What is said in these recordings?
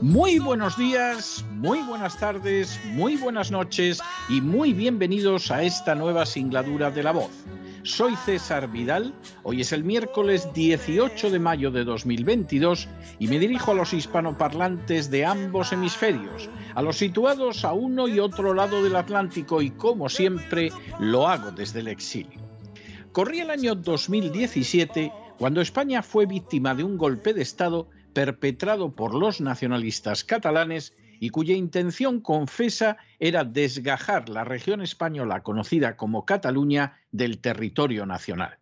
muy buenos días, muy buenas tardes, muy buenas noches y muy bienvenidos a esta nueva singladura de la voz. Soy César Vidal, hoy es el miércoles 18 de mayo de 2022 y me dirijo a los hispanoparlantes de ambos hemisferios, a los situados a uno y otro lado del Atlántico y como siempre lo hago desde el exilio. Corría el año 2017 cuando España fue víctima de un golpe de Estado perpetrado por los nacionalistas catalanes y cuya intención confesa era desgajar la región española conocida como Cataluña del territorio nacional.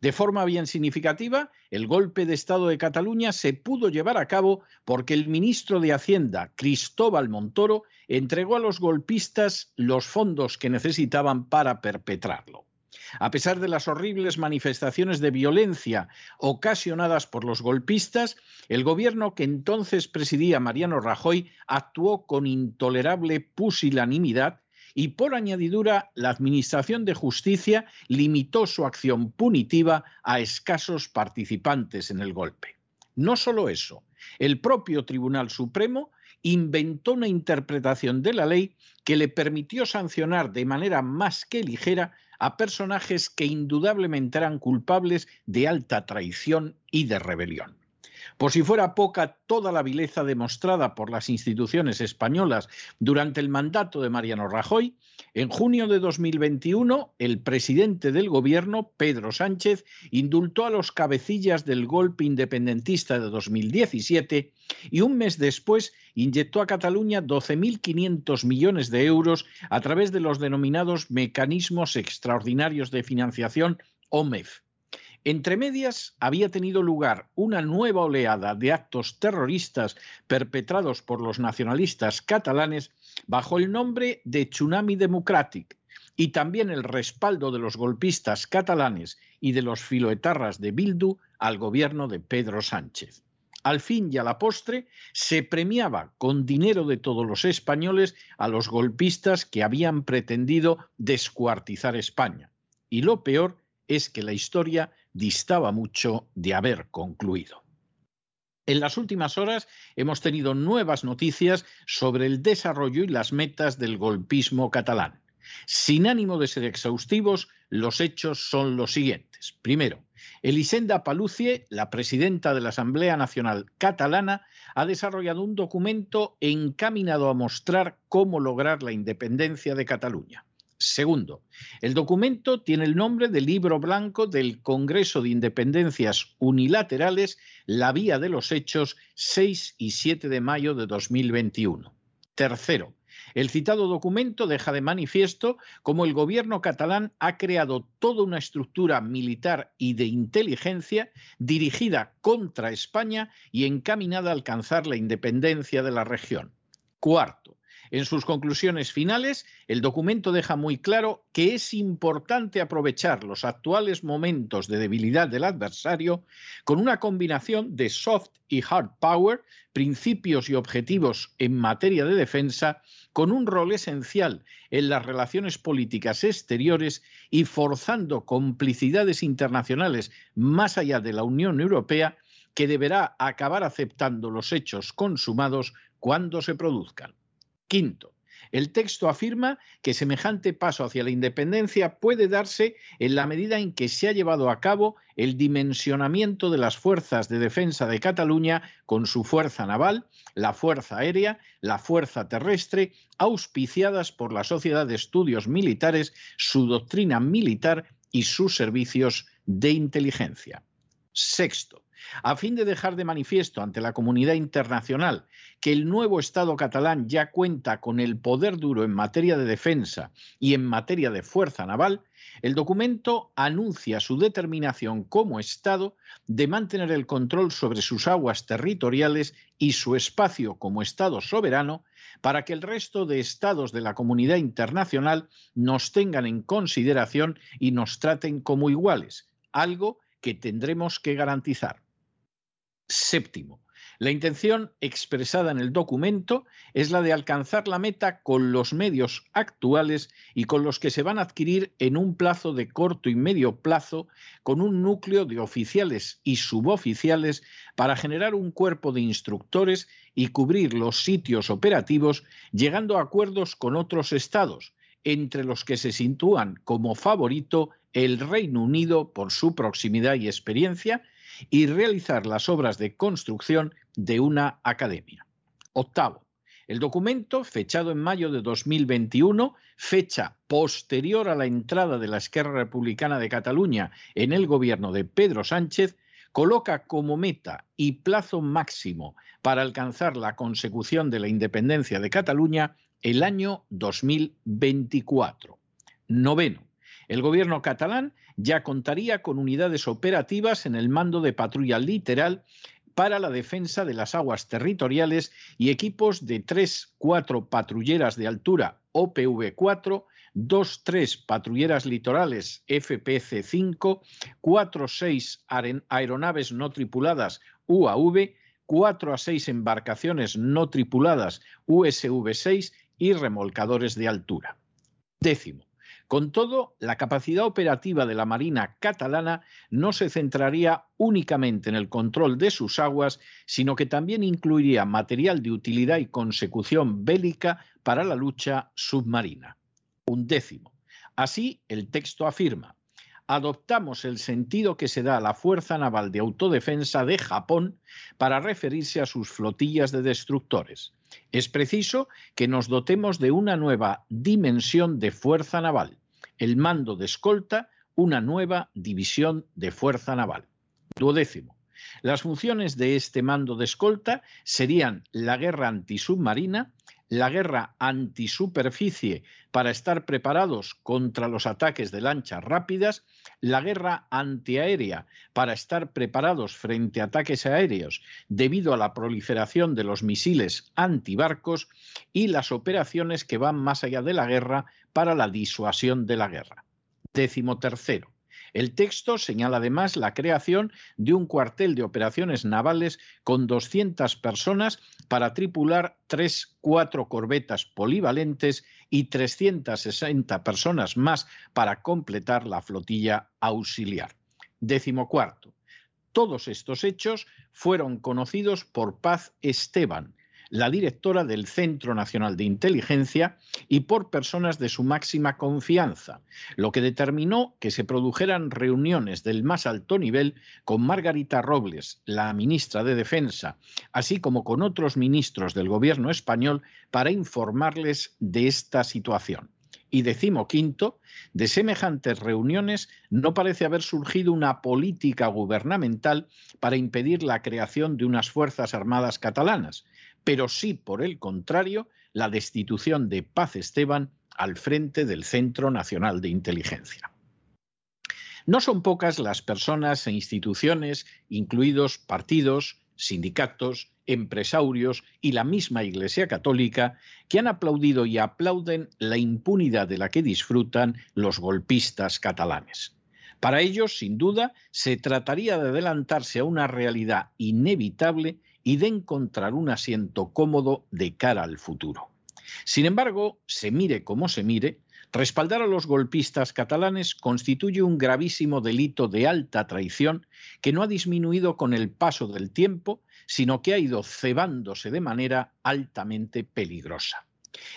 De forma bien significativa, el golpe de Estado de Cataluña se pudo llevar a cabo porque el ministro de Hacienda, Cristóbal Montoro, entregó a los golpistas los fondos que necesitaban para perpetrarlo. A pesar de las horribles manifestaciones de violencia ocasionadas por los golpistas, el gobierno que entonces presidía Mariano Rajoy actuó con intolerable pusilanimidad y por añadidura la Administración de Justicia limitó su acción punitiva a escasos participantes en el golpe. No solo eso, el propio Tribunal Supremo inventó una interpretación de la ley que le permitió sancionar de manera más que ligera a personajes que indudablemente eran culpables de alta traición y de rebelión. Por si fuera poca toda la vileza demostrada por las instituciones españolas durante el mandato de Mariano Rajoy, en junio de 2021 el presidente del gobierno, Pedro Sánchez, indultó a los cabecillas del golpe independentista de 2017 y un mes después inyectó a Cataluña 12.500 millones de euros a través de los denominados mecanismos extraordinarios de financiación OMEF entre medias había tenido lugar una nueva oleada de actos terroristas perpetrados por los nacionalistas catalanes bajo el nombre de Tsunami Democratic y también el respaldo de los golpistas catalanes y de los filoetarras de Bildu al gobierno de Pedro Sánchez. Al fin y a la postre se premiaba con dinero de todos los españoles a los golpistas que habían pretendido descuartizar España. Y lo peor es que la historia distaba mucho de haber concluido. En las últimas horas hemos tenido nuevas noticias sobre el desarrollo y las metas del golpismo catalán. Sin ánimo de ser exhaustivos, los hechos son los siguientes. Primero, Elisenda Palucie, la presidenta de la Asamblea Nacional Catalana, ha desarrollado un documento encaminado a mostrar cómo lograr la independencia de Cataluña. Segundo, el documento tiene el nombre del libro blanco del Congreso de Independencias Unilaterales, La Vía de los Hechos, 6 y 7 de mayo de 2021. Tercero, el citado documento deja de manifiesto cómo el gobierno catalán ha creado toda una estructura militar y de inteligencia dirigida contra España y encaminada a alcanzar la independencia de la región. Cuarto, en sus conclusiones finales, el documento deja muy claro que es importante aprovechar los actuales momentos de debilidad del adversario con una combinación de soft y hard power, principios y objetivos en materia de defensa, con un rol esencial en las relaciones políticas exteriores y forzando complicidades internacionales más allá de la Unión Europea que deberá acabar aceptando los hechos consumados cuando se produzcan. Quinto, el texto afirma que semejante paso hacia la independencia puede darse en la medida en que se ha llevado a cabo el dimensionamiento de las fuerzas de defensa de Cataluña con su fuerza naval, la fuerza aérea, la fuerza terrestre, auspiciadas por la Sociedad de Estudios Militares, su doctrina militar y sus servicios de inteligencia. Sexto, a fin de dejar de manifiesto ante la comunidad internacional que el nuevo Estado catalán ya cuenta con el poder duro en materia de defensa y en materia de fuerza naval, el documento anuncia su determinación como Estado de mantener el control sobre sus aguas territoriales y su espacio como Estado soberano para que el resto de estados de la comunidad internacional nos tengan en consideración y nos traten como iguales, algo que tendremos que garantizar. Séptimo, la intención expresada en el documento es la de alcanzar la meta con los medios actuales y con los que se van a adquirir en un plazo de corto y medio plazo, con un núcleo de oficiales y suboficiales para generar un cuerpo de instructores y cubrir los sitios operativos, llegando a acuerdos con otros estados, entre los que se sitúan como favorito el Reino Unido por su proximidad y experiencia, y realizar las obras de construcción de una academia. Octavo, el documento, fechado en mayo de 2021, fecha posterior a la entrada de la Esquerra Republicana de Cataluña en el gobierno de Pedro Sánchez, coloca como meta y plazo máximo para alcanzar la consecución de la independencia de Cataluña el año 2024. Noveno, el gobierno catalán ya contaría con unidades operativas en el mando de patrulla literal para la defensa de las aguas territoriales y equipos de 3-4 patrulleras de altura OPV-4, 2-3 patrulleras litorales FPC-5, 4-6 aeronaves no tripuladas UAV, 4 a 6 embarcaciones no tripuladas USV-6 y remolcadores de altura. Décimo, Con todo, la capacidad operativa de la Marina catalana no se centraría únicamente en el control de sus aguas, sino que también incluiría material de utilidad y consecución bélica para la lucha submarina. Un décimo. Así, el texto afirma, adoptamos el sentido que se da a la Fuerza Naval de Autodefensa de Japón para referirse a sus flotillas de destructores. Es preciso que nos dotemos de una nueva dimensión de fuerza naval, el mando de escolta, una nueva división de fuerza naval. Duodécimo. Las funciones de este mando de escolta serían la guerra antisubmarina, la guerra antisuperficie para estar preparados contra los ataques de lanchas rápidas, la guerra antiaérea para estar preparados frente a ataques aéreos debido a la proliferación de los misiles antibarcos y las operaciones que van más allá de la guerra para la disuasión de la guerra. Décimo tercero. El texto señala además la creación de un cuartel de operaciones navales con 200 personas para tripular tres, cuatro corbetas polivalentes y 360 personas más para completar la flotilla auxiliar. Décimo cuarto. Todos estos hechos fueron conocidos por Paz Esteban, la directora del Centro Nacional de Inteligencia y por personas de su máxima confianza, lo que determinó que se produjeran reuniones del más alto nivel con Margarita Robles, la ministra de Defensa, así como con otros ministros del gobierno español para informarles de esta situación. Y decimoquinto, de semejantes reuniones no parece haber surgido una política gubernamental para impedir la creación de unas Fuerzas Armadas catalanas, pero sí, por el contrario, la destitución de Paz Esteban al frente del Centro Nacional de Inteligencia. No son pocas las personas e instituciones, incluidos partidos, sindicatos, empresarios y la misma Iglesia Católica, que han aplaudido y aplauden la impunidad de la que disfrutan los golpistas catalanes. Para ellos, sin duda, se trataría de adelantarse a una realidad inevitable y de encontrar un asiento cómodo de cara al futuro. Sin embargo, se mire como se mire, respaldar a los golpistas catalanes constituye un gravísimo delito de alta traición que no ha disminuido con el paso del tiempo, sino que ha ido cebándose de manera altamente peligrosa.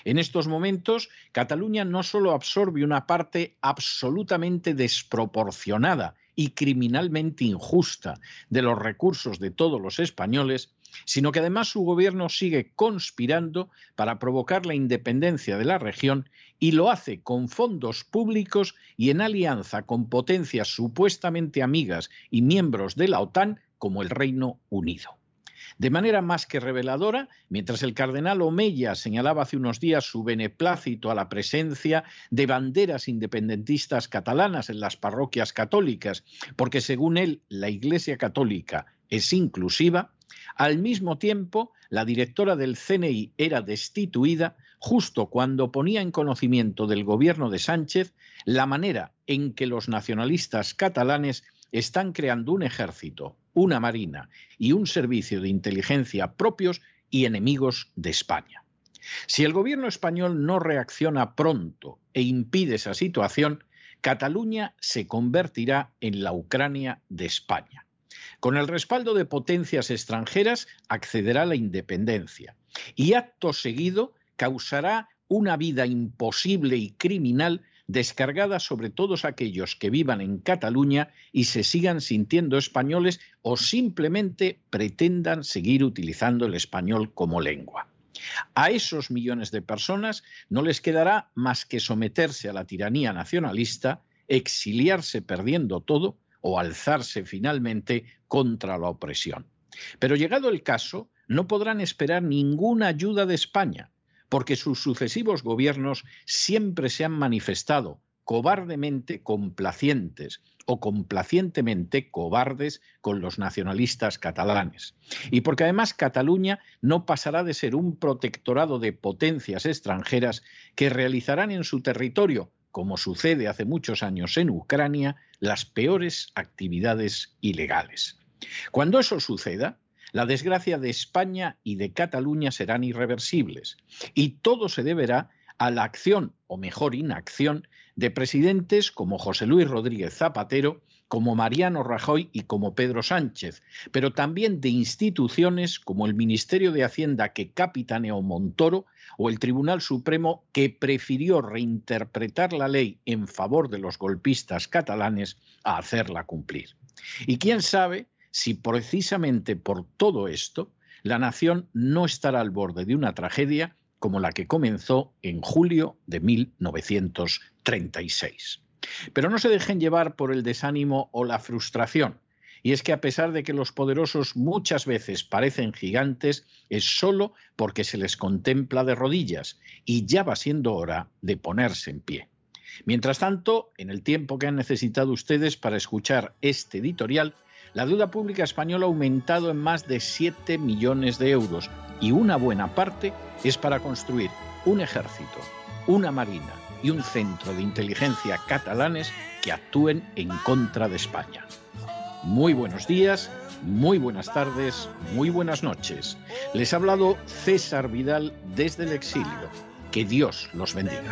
En estos momentos, Cataluña no solo absorbe una parte absolutamente desproporcionada y criminalmente injusta de los recursos de todos los españoles, sino que además su gobierno sigue conspirando para provocar la independencia de la región y lo hace con fondos públicos y en alianza con potencias supuestamente amigas y miembros de la OTAN como el Reino Unido. De manera más que reveladora, mientras el cardenal Omeya señalaba hace unos días su beneplácito a la presencia de banderas independentistas catalanas en las parroquias católicas, porque según él la Iglesia Católica es inclusiva, al mismo tiempo la directora del CNI era destituida justo cuando ponía en conocimiento del gobierno de Sánchez la manera en que los nacionalistas catalanes están creando un ejército, una marina y un servicio de inteligencia propios y enemigos de España. Si el gobierno español no reacciona pronto e impide esa situación, Cataluña se convertirá en la Ucrania de España. Con el respaldo de potencias extranjeras accederá a la independencia y acto seguido causará una vida imposible y criminal descargada sobre todos aquellos que vivan en Cataluña y se sigan sintiendo españoles o simplemente pretendan seguir utilizando el español como lengua. A esos millones de personas no les quedará más que someterse a la tiranía nacionalista, exiliarse perdiendo todo o alzarse finalmente contra la opresión. Pero llegado el caso, no podrán esperar ninguna ayuda de España, porque sus sucesivos gobiernos siempre se han manifestado cobardemente complacientes o complacientemente cobardes con los nacionalistas catalanes. Y porque además Cataluña no pasará de ser un protectorado de potencias extranjeras que realizarán en su territorio, como sucede hace muchos años en Ucrania, las peores actividades ilegales. Cuando eso suceda, la desgracia de España y de Cataluña serán irreversibles y todo se deberá a la acción, o mejor inacción, de presidentes como José Luis Rodríguez Zapatero, como Mariano Rajoy y como Pedro Sánchez, pero también de instituciones como el Ministerio de Hacienda que capitaneó Montoro o el Tribunal Supremo que prefirió reinterpretar la ley en favor de los golpistas catalanes a hacerla cumplir. Y quién sabe si precisamente por todo esto la nación no estará al borde de una tragedia como la que comenzó en julio de 1936. Pero no se dejen llevar por el desánimo o la frustración. Y es que a pesar de que los poderosos muchas veces parecen gigantes, es solo porque se les contempla de rodillas y ya va siendo hora de ponerse en pie. Mientras tanto, en el tiempo que han necesitado ustedes para escuchar este editorial, la deuda pública española ha aumentado en más de 7 millones de euros y una buena parte es para construir un ejército, una marina, y un centro de inteligencia catalanes que actúen en contra de España. Muy buenos días, muy buenas tardes, muy buenas noches. Les ha hablado César Vidal desde el exilio. Que Dios los bendiga.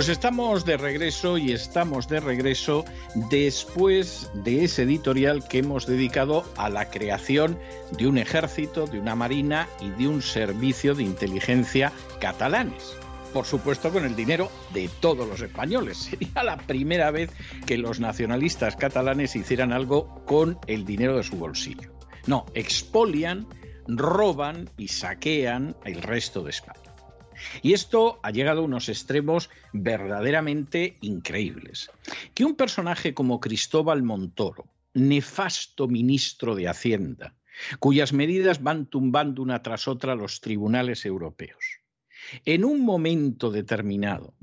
Pues estamos de regreso y estamos de regreso después de ese editorial que hemos dedicado a la creación de un ejército, de una marina y de un servicio de inteligencia catalanes. Por supuesto con el dinero de todos los españoles. Sería la primera vez que los nacionalistas catalanes hicieran algo con el dinero de su bolsillo. No, expolian, roban y saquean el resto de España. Y esto ha llegado a unos extremos verdaderamente increíbles. Que un personaje como Cristóbal Montoro, nefasto ministro de Hacienda, cuyas medidas van tumbando una tras otra los tribunales europeos, en un momento determinado,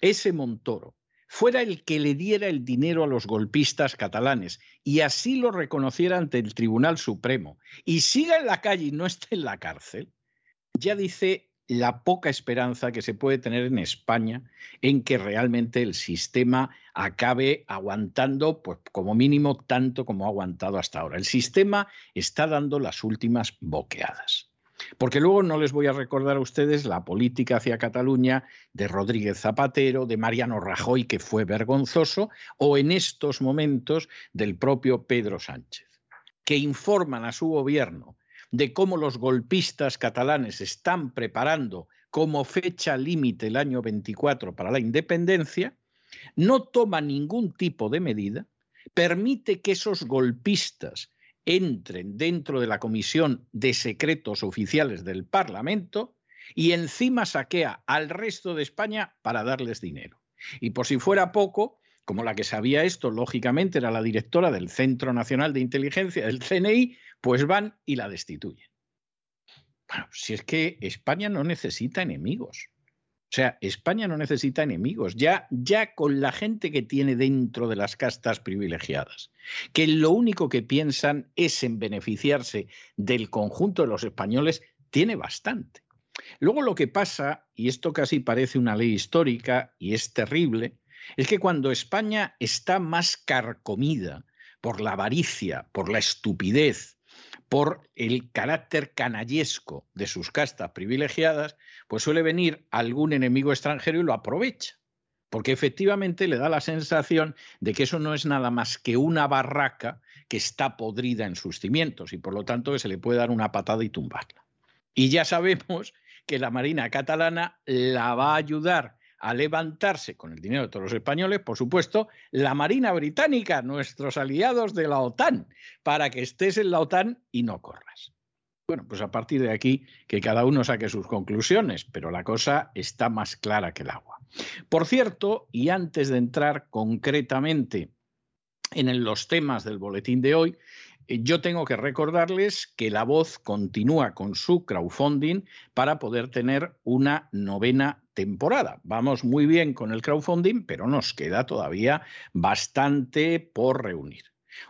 ese Montoro fuera el que le diera el dinero a los golpistas catalanes y así lo reconociera ante el Tribunal Supremo y siga en la calle y no esté en la cárcel, ya dice la poca esperanza que se puede tener en España en que realmente el sistema acabe aguantando, pues como mínimo, tanto como ha aguantado hasta ahora. El sistema está dando las últimas boqueadas. Porque luego no les voy a recordar a ustedes la política hacia Cataluña de Rodríguez Zapatero, de Mariano Rajoy, que fue vergonzoso, o en estos momentos del propio Pedro Sánchez, que informan a su gobierno de cómo los golpistas catalanes están preparando como fecha límite el año 24 para la independencia, no toma ningún tipo de medida, permite que esos golpistas entren dentro de la Comisión de Secretos Oficiales del Parlamento y encima saquea al resto de España para darles dinero. Y por si fuera poco, como la que sabía esto, lógicamente era la directora del Centro Nacional de Inteligencia del CNI, pues van y la destituyen. Bueno, si es que España no necesita enemigos. O sea, España no necesita enemigos, ya, ya con la gente que tiene dentro de las castas privilegiadas, que lo único que piensan es en beneficiarse del conjunto de los españoles, tiene bastante. Luego lo que pasa, y esto casi parece una ley histórica y es terrible, es que cuando España está más carcomida por la avaricia, por la estupidez, por el carácter canallesco de sus castas privilegiadas, pues suele venir algún enemigo extranjero y lo aprovecha. Porque efectivamente le da la sensación de que eso no es nada más que una barraca que está podrida en sus cimientos y por lo tanto que se le puede dar una patada y tumbarla. Y ya sabemos que la Marina catalana la va a ayudar a levantarse con el dinero de todos los españoles, por supuesto, la Marina Británica, nuestros aliados de la OTAN, para que estés en la OTAN y no corras. Bueno, pues a partir de aquí que cada uno saque sus conclusiones, pero la cosa está más clara que el agua. Por cierto, y antes de entrar concretamente en los temas del boletín de hoy, yo tengo que recordarles que La Voz continúa con su crowdfunding para poder tener una novena temporada. Vamos muy bien con el crowdfunding, pero nos queda todavía bastante por reunir.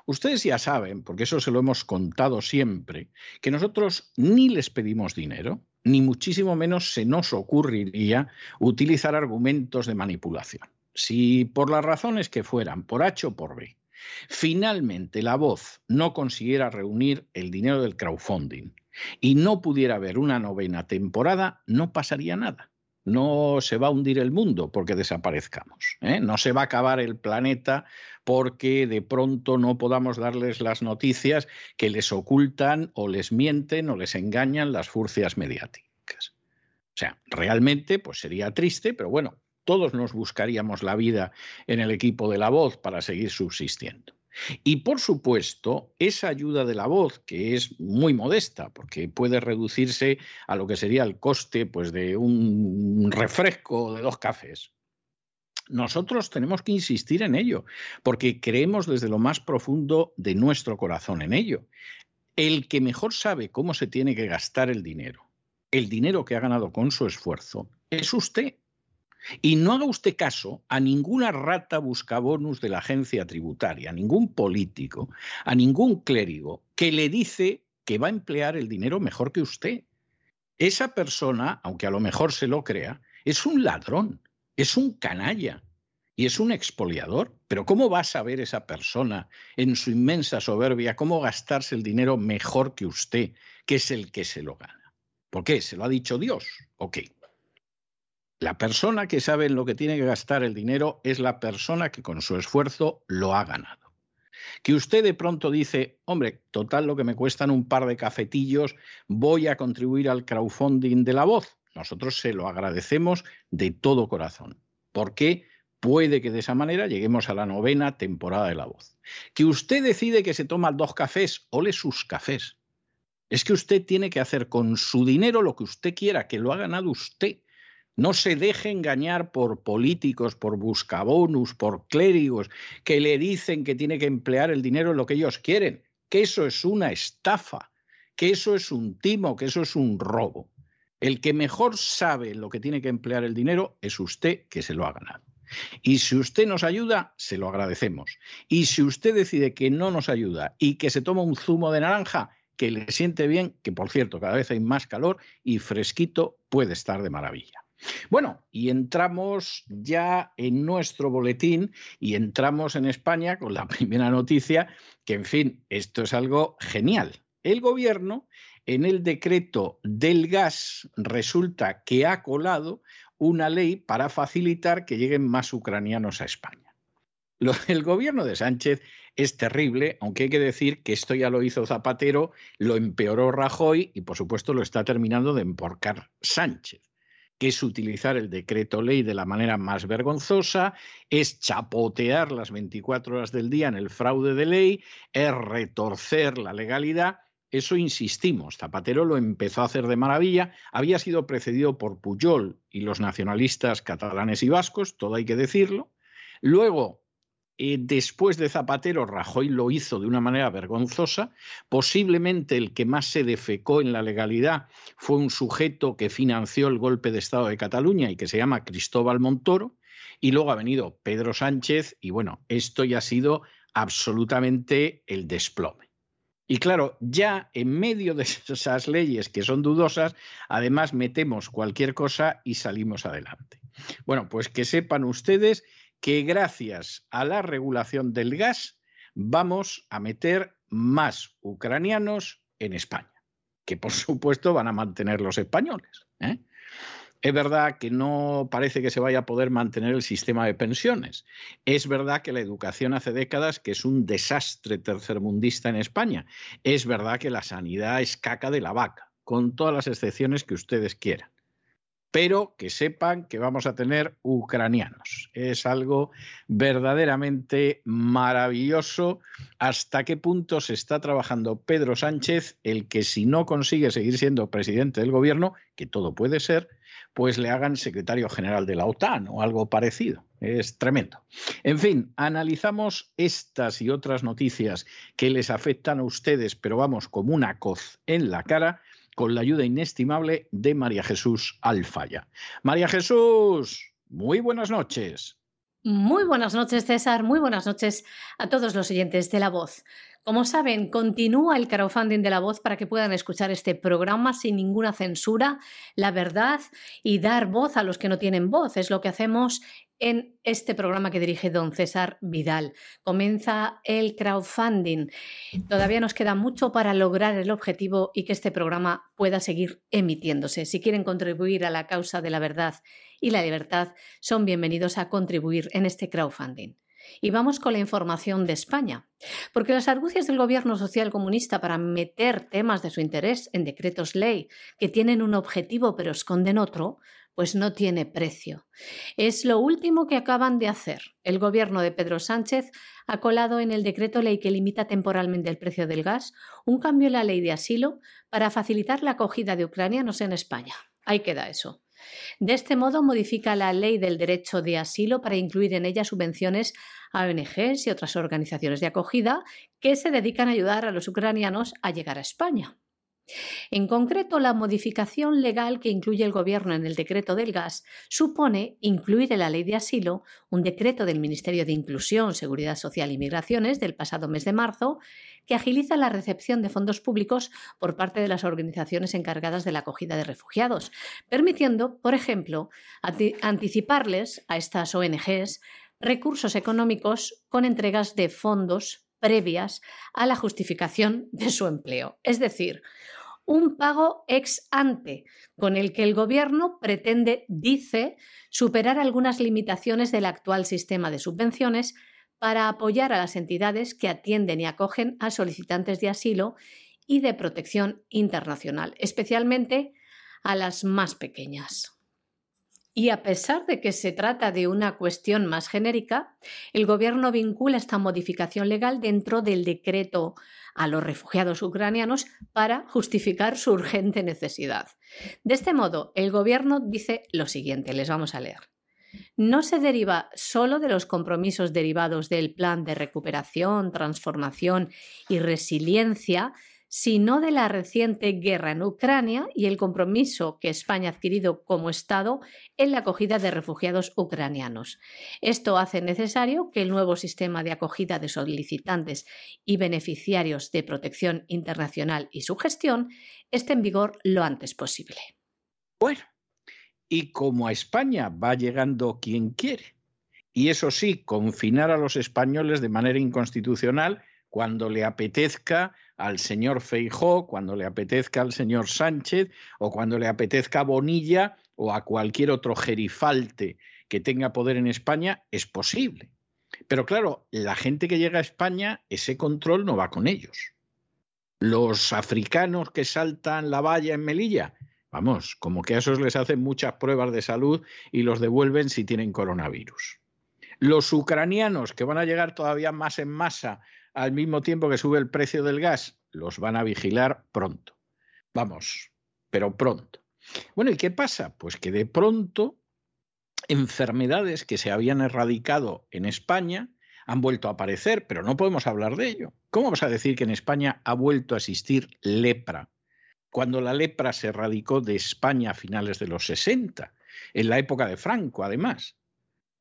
Ustedes ya saben, porque eso se lo hemos contado siempre, que nosotros ni les pedimos dinero, ni muchísimo menos se nos ocurriría utilizar argumentos de manipulación. Si por las razones que fueran, por H o por B, finalmente la voz no consiguiera reunir el dinero del crowdfunding y no pudiera haber una novena temporada, no pasaría nada. No se va a hundir el mundo porque desaparezcamos. ¿eh? No se va a acabar el planeta porque de pronto no podamos darles las noticias que les ocultan o les mienten o les engañan las furcias mediáticas. O sea, realmente pues sería triste, pero bueno, todos nos buscaríamos la vida en el equipo de la voz para seguir subsistiendo. Y por supuesto, esa ayuda de la voz, que es muy modesta, porque puede reducirse a lo que sería el coste pues, de un refresco de dos cafés. Nosotros tenemos que insistir en ello, porque creemos desde lo más profundo de nuestro corazón en ello. El que mejor sabe cómo se tiene que gastar el dinero, el dinero que ha ganado con su esfuerzo, es usted. Y no haga usted caso a ninguna rata buscabonus de la agencia tributaria, a ningún político, a ningún clérigo que le dice que va a emplear el dinero mejor que usted. Esa persona, aunque a lo mejor se lo crea, es un ladrón, es un canalla y es un expoliador. Pero ¿cómo va a saber esa persona en su inmensa soberbia cómo gastarse el dinero mejor que usted, que es el que se lo gana? ¿Por qué? ¿Se lo ha dicho Dios? ¿O qué? La persona que sabe en lo que tiene que gastar el dinero es la persona que con su esfuerzo lo ha ganado. Que usted de pronto dice, hombre, total lo que me cuestan un par de cafetillos, voy a contribuir al crowdfunding de la voz. Nosotros se lo agradecemos de todo corazón, porque puede que de esa manera lleguemos a la novena temporada de la voz. Que usted decide que se toma dos cafés, ole sus cafés. Es que usted tiene que hacer con su dinero lo que usted quiera, que lo ha ganado usted no se deje engañar por políticos, por buscabonus, por clérigos que le dicen que tiene que emplear el dinero en lo que ellos quieren, que eso es una estafa, que eso es un timo, que eso es un robo. El que mejor sabe lo que tiene que emplear el dinero es usted que se lo ha ganado. Y si usted nos ayuda, se lo agradecemos. Y si usted decide que no nos ayuda y que se toma un zumo de naranja, que le siente bien, que por cierto cada vez hay más calor y fresquito, puede estar de maravilla. Bueno, y entramos ya en nuestro boletín y entramos en España con la primera noticia, que en fin, esto es algo genial. El gobierno en el decreto del gas resulta que ha colado una ley para facilitar que lleguen más ucranianos a España. el gobierno de Sánchez es terrible, aunque hay que decir que esto ya lo hizo Zapatero, lo empeoró Rajoy y por supuesto lo está terminando de emporcar Sánchez que es utilizar el decreto ley de la manera más vergonzosa, es chapotear las 24 horas del día en el fraude de ley, es retorcer la legalidad. Eso insistimos, Zapatero lo empezó a hacer de maravilla, había sido precedido por Pujol y los nacionalistas catalanes y vascos, todo hay que decirlo. Luego eh, después de Zapatero, Rajoy lo hizo de una manera vergonzosa. Posiblemente el que más se defecó en la legalidad fue un sujeto que financió el golpe de Estado de Cataluña y que se llama Cristóbal Montoro. Y luego ha venido Pedro Sánchez y bueno, esto ya ha sido absolutamente el desplome. Y claro, ya en medio de esas leyes que son dudosas, además metemos cualquier cosa y salimos adelante. Bueno, pues que sepan ustedes que gracias a la regulación del gas vamos a meter más ucranianos en España, que por supuesto van a mantener los españoles. ¿eh? Es verdad que no parece que se vaya a poder mantener el sistema de pensiones. Es verdad que la educación hace décadas que es un desastre tercermundista en España. Es verdad que la sanidad es caca de la vaca, con todas las excepciones que ustedes quieran. Pero que sepan que vamos a tener ucranianos. Es algo verdaderamente maravilloso hasta qué punto se está trabajando Pedro Sánchez, el que si no consigue seguir siendo presidente del gobierno, que todo puede ser, pues le hagan secretario general de la OTAN o algo parecido. Es tremendo. En fin, analizamos estas y otras noticias que les afectan a ustedes, pero vamos como una coz en la cara con la ayuda inestimable de María Jesús Alfaya. María Jesús, muy buenas noches. Muy buenas noches, César. Muy buenas noches a todos los oyentes de La Voz. Como saben, continúa el crowdfunding de La Voz para que puedan escuchar este programa sin ninguna censura, la verdad y dar voz a los que no tienen voz. Es lo que hacemos en este programa que dirige don César Vidal. Comienza el crowdfunding. Todavía nos queda mucho para lograr el objetivo y que este programa pueda seguir emitiéndose. Si quieren contribuir a la causa de la verdad y la libertad, son bienvenidos a contribuir en este crowdfunding. Y vamos con la información de España, porque las argucias del gobierno social comunista para meter temas de su interés en decretos ley que tienen un objetivo pero esconden otro, pues no tiene precio. Es lo último que acaban de hacer. El gobierno de Pedro Sánchez ha colado en el decreto ley que limita temporalmente el precio del gas un cambio en la ley de asilo para facilitar la acogida de ucranianos en España. Ahí queda eso. De este modo, modifica la ley del derecho de asilo para incluir en ella subvenciones a ONGs y otras organizaciones de acogida que se dedican a ayudar a los ucranianos a llegar a España. En concreto, la modificación legal que incluye el Gobierno en el decreto del gas supone incluir en la ley de asilo un decreto del Ministerio de Inclusión, Seguridad Social y Migraciones del pasado mes de marzo que agiliza la recepción de fondos públicos por parte de las organizaciones encargadas de la acogida de refugiados, permitiendo, por ejemplo, anticiparles a estas ONGs recursos económicos con entregas de fondos previas a la justificación de su empleo. Es decir, un pago ex ante, con el que el Gobierno pretende, dice, superar algunas limitaciones del actual sistema de subvenciones para apoyar a las entidades que atienden y acogen a solicitantes de asilo y de protección internacional, especialmente a las más pequeñas. Y a pesar de que se trata de una cuestión más genérica, el Gobierno vincula esta modificación legal dentro del decreto a los refugiados ucranianos para justificar su urgente necesidad. De este modo, el Gobierno dice lo siguiente, les vamos a leer no se deriva solo de los compromisos derivados del plan de recuperación, transformación y resiliencia, sino de la reciente guerra en Ucrania y el compromiso que España ha adquirido como Estado en la acogida de refugiados ucranianos. Esto hace necesario que el nuevo sistema de acogida de solicitantes y beneficiarios de protección internacional y su gestión esté en vigor lo antes posible. Bueno, y como a España va llegando quien quiere. Y eso sí, confinar a los españoles de manera inconstitucional cuando le apetezca al señor Feijó, cuando le apetezca al señor Sánchez o cuando le apetezca a Bonilla o a cualquier otro gerifalte que tenga poder en España, es posible. Pero claro, la gente que llega a España, ese control no va con ellos. Los africanos que saltan la valla en Melilla, Vamos, como que a esos les hacen muchas pruebas de salud y los devuelven si tienen coronavirus. Los ucranianos, que van a llegar todavía más en masa al mismo tiempo que sube el precio del gas, los van a vigilar pronto. Vamos, pero pronto. Bueno, ¿y qué pasa? Pues que de pronto enfermedades que se habían erradicado en España han vuelto a aparecer, pero no podemos hablar de ello. ¿Cómo vamos a decir que en España ha vuelto a existir lepra? cuando la lepra se radicó de España a finales de los 60, en la época de Franco, además.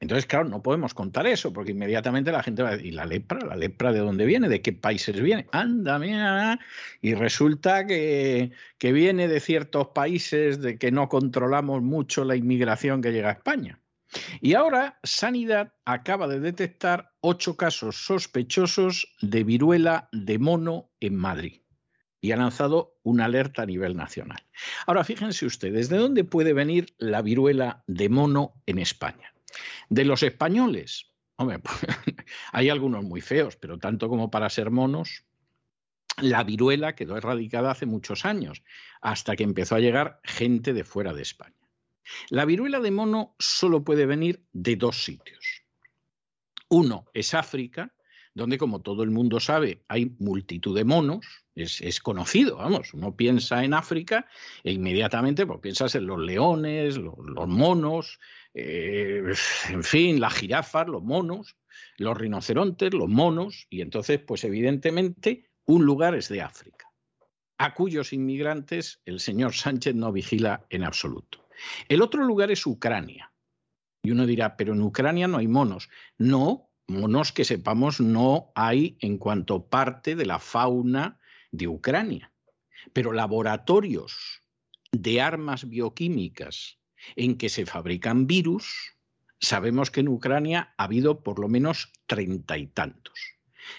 Entonces, claro, no podemos contar eso, porque inmediatamente la gente va a decir, ¿y la lepra? ¿La lepra de dónde viene? ¿De qué países viene? Anda, mira. Y resulta que, que viene de ciertos países de que no controlamos mucho la inmigración que llega a España. Y ahora Sanidad acaba de detectar ocho casos sospechosos de viruela de mono en Madrid y ha lanzado una alerta a nivel nacional. Ahora, fíjense ustedes, ¿de dónde puede venir la viruela de mono en España? De los españoles. Hombre, hay algunos muy feos, pero tanto como para ser monos, la viruela quedó erradicada hace muchos años, hasta que empezó a llegar gente de fuera de España. La viruela de mono solo puede venir de dos sitios. Uno es África, donde como todo el mundo sabe hay multitud de monos, es, conocido, vamos, uno piensa en África e inmediatamente pues, piensas en los leones, los, monos, eh, en fin, las jirafas, los monos, los rinocerontes, los monos, y entonces pues evidentemente un lugar es de África, a cuyos inmigrantes el señor Sánchez no vigila en absoluto. El otro lugar es Ucrania. Y uno dirá, pero en Ucrania no hay monos. No, monos que sepamos no hay en cuanto parte de la fauna de Ucrania. Pero laboratorios de armas bioquímicas en que se fabrican virus, sabemos que en Ucrania ha habido por lo menos treinta y tantos,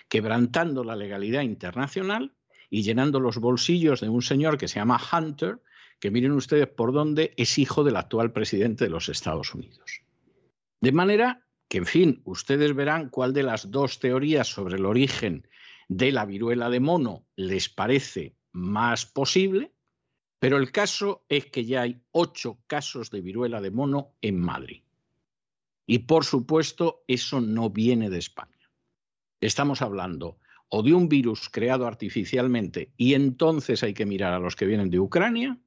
quebrantando la legalidad internacional y llenando los bolsillos de un señor que se llama Hunter, que miren ustedes por dónde es hijo del actual presidente de los Estados Unidos. De manera que, en fin, ustedes verán cuál de las dos teorías sobre el origen de la viruela de mono les parece más posible, pero el caso es que ya hay ocho casos de viruela de mono en Madrid. Y por supuesto, eso no viene de España. Estamos hablando o de un virus creado artificialmente y entonces hay que mirar a los que vienen de Ucrania,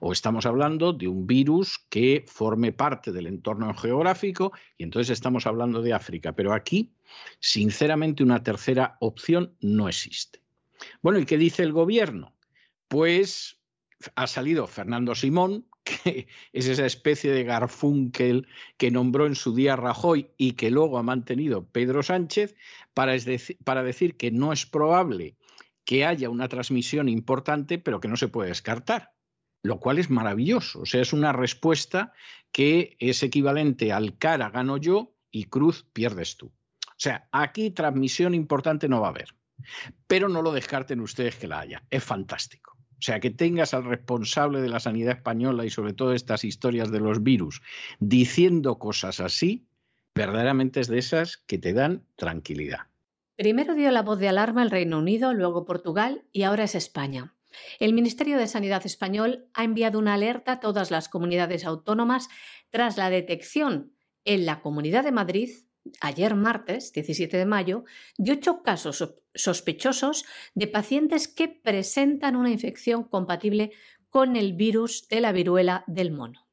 o estamos hablando de un virus que forme parte del entorno geográfico y entonces estamos hablando de África. Pero aquí, sinceramente, una tercera opción no existe. Bueno, ¿y qué dice el gobierno? Pues ha salido Fernando Simón, que es esa especie de Garfunkel que nombró en su día Rajoy y que luego ha mantenido Pedro Sánchez, para, decir que no es probable que haya una transmisión importante, pero que no se puede descartar lo cual es maravilloso. O sea, es una respuesta que es equivalente al cara gano yo y cruz pierdes tú. O sea, aquí transmisión importante no va a haber, pero no lo descarten ustedes que la haya. Es fantástico. O sea, que tengas al responsable de la sanidad española y sobre todo estas historias de los virus diciendo cosas así, verdaderamente es de esas que te dan tranquilidad. Primero dio la voz de alarma el Reino Unido, luego Portugal y ahora es España. El Ministerio de Sanidad español ha enviado una alerta a todas las comunidades autónomas tras la detección en la Comunidad de Madrid, ayer martes 17 de mayo, de ocho casos sospechosos de pacientes que presentan una infección compatible con el virus de la viruela del mono.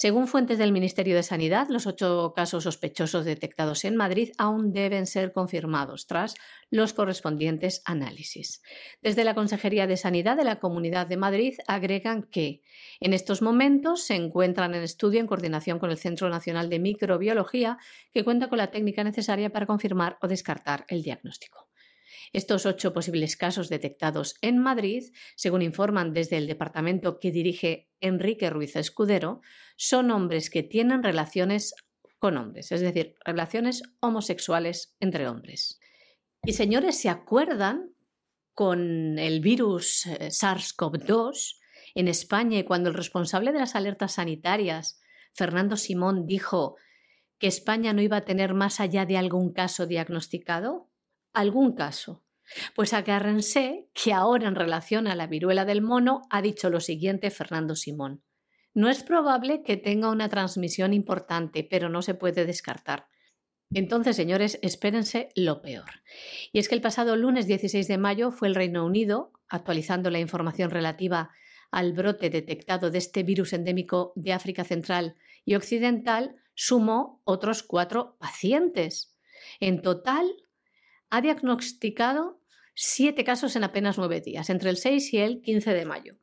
Según fuentes del Ministerio de Sanidad, los ocho casos sospechosos detectados en Madrid aún deben ser confirmados tras los correspondientes análisis. Desde la Consejería de Sanidad de la Comunidad de Madrid agregan que en estos momentos se encuentran en estudio en coordinación con el Centro Nacional de Microbiología, que cuenta con la técnica necesaria para confirmar o descartar el diagnóstico. Estos ocho posibles casos detectados en Madrid, según informan desde el departamento que dirige Enrique Ruiz Escudero, son hombres que tienen relaciones con hombres, es decir, relaciones homosexuales entre hombres. Y señores, ¿se acuerdan con el virus eh, SARS-CoV-2 en España y cuando el responsable de las alertas sanitarias, Fernando Simón, dijo que España no iba a tener más allá de algún caso diagnosticado? Algún caso. Pues agárrense que ahora en relación a la viruela del mono ha dicho lo siguiente Fernando Simón. No es probable que tenga una transmisión importante, pero no se puede descartar. Entonces, señores, espérense lo peor. Y es que el pasado lunes 16 de mayo fue el Reino Unido, actualizando la información relativa al brote detectado de este virus endémico de África Central y Occidental, sumó otros cuatro pacientes. En total, ha diagnosticado siete casos en apenas nueve días, entre el 6 y el 15 de mayo.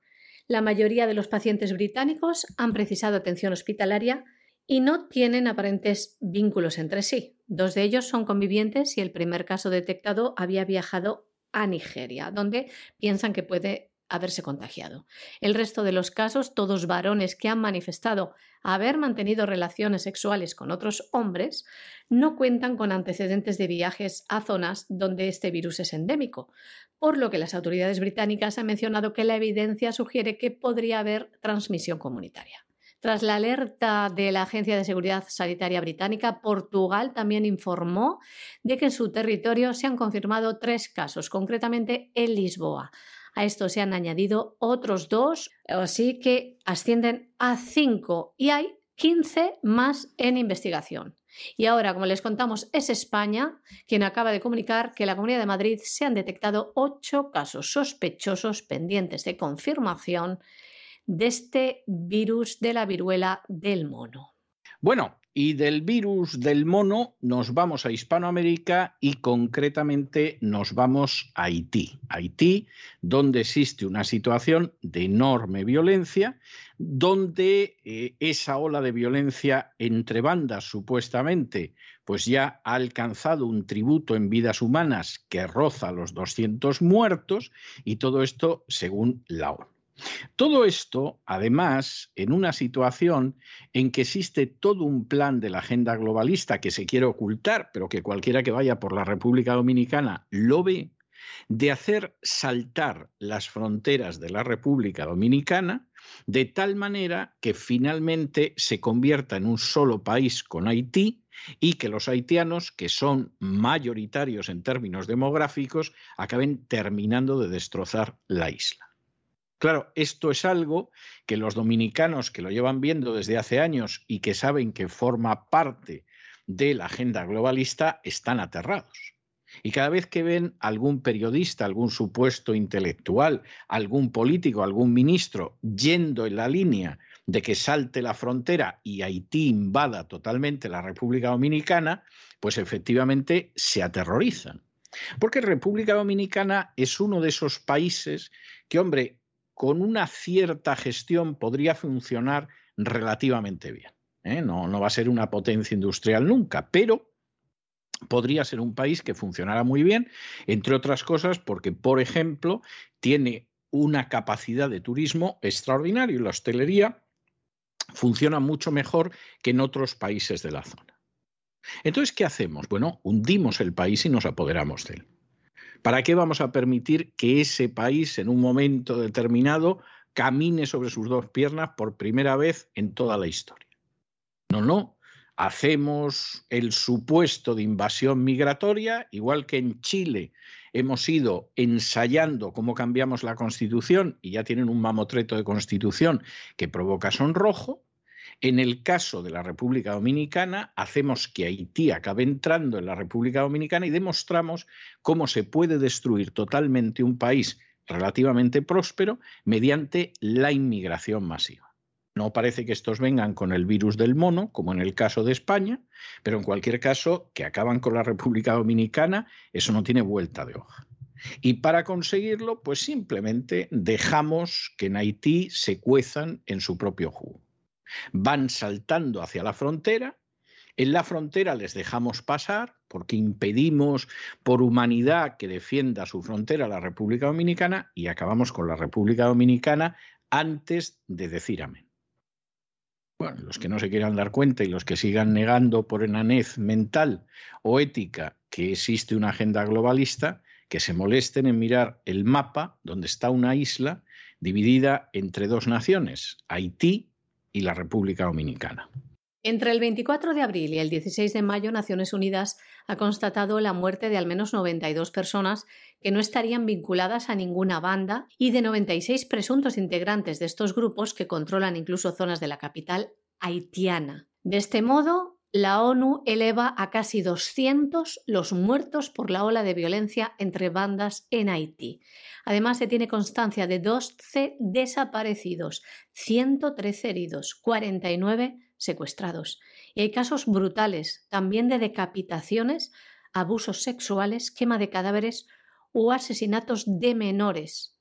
La mayoría de los pacientes británicos han precisado atención hospitalaria y no tienen aparentes vínculos entre sí. Dos de ellos son convivientes y el primer caso detectado había viajado a Nigeria, donde piensan que puede haberse contagiado. El resto de los casos, todos varones que han manifestado haber mantenido relaciones sexuales con otros hombres, no cuentan con antecedentes de viajes a zonas donde este virus es endémico, por lo que las autoridades británicas han mencionado que la evidencia sugiere que podría haber transmisión comunitaria. Tras la alerta de la Agencia de Seguridad Sanitaria Británica, Portugal también informó de que en su territorio se han confirmado tres casos, concretamente en Lisboa, A esto se han añadido otros dos, así que ascienden a cinco y hay 15 más en investigación. Y ahora, como les contamos, es España quien acaba de comunicar que en la Comunidad de Madrid se han detectado ocho casos sospechosos pendientes de confirmación de este virus de la viruela del mono. Bueno, y del virus del mono nos vamos a Hispanoamérica y concretamente nos vamos a Haití. Haití, donde existe una situación de enorme violencia, donde eh, esa ola de violencia entre bandas supuestamente pues ya ha alcanzado un tributo en vidas humanas que roza los 200 muertos y todo esto según la ONU. Todo esto, además, en una situación en que existe todo un plan de la agenda globalista que se quiere ocultar, pero que cualquiera que vaya por la República Dominicana lo ve, de hacer saltar las fronteras de la República Dominicana de tal manera que finalmente se convierta en un solo país con Haití y que los haitianos, que son mayoritarios en términos demográficos, acaben terminando de destrozar la isla. Claro, esto es algo que los dominicanos que lo llevan viendo desde hace años y que saben que forma parte de la agenda globalista están aterrados. Y cada vez que ven algún periodista, algún supuesto intelectual, algún político, algún ministro yendo en la línea de que salte la frontera y Haití invada totalmente la República Dominicana, pues efectivamente se aterrorizan. Porque República Dominicana es uno de esos países que, hombre, con una cierta gestión podría funcionar relativamente bien. ¿eh? No, no va a ser una potencia industrial nunca, pero podría ser un país que funcionara muy bien, entre otras cosas porque, por ejemplo, tiene una capacidad de turismo extraordinaria y la hostelería funciona mucho mejor que en otros países de la zona. Entonces, ¿qué hacemos? Bueno, hundimos el país y nos apoderamos de él. ¿Para qué vamos a permitir que ese país en un momento determinado camine sobre sus dos piernas por primera vez en toda la historia? No, no. Hacemos el supuesto de invasión migratoria, igual que en Chile hemos ido ensayando cómo cambiamos la constitución y ya tienen un mamotreto de constitución que provoca sonrojo, en el caso de la República Dominicana, hacemos que Haití acabe entrando en la República Dominicana y demostramos cómo se puede destruir totalmente un país relativamente próspero mediante la inmigración masiva. No parece que estos vengan con el virus del mono, como en el caso de España, pero en cualquier caso, que acaban con la República Dominicana, eso no tiene vuelta de hoja. Y para conseguirlo, pues simplemente dejamos que en Haití se cuezan en su propio jugo. Van saltando hacia la frontera. En la frontera les dejamos pasar porque impedimos por humanidad que defienda su frontera la República Dominicana y acabamos con la República Dominicana antes de decir amén. Bueno, los que no se quieran dar cuenta y los que sigan negando por enanez mental o ética que existe una agenda globalista, que se molesten en mirar el mapa donde está una isla dividida entre dos naciones, Haití y la República Dominicana. Entre el 24 de abril y el 16 de mayo, Naciones Unidas ha constatado la muerte de al menos 92 personas que no estarían vinculadas a ninguna banda y de 96 presuntos integrantes de estos grupos que controlan incluso zonas de la capital haitiana. De este modo, la ONU eleva a casi 200 los muertos por la ola de violencia entre bandas en Haití. Además, se tiene constancia de 12 desaparecidos, 113 heridos, 49 secuestrados. Y hay casos brutales, también de decapitaciones, abusos sexuales, quema de cadáveres o asesinatos de menores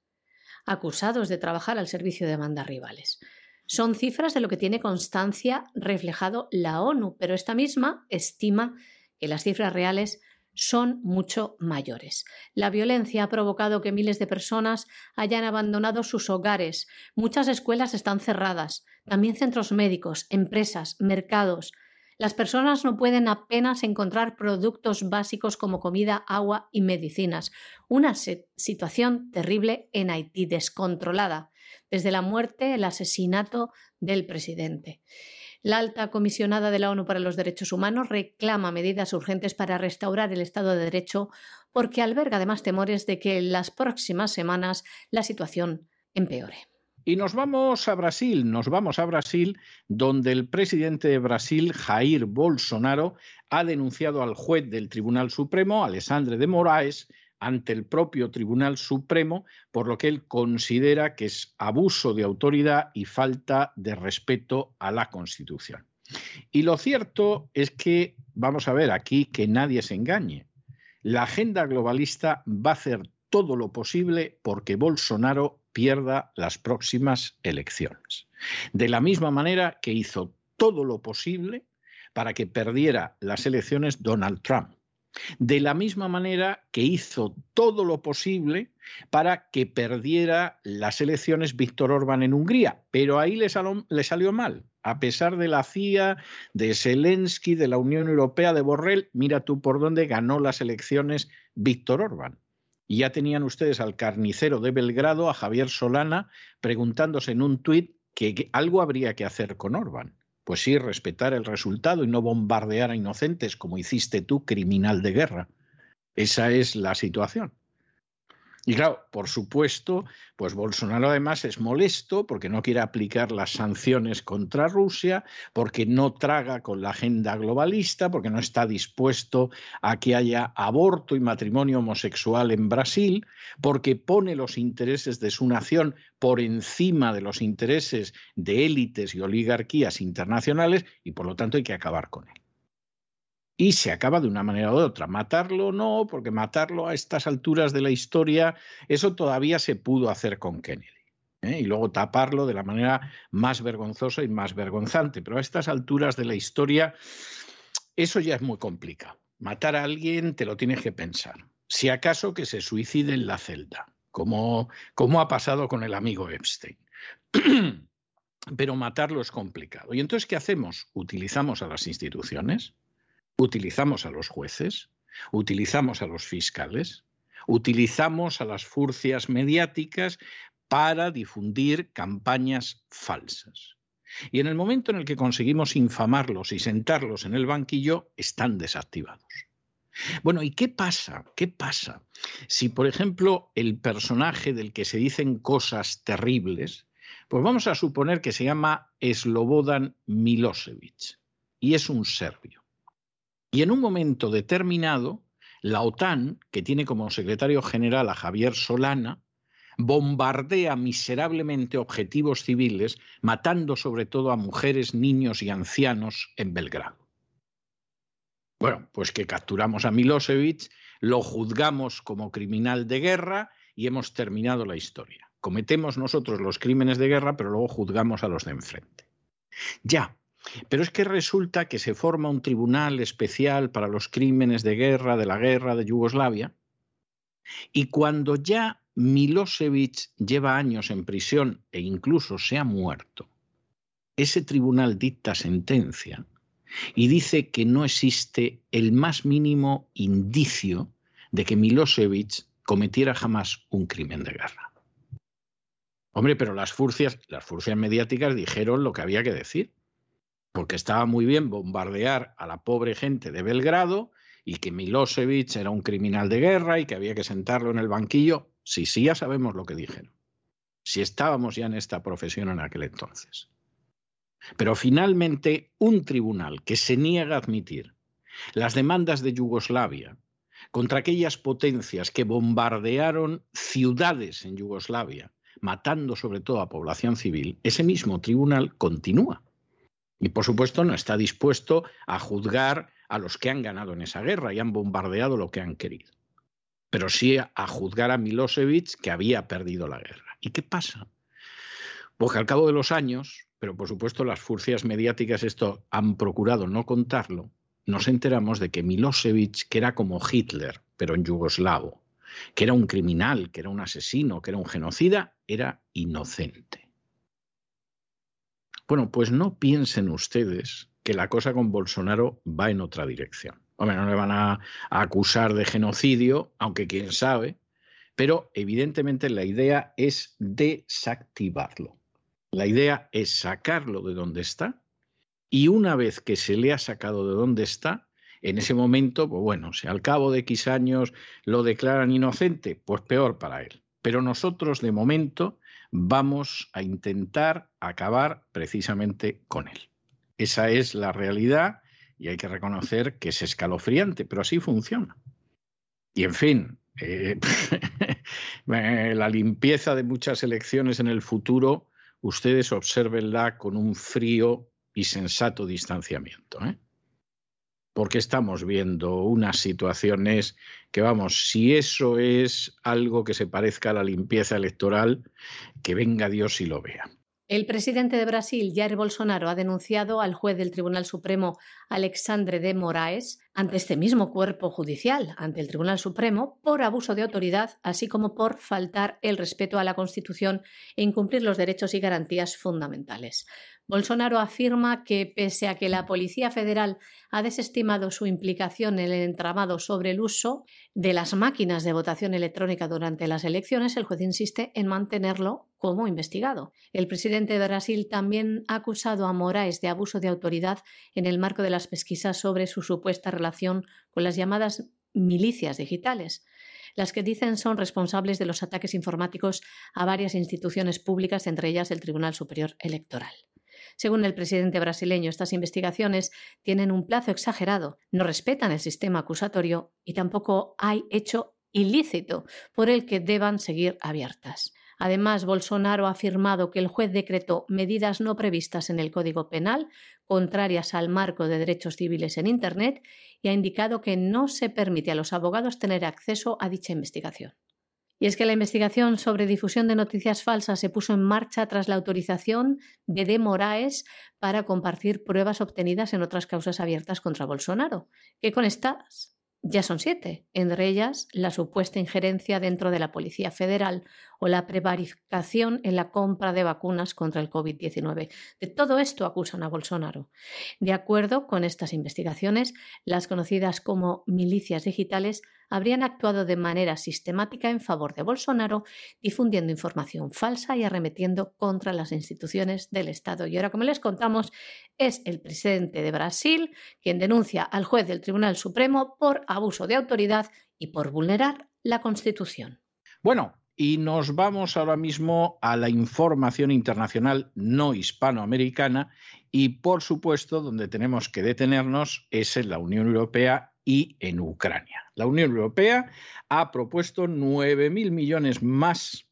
acusados de trabajar al servicio de bandas rivales. Son cifras de lo que tiene constancia reflejado la ONU, pero esta misma estima que las cifras reales son mucho mayores. La violencia ha provocado que miles de personas hayan abandonado sus hogares. Muchas escuelas están cerradas, también centros médicos, empresas, mercados. Las personas no pueden apenas encontrar productos básicos como comida, agua y medicinas. Una situación terrible en Haití, descontrolada desde la muerte, el asesinato del presidente. La alta comisionada de la ONU para los Derechos Humanos reclama medidas urgentes para restaurar el Estado de Derecho porque alberga además temores de que en las próximas semanas la situación empeore. Y nos vamos a Brasil, nos vamos a Brasil, donde el presidente de Brasil, Jair Bolsonaro, ha denunciado al juez del Tribunal Supremo, Alessandre de Moraes, ante el propio Tribunal Supremo, por lo que él considera que es abuso de autoridad y falta de respeto a la Constitución. Y lo cierto es que, vamos a ver aquí, que nadie se engañe. La agenda globalista va a hacer todo lo posible porque Bolsonaro pierda las próximas elecciones. De la misma manera que hizo todo lo posible para que perdiera las elecciones Donald Trump. De la misma manera que hizo todo lo posible para que perdiera las elecciones Víctor Orbán en Hungría, pero ahí le, salió mal. A pesar de la CIA, de Zelensky, de la Unión Europea, de Borrell, mira tú por dónde ganó las elecciones Víctor Orbán. Y ya tenían ustedes al carnicero de Belgrado, a Javier Solana, preguntándose en un tuit que algo habría que hacer con Orbán. Pues sí, respetar el resultado y no bombardear a inocentes como hiciste tú, criminal de guerra. Esa es la situación. Y claro, por supuesto, pues Bolsonaro además es molesto porque no quiere aplicar las sanciones contra Rusia, porque no traga con la agenda globalista, porque no está dispuesto a que haya aborto y matrimonio homosexual en Brasil, porque pone los intereses de su nación por encima de los intereses de élites y oligarquías internacionales y por lo tanto hay que acabar con él y se acaba de una manera u otra. Matarlo no, porque matarlo a estas alturas de la historia, eso todavía se pudo hacer con Kennedy. ¿eh? Y luego taparlo de la manera más vergonzosa y más vergonzante. Pero a estas alturas de la historia, eso ya es muy complicado. Matar a alguien te lo tienes que pensar. Si acaso que se suicide en la celda, como, como ha pasado con el amigo Epstein. Pero matarlo es complicado. ¿Y entonces qué hacemos? Utilizamos a las instituciones utilizamos a los jueces, utilizamos a los fiscales, utilizamos a las furcias mediáticas para difundir campañas falsas. Y en el momento en el que conseguimos infamarlos y sentarlos en el banquillo, están desactivados. Bueno, ¿y qué pasa? ¿Qué pasa si, por ejemplo, el personaje del que se dicen cosas terribles, pues vamos a suponer que se llama Slobodan Milosevic y es un serbio? Y en un momento determinado, la OTAN, que tiene como secretario general a Javier Solana, bombardea miserablemente objetivos civiles, matando sobre todo a mujeres, niños y ancianos en Belgrado. Bueno, pues que capturamos a Milosevic, lo juzgamos como criminal de guerra y hemos terminado la historia. Cometemos nosotros los crímenes de guerra, pero luego juzgamos a los de enfrente. Ya, pero es que resulta que se forma un tribunal especial para los crímenes de guerra de la guerra de Yugoslavia y cuando ya Milosevic lleva años en prisión e incluso se ha muerto, ese tribunal dicta sentencia y dice que no existe el más mínimo indicio de que Milosevic cometiera jamás un crimen de guerra. Hombre, pero las furcias, las furcias mediáticas dijeron lo que había que decir porque estaba muy bien bombardear a la pobre gente de Belgrado y que Milosevic era un criminal de guerra y que había que sentarlo en el banquillo. Sí, sí, ya sabemos lo que dijeron. Si estábamos ya en esta profesión en aquel entonces. Pero finalmente un tribunal que se niega a admitir las demandas de Yugoslavia contra aquellas potencias que bombardearon ciudades en Yugoslavia, matando sobre todo a población civil, ese mismo tribunal continúa y por supuesto no está dispuesto a juzgar a los que han ganado en esa guerra y han bombardeado lo que han querido. Pero sí a juzgar a Milosevic que había perdido la guerra. ¿Y qué pasa? Porque al cabo de los años, pero por supuesto las furcias mediáticas esto han procurado no contarlo, nos enteramos de que Milosevic, que era como Hitler, pero en yugoslavo, que era un criminal, que era un asesino, que era un genocida, era inocente. Bueno, pues no piensen ustedes que la cosa con Bolsonaro va en otra dirección. Hombre, no le van a, acusar de genocidio, aunque quién sabe, pero evidentemente la idea es desactivarlo. La idea es sacarlo de donde está y una vez que se le ha sacado de donde está, en ese momento, pues bueno, si al cabo de X años lo declaran inocente, pues peor para él. Pero nosotros de momento vamos a intentar acabar precisamente con él. Esa es la realidad y hay que reconocer que es escalofriante, pero así funciona. Y en fin, eh, la limpieza de muchas elecciones en el futuro, ustedes observenla con un frío y sensato distanciamiento. ¿eh? Porque estamos viendo unas situaciones que, vamos, si eso es algo que se parezca a la limpieza electoral, que venga Dios y lo vea. El presidente de Brasil, Jair Bolsonaro, ha denunciado al juez del Tribunal Supremo, Alexandre de Moraes, ante este mismo cuerpo judicial, ante el Tribunal Supremo, por abuso de autoridad, así como por faltar el respeto a la Constitución e incumplir los derechos y garantías fundamentales. Bolsonaro afirma que, pese a que la Policía Federal ha desestimado su implicación en el entramado sobre el uso de las máquinas de votación electrónica durante las elecciones, el juez insiste en mantenerlo como investigado. El presidente de Brasil también ha acusado a Moraes de abuso de autoridad en el marco de las pesquisas sobre su supuesta relación con las llamadas milicias digitales las que dicen son responsables de los ataques informáticos a varias instituciones públicas, entre ellas el Tribunal Superior Electoral. Según el presidente brasileño, estas investigaciones tienen un plazo exagerado, no respetan el sistema acusatorio y tampoco hay hecho ilícito por el que deban seguir abiertas. Además, Bolsonaro ha afirmado que el juez decretó medidas no previstas en el Código Penal, contrarias al marco de derechos civiles en Internet, y ha indicado que no se permite a los abogados tener acceso a dicha investigación. Y es que la investigación sobre difusión de noticias falsas se puso en marcha tras la autorización de De Moraes para compartir pruebas obtenidas en otras causas abiertas contra Bolsonaro, que con estas ya son siete, entre ellas la supuesta injerencia dentro de la Policía Federal o la prevaricación en la compra de vacunas contra el COVID-19. De todo esto acusan a Bolsonaro. De acuerdo con estas investigaciones, las conocidas como milicias digitales habrían actuado de manera sistemática en favor de Bolsonaro, difundiendo información falsa y arremetiendo contra las instituciones del Estado. Y ahora, como les contamos, es el presidente de Brasil quien denuncia al juez del Tribunal Supremo por abuso de autoridad y por vulnerar la Constitución. Bueno, y nos vamos ahora mismo a la información internacional no hispanoamericana y por supuesto donde tenemos que detenernos es en la Unión Europea y en Ucrania. La Unión Europea ha propuesto 9.000 millones más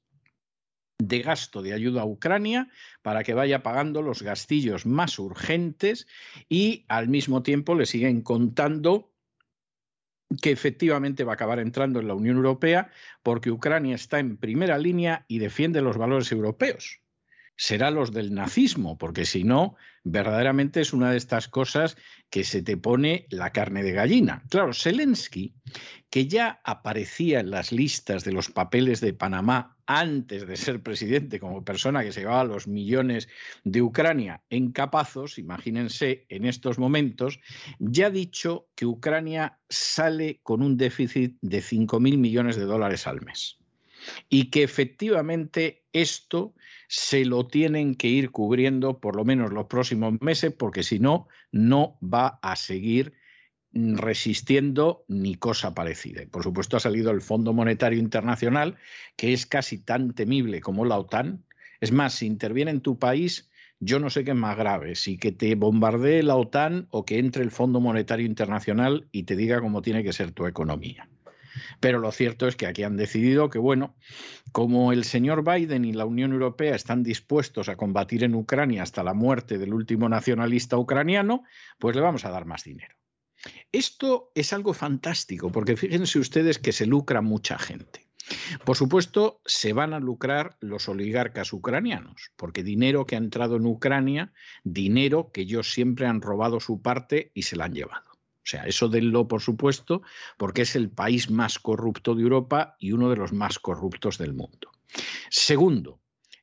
de gasto de ayuda a Ucrania para que vaya pagando los gastillos más urgentes y al mismo tiempo le siguen contando que efectivamente va a acabar entrando en la Unión Europea porque Ucrania está en primera línea y defiende los valores europeos. Será los del nazismo, porque si no, verdaderamente es una de estas cosas que se te pone la carne de gallina. Claro, Zelensky, que ya aparecía en las listas de los papeles de Panamá antes de ser presidente, como persona que se llevaba los millones de Ucrania en capazos, imagínense en estos momentos, ya ha dicho que Ucrania sale con un déficit de 5.000 millones de dólares al mes. Y que efectivamente esto se lo tienen que ir cubriendo por lo menos los próximos meses, porque si no, no va a seguir resistiendo ni cosa parecida. Por supuesto, ha salido el Fondo Monetario Internacional, que es casi tan temible como la OTAN. Es más, si interviene en tu país, yo no sé qué es más grave, si que te bombardee la OTAN o que entre el Fondo Monetario Internacional y te diga cómo tiene que ser tu economía. Pero lo cierto es que aquí han decidido que, bueno, como el señor Biden y la Unión Europea están dispuestos a combatir en Ucrania hasta la muerte del último nacionalista ucraniano, pues le vamos a dar más dinero. Esto es algo fantástico, porque fíjense ustedes que se lucra mucha gente. Por supuesto, se van a lucrar los oligarcas ucranianos, porque dinero que ha entrado en Ucrania, dinero que ellos siempre han robado su parte y se la han llevado. O sea, eso denlo por supuesto, porque es el país más corrupto de Europa y uno de los más corruptos del mundo. Segundo,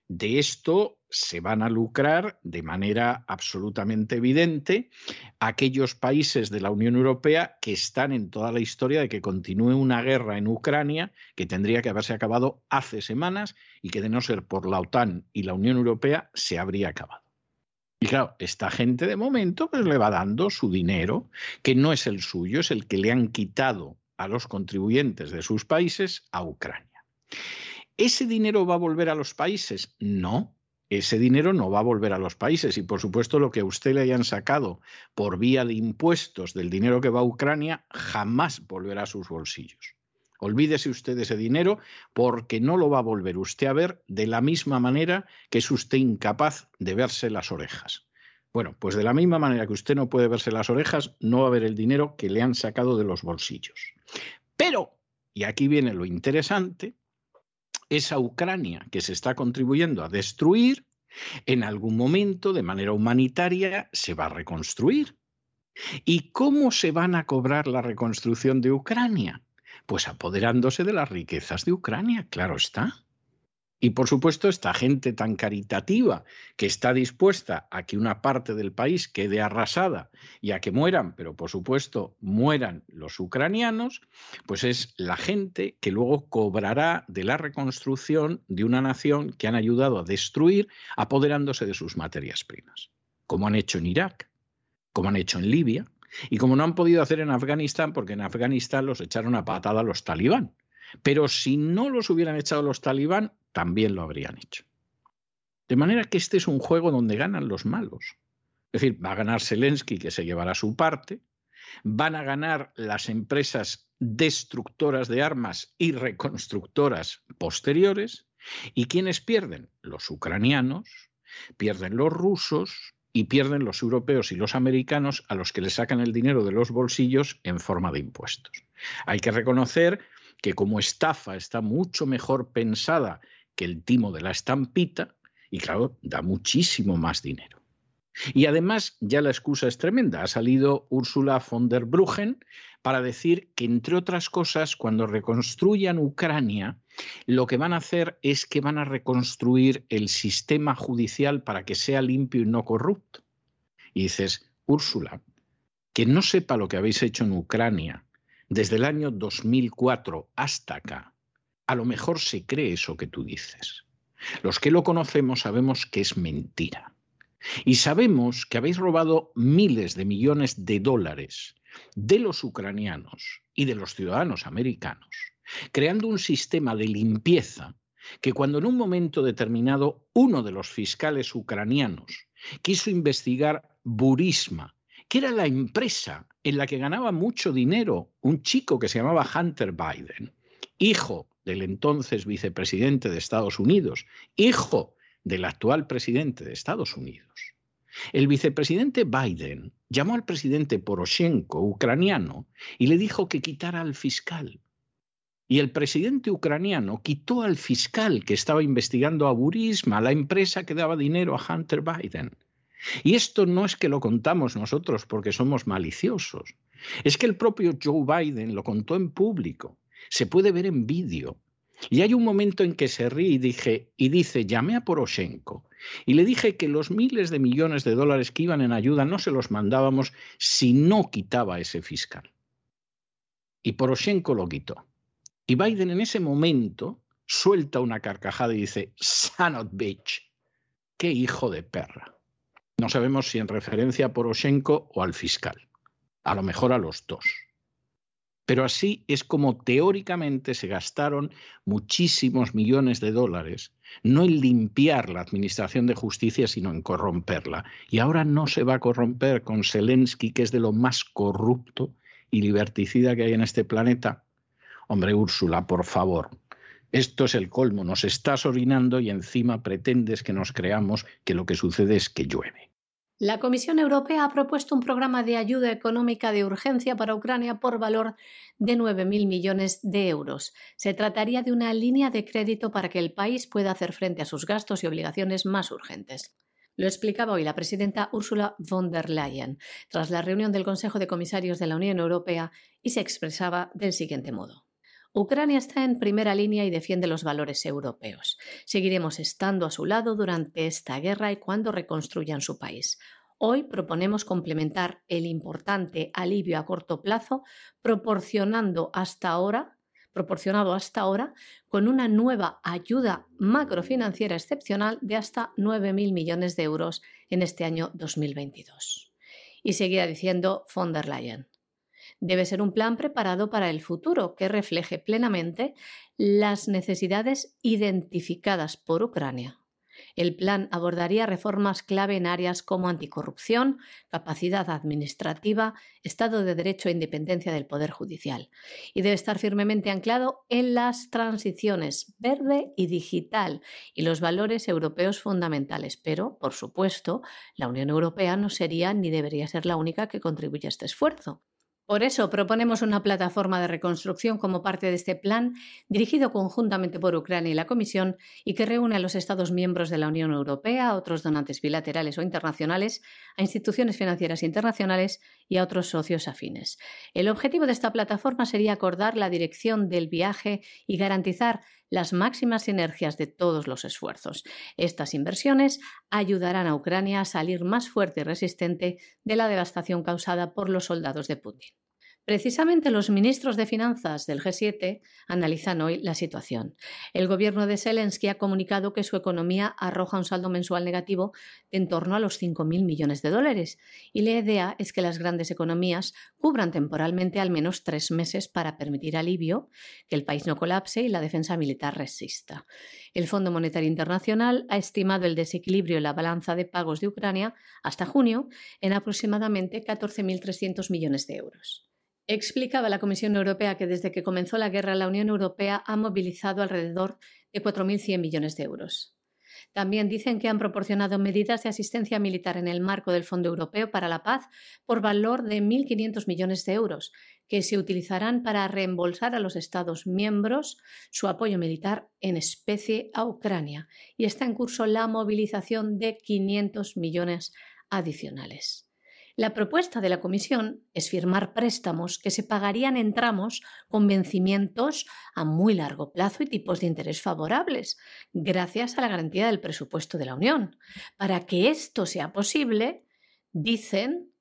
de esto se van a lucrar de manera absolutamente evidente aquellos países de la Unión Europea que están en toda la historia de que continúe una guerra en Ucrania que tendría que haberse acabado hace semanas y que de no ser por la OTAN y la Unión Europea se habría acabado. Y claro, esta gente de momento pues le va dando su dinero, que no es el suyo, es el que le han quitado a los contribuyentes de sus países a Ucrania. ¿Ese dinero va a volver a los países? No, ese dinero no va a volver a los países y por supuesto lo que a usted le hayan sacado por vía de impuestos del dinero que va a Ucrania jamás volverá a sus bolsillos. Olvídese usted de ese dinero porque no lo va a volver usted a ver de la misma manera que es usted incapaz de verse las orejas. Bueno, pues de la misma manera que usted no puede verse las orejas, no va a ver el dinero que le han sacado de los bolsillos. Pero, y aquí viene lo interesante, esa Ucrania que se está contribuyendo a destruir, en algún momento, de manera humanitaria, se va a reconstruir. ¿Y cómo se van a cobrar la reconstrucción de Ucrania? Pues apoderándose de las riquezas de Ucrania, claro está. Y por supuesto, esta gente tan caritativa que está dispuesta a que una parte del país quede arrasada y a que mueran, pero por supuesto mueran los ucranianos, pues es la gente que luego cobrará de la reconstrucción de una nación que han ayudado a destruir apoderándose de sus materias primas, como han hecho en Irak, como han hecho en Libia y como no han podido hacer en Afganistán porque en Afganistán los echaron a patada los talibán. Pero si no los hubieran echado los talibán, también lo habrían hecho. De manera que este es un juego donde ganan los malos. Es decir, va a ganar Zelensky, que se llevará su parte, van a ganar las empresas destructoras de armas y reconstructoras posteriores, y quienes pierden? Los ucranianos, pierden los rusos y pierden los europeos y los americanos a los que le sacan el dinero de los bolsillos en forma de impuestos. Hay que reconocer que como estafa está mucho mejor pensada que el timo de la estampita y claro, da muchísimo más dinero. Y además ya la excusa es tremenda. Ha salido Ursula von der Bruggen para decir que, entre otras cosas, cuando reconstruyan Ucrania, lo que van a hacer es que van a reconstruir el sistema judicial para que sea limpio y no corrupto. Y dices, Úrsula, que no sepa lo que habéis hecho en Ucrania desde el año 2004 hasta acá, a lo mejor se cree eso que tú dices. Los que lo conocemos sabemos que es mentira. Y sabemos que habéis robado miles de millones de dólares de los ucranianos y de los ciudadanos americanos, creando un sistema de limpieza que cuando en un momento determinado uno de los fiscales ucranianos quiso investigar Burisma, que era la empresa en la que ganaba mucho dinero un chico que se llamaba Hunter Biden, hijo del entonces vicepresidente de Estados Unidos, hijo del actual presidente de Estados Unidos. El vicepresidente Biden llamó al presidente Poroshenko, ucraniano, y le dijo que quitara al fiscal. Y el presidente ucraniano quitó al fiscal que estaba investigando a Burisma, la empresa que daba dinero a Hunter Biden. Y esto no es que lo contamos nosotros porque somos maliciosos, es que el propio Joe Biden lo contó en público se puede ver en vídeo. Y hay un momento en que se ríe y, dije, y dice, llamé a Poroshenko y le dije que los miles de millones de dólares que iban en ayuda no se los mandábamos si no quitaba ese fiscal. Y Poroshenko lo quitó. Y Biden en ese momento suelta una carcajada y dice, son of bitch, qué hijo de perra. No sabemos si en referencia a Poroshenko o al fiscal. A lo mejor a los dos. Pero así es como teóricamente se gastaron muchísimos millones de dólares, no en limpiar la administración de justicia, sino en corromperla. Y ahora no se va a corromper con Zelensky, que es de lo más corrupto y liberticida que hay en este planeta. Hombre, Úrsula, por favor. Esto es el colmo, nos estás orinando y encima pretendes que nos creamos que lo que sucede es que llueve. La Comisión Europea ha propuesto un programa de ayuda económica de urgencia para Ucrania por valor de 9.000 millones de euros. Se trataría de una línea de crédito para que el país pueda hacer frente a sus gastos y obligaciones más urgentes. Lo explicaba hoy la presidenta Ursula von der Leyen tras la reunión del Consejo de Comisarios de la Unión Europea y se expresaba del siguiente modo. Ucrania está en primera línea y defiende los valores europeos. Seguiremos estando a su lado durante esta guerra y cuando reconstruyan su país. Hoy proponemos complementar el importante alivio a corto plazo proporcionando hasta ahora proporcionado hasta ahora con una nueva ayuda macrofinanciera excepcional de hasta 9.000 millones de euros en este año 2022. Y seguía diciendo von der Leyen. Debe ser un plan preparado para el futuro que refleje plenamente las necesidades identificadas por Ucrania. El plan abordaría reformas clave en áreas como anticorrupción, capacidad administrativa, Estado de Derecho e independencia del Poder Judicial. Y debe estar firmemente anclado en las transiciones verde y digital y los valores europeos fundamentales. Pero, por supuesto, la Unión Europea no sería ni debería ser la única que contribuya a este esfuerzo. Por eso proponemos una plataforma de reconstrucción como parte de este plan, dirigido conjuntamente por Ucrania y la Comisión, y que reúne a los Estados miembros de la Unión Europea, a otros donantes bilaterales o internacionales, a instituciones financieras internacionales y a otros socios afines. El objetivo de esta plataforma sería acordar la dirección del viaje y garantizar las máximas sinergias de todos los esfuerzos. Estas inversiones ayudarán a Ucrania a salir más fuerte y resistente de la devastación causada por los soldados de Putin. Precisamente los ministros de Finanzas del G7 analizan hoy la situación. El gobierno de Zelensky ha comunicado que su economía arroja un saldo mensual negativo de en torno a los 5.000 millones de dólares y la idea es que las grandes economías cubran temporalmente al menos tres meses para permitir alivio, que el país no colapse y la defensa militar resista. El Fondo Monetario Internacional ha estimado el desequilibrio en la balanza de pagos de Ucrania hasta junio en aproximadamente 14.300 millones de euros. Explicaba la Comisión Europea que desde que comenzó la guerra la Unión Europea ha movilizado alrededor de 4.100 millones de euros. También dicen que han proporcionado medidas de asistencia militar en el marco del Fondo Europeo para la Paz por valor de 1.500 millones de euros, que se utilizarán para reembolsar a los Estados miembros su apoyo militar en especie a Ucrania. Y está en curso la movilización de 500 millones adicionales. La propuesta de la Comisión es firmar préstamos que se pagarían en tramos con vencimientos a muy largo plazo y tipos de interés favorables, gracias a la garantía del presupuesto de la Unión. Para que esto sea posible, dicen,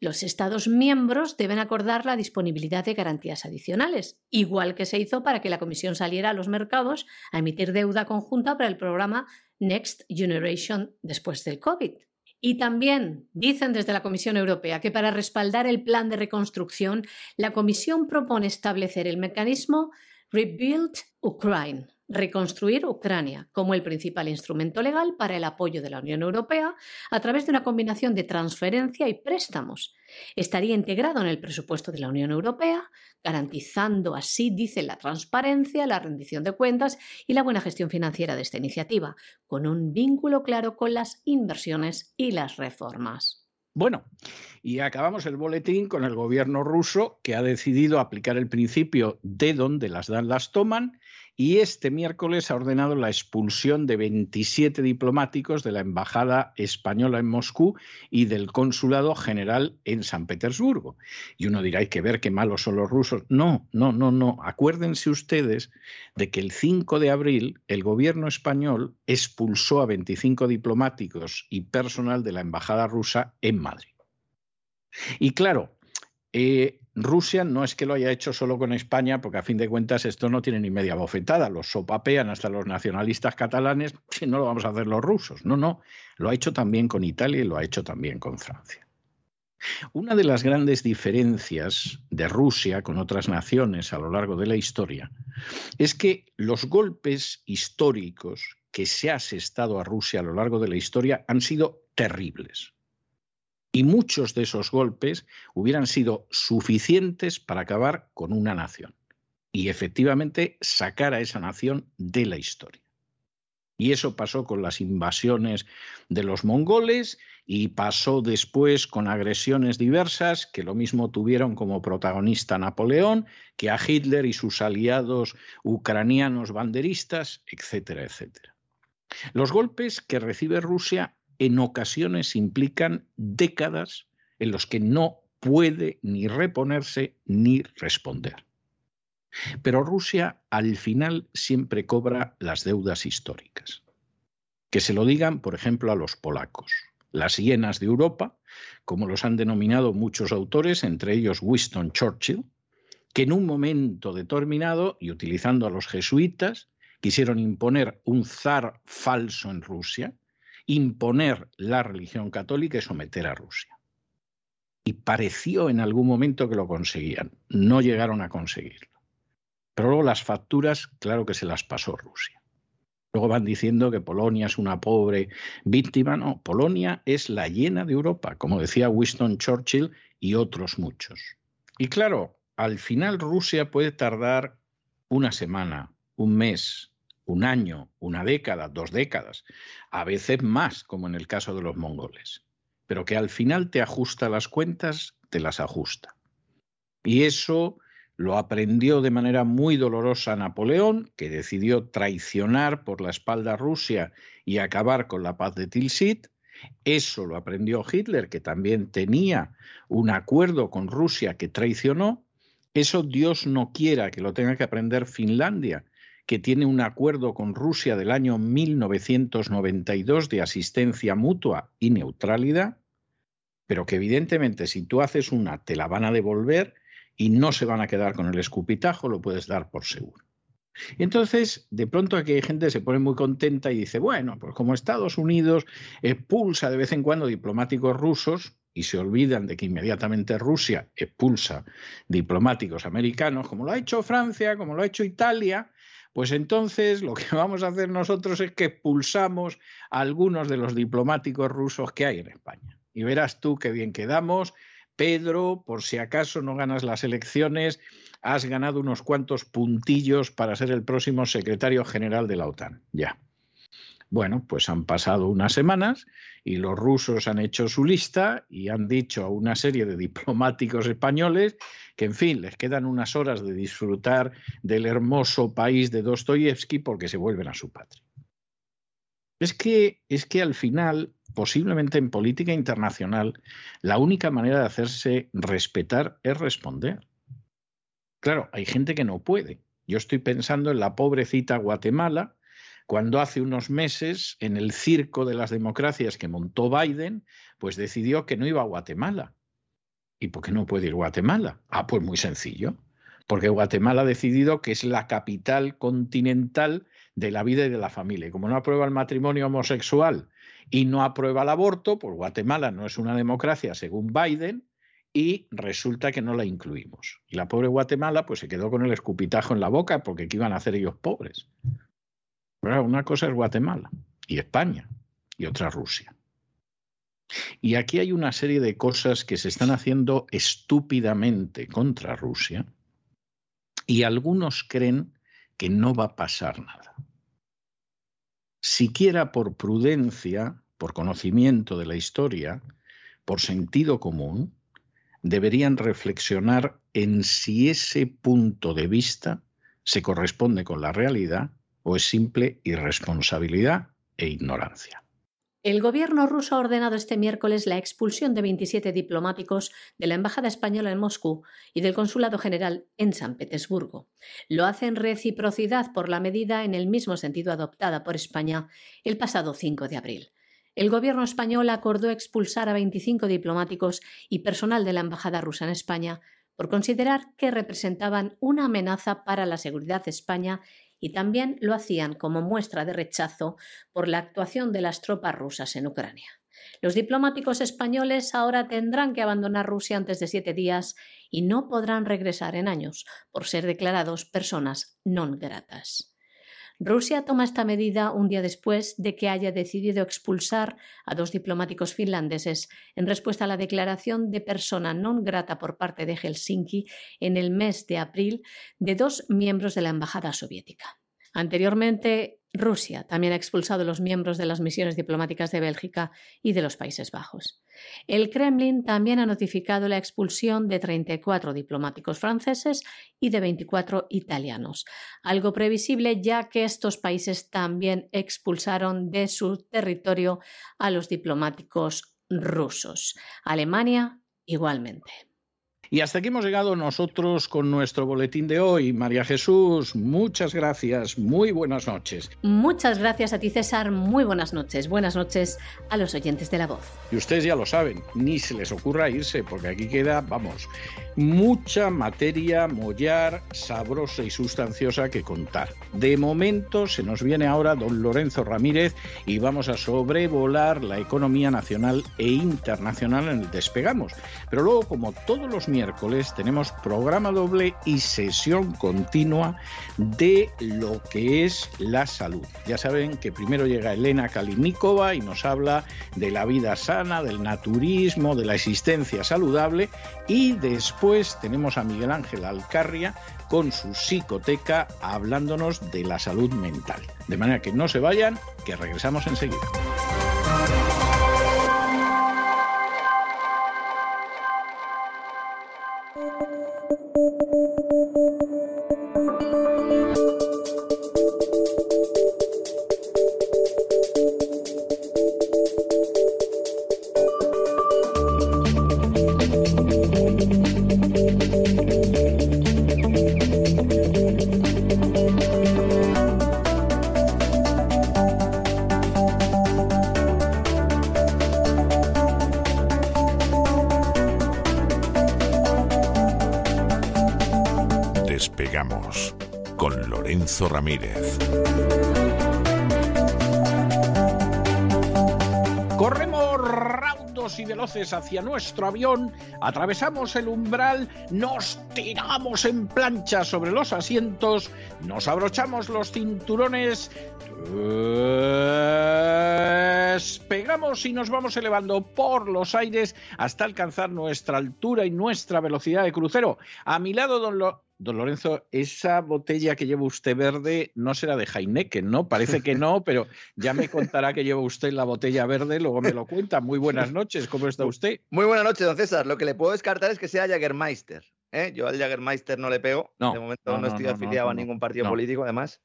los Estados miembros deben acordar la disponibilidad de garantías adicionales, igual que se hizo para que la Comisión saliera a los mercados a emitir deuda conjunta para el programa Next Generation después del COVID. Y también dicen desde la Comisión Europea que para respaldar el plan de reconstrucción, la Comisión propone establecer el mecanismo Rebuild Ukraine, reconstruir Ucrania como el principal instrumento legal para el apoyo de la Unión Europea a través de una combinación de transferencia y préstamos. Estaría integrado en el presupuesto de la Unión Europea, garantizando así, dice, la transparencia, la rendición de cuentas y la buena gestión financiera de esta iniciativa, con un vínculo claro con las inversiones y las reformas. Bueno, y acabamos el boletín con el gobierno ruso que ha decidido aplicar el principio de donde las dan las toman y este miércoles ha ordenado la expulsión de 27 diplomáticos de la Embajada Española en Moscú y del Consulado General en San Petersburgo. Y uno dirá, hay que ver qué malos son los rusos. No, no, no, no. Acuérdense ustedes de que el 5 de abril el gobierno español expulsó a 25 diplomáticos y personal de la Embajada rusa en Madrid. Y claro, eh, Rusia no es que lo haya hecho solo con España, porque a fin de cuentas esto no tiene ni media bofetada. Los sopapean hasta los nacionalistas catalanes, si no lo vamos a hacer los rusos. No, no, lo ha hecho también con Italia y lo ha hecho también con Francia. Una de las grandes diferencias de Rusia con otras naciones a lo largo de la historia es que los golpes históricos que se ha asestado a Rusia a lo largo de la historia han sido terribles. Y muchos de esos golpes hubieran sido suficientes para acabar con una nación y efectivamente sacar a esa nación de la historia. Y eso pasó con las invasiones de los mongoles y pasó después con agresiones diversas que lo mismo tuvieron como protagonista Napoleón que a Hitler y sus aliados ucranianos banderistas, etcétera, etcétera. Los golpes que recibe Rusia en ocasiones implican décadas en los que no puede ni reponerse ni responder. Pero Rusia al final siempre cobra las deudas históricas. Que se lo digan, por ejemplo, a los polacos, las hienas de Europa, como los han denominado muchos autores, entre ellos Winston Churchill, que en un momento determinado, y utilizando a los jesuitas, quisieron imponer un zar falso en Rusia, imponer la religión católica y someter a Rusia. Y pareció en algún momento que lo conseguían. No llegaron a conseguirlo. Pero luego las facturas, claro que se las pasó Rusia. Luego van diciendo que Polonia es una pobre víctima. No, Polonia es la llena de Europa, como decía Winston Churchill y otros muchos. Y claro, al final Rusia puede tardar una semana, un mes, un año, una década, dos décadas, a veces más, como en el caso de los mongoles, pero que al final te ajusta las cuentas, te las ajusta. Y eso lo aprendió de manera muy dolorosa Napoleón, que decidió traicionar por la espalda a Rusia y acabar con la paz de Tilsit, eso lo aprendió Hitler, que también tenía un acuerdo con Rusia que traicionó, eso Dios no quiera que lo tenga que aprender Finlandia, que tiene un acuerdo con Rusia del año 1992 de asistencia mutua y neutralidad, pero que evidentemente si tú haces una te la van a devolver y no se van a quedar con el escupitajo, lo puedes dar por seguro. Entonces, de pronto aquí hay gente que se pone muy contenta y dice, bueno, pues como Estados Unidos expulsa de vez en cuando diplomáticos rusos, y se olvidan de que inmediatamente Rusia expulsa diplomáticos americanos, como lo ha hecho Francia, como lo ha hecho Italia, pues entonces lo que vamos a hacer nosotros es que expulsamos a algunos de los diplomáticos rusos que hay en España. Y verás tú qué bien quedamos. Pedro, por si acaso no ganas las elecciones, has ganado unos cuantos puntillos para ser el próximo secretario general de la OTAN. Ya. Bueno, pues han pasado unas semanas y los rusos han hecho su lista y han dicho a una serie de diplomáticos españoles que, en fin, les quedan unas horas de disfrutar del hermoso país de Dostoyevsky porque se vuelven a su patria. Es que, es que al final, posiblemente en política internacional, la única manera de hacerse respetar es responder. Claro, hay gente que no puede. Yo estoy pensando en la pobrecita Guatemala, cuando hace unos meses, en el circo de las democracias que montó Biden, pues decidió que no iba a Guatemala. ¿Y por qué no puede ir Guatemala? Ah, pues muy sencillo. Porque Guatemala ha decidido que es la capital continental de la vida y de la familia. Como no aprueba el matrimonio homosexual y no aprueba el aborto, pues Guatemala no es una democracia según Biden y resulta que no la incluimos. Y la pobre Guatemala pues se quedó con el escupitajo en la boca porque ¿qué iban a hacer ellos pobres? Una cosa es Guatemala y España y otra Rusia. Y aquí hay una serie de cosas que se están haciendo estúpidamente contra Rusia y algunos creen que no va a pasar nada. Siquiera por prudencia, por conocimiento de la historia, por sentido común, deberían reflexionar en si ese punto de vista se corresponde con la realidad o es simple irresponsabilidad e ignorancia. El gobierno ruso ha ordenado este miércoles la expulsión de 27 diplomáticos de la Embajada Española en Moscú y del Consulado General en San Petersburgo. Lo hace en reciprocidad por la medida en el mismo sentido adoptada por España el pasado 5 de abril. El gobierno español acordó expulsar a 25 diplomáticos y personal de la Embajada rusa en España por considerar que representaban una amenaza para la seguridad de España y también lo hacían como muestra de rechazo por la actuación de las tropas rusas en Ucrania. Los diplomáticos españoles ahora tendrán que abandonar Rusia antes de siete días y no podrán regresar en años por ser declarados personas non gratas. Rusia toma esta medida un día después de que haya decidido expulsar a dos diplomáticos finlandeses en respuesta a la declaración de persona non grata por parte de Helsinki en el mes de abril de dos miembros de la Embajada soviética. Anteriormente, Rusia también ha expulsado a los miembros de las misiones diplomáticas de Bélgica y de los Países Bajos. El Kremlin también ha notificado la expulsión de 34 diplomáticos franceses y de 24 italianos, algo previsible ya que estos países también expulsaron de su territorio a los diplomáticos rusos. Alemania igualmente. Y hasta aquí hemos llegado nosotros con nuestro boletín de hoy. María Jesús, muchas gracias, muy buenas noches. Muchas gracias a ti, César, muy buenas noches. Buenas noches a los oyentes de la voz. Y ustedes ya lo saben, ni se les ocurra irse, porque aquí queda, vamos, mucha materia mollar, sabrosa y sustanciosa que contar. De momento se nos viene ahora don Lorenzo Ramírez y vamos a sobrevolar la economía nacional e internacional en el Despegamos. Pero luego, como todos los miércoles, tenemos programa doble y sesión continua de lo que es la salud. Ya saben que primero llega Elena Kalinikova y nos habla de la vida sana, del naturismo, de la existencia saludable y después tenemos a Miguel Ángel Alcarria con su psicoteca hablándonos de la salud mental. De manera que no se vayan, que regresamos enseguida. Ramírez. Corremos raudos y veloces hacia nuestro avión, atravesamos el umbral, nos tiramos en plancha sobre los asientos, nos abrochamos los cinturones, despegamos y nos vamos elevando por los aires hasta alcanzar nuestra altura y nuestra velocidad de crucero. A mi lado, don, Lo Don Lorenzo, esa botella que lleva usted verde no será de Heineken, ¿no? Parece que no, pero ya me contará que lleva usted la botella verde, luego me lo cuenta. Muy buenas noches, ¿cómo está usted? Muy buenas noches, don César. Lo que le puedo descartar es que sea Jagermeister. ¿eh? Yo al Jagermeister no le pego. de momento no, estoy afiliado a ningún partido político, además.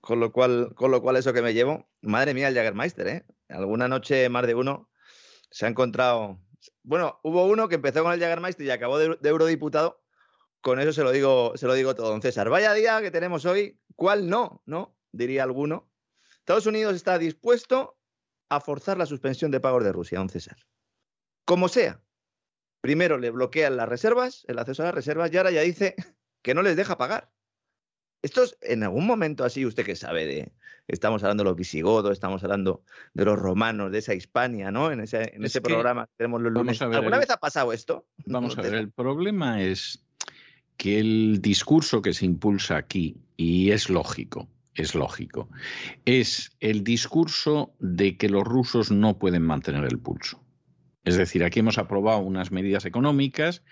Con lo, cual, con lo cual, eso que me llevo. Madre mía, el Jagermeister, ¿eh? Alguna noche más de uno se ha encontrado. Bueno, hubo uno que empezó con el Jagermeister y acabó de eurodiputado con eso se lo digo, se lo digo todo, don César. Vaya día que tenemos hoy, ¿cuál no? ¿No? Diría alguno. Estados Unidos está dispuesto a forzar la suspensión de pagos de Rusia, don César. Como sea. Primero le bloquean las reservas, el acceso a las reservas, y ahora ya dice que no les deja pagar. Esto es en algún momento así, usted que sabe de. Estamos hablando de los visigodos, estamos hablando de los romanos, de esa Hispania, ¿no? En ese, en ese programa tenemos los lunes. ¿Alguna vez ha pasado esto? Vamos a ver, el problema es que el discurso que se impulsa aquí, y es lógico, es lógico, es el discurso de que los rusos no pueden mantener el pulso. Es decir, aquí hemos aprobado unas medidas económicas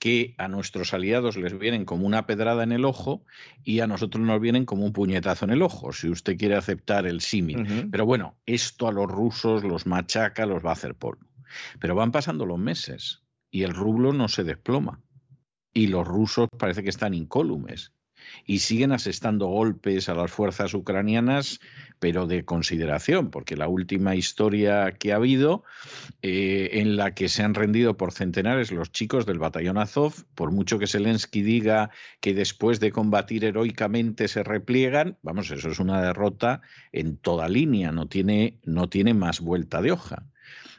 que a nuestros aliados les vienen como una pedrada en el ojo y a nosotros nos vienen como un puñetazo en el ojo, si usted quiere aceptar el símil. Pero bueno, esto a los rusos los machaca, los va a hacer polvo. Pero van pasando los meses y el rublo no se desploma y los rusos parece que están incólumes y siguen asestando golpes a las fuerzas ucranianas, pero de consideración, porque la última historia que ha habido, eh, en la que se han rendido por centenares los chicos del batallón Azov, por mucho que Zelensky diga que después de combatir heroicamente se repliegan, vamos, eso es una derrota en toda línea, no tiene, no tiene más vuelta de hoja.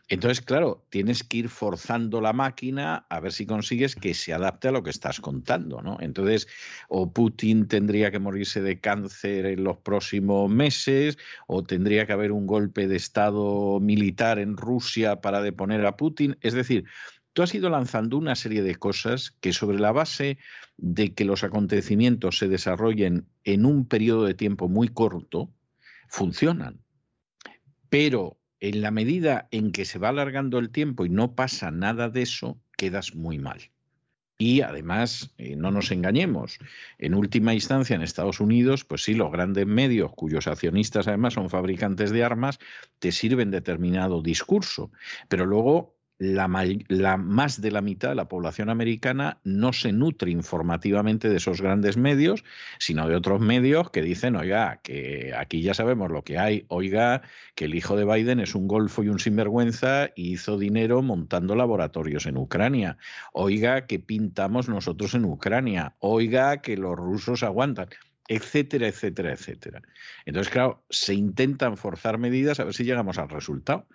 Entonces, claro, tienes que ir forzando la máquina a ver si consigues que se adapte a lo que estás contando, ¿no? Entonces, o Putin tendría que morirse de cáncer en los próximos meses, o tendría que haber un golpe de Estado militar en Rusia para deponer a Putin. Es decir, tú has ido lanzando una serie de cosas que sobre la base de que los acontecimientos se desarrollen en un periodo de tiempo muy corto, funcionan. Pero en la medida en que se va alargando el tiempo y no pasa nada de eso, quedas muy mal. Y además, eh, no nos engañemos, en última instancia en Estados Unidos, pues sí, los grandes medios, cuyos accionistas además son fabricantes de armas, te sirven determinado discurso, pero luego la, más de la mitad de la población americana no se nutre informativamente de esos grandes medios, sino de otros medios que dicen, oiga, que aquí ya sabemos lo que hay, oiga, que el hijo de Biden es un golfo y un sinvergüenza y hizo dinero montando laboratorios en Ucrania, oiga, que pintamos nosotros en Ucrania, oiga, que los rusos aguantan etcétera, etcétera, etcétera. Entonces, claro, se intentan forzar medidas a ver si llegamos al resultado.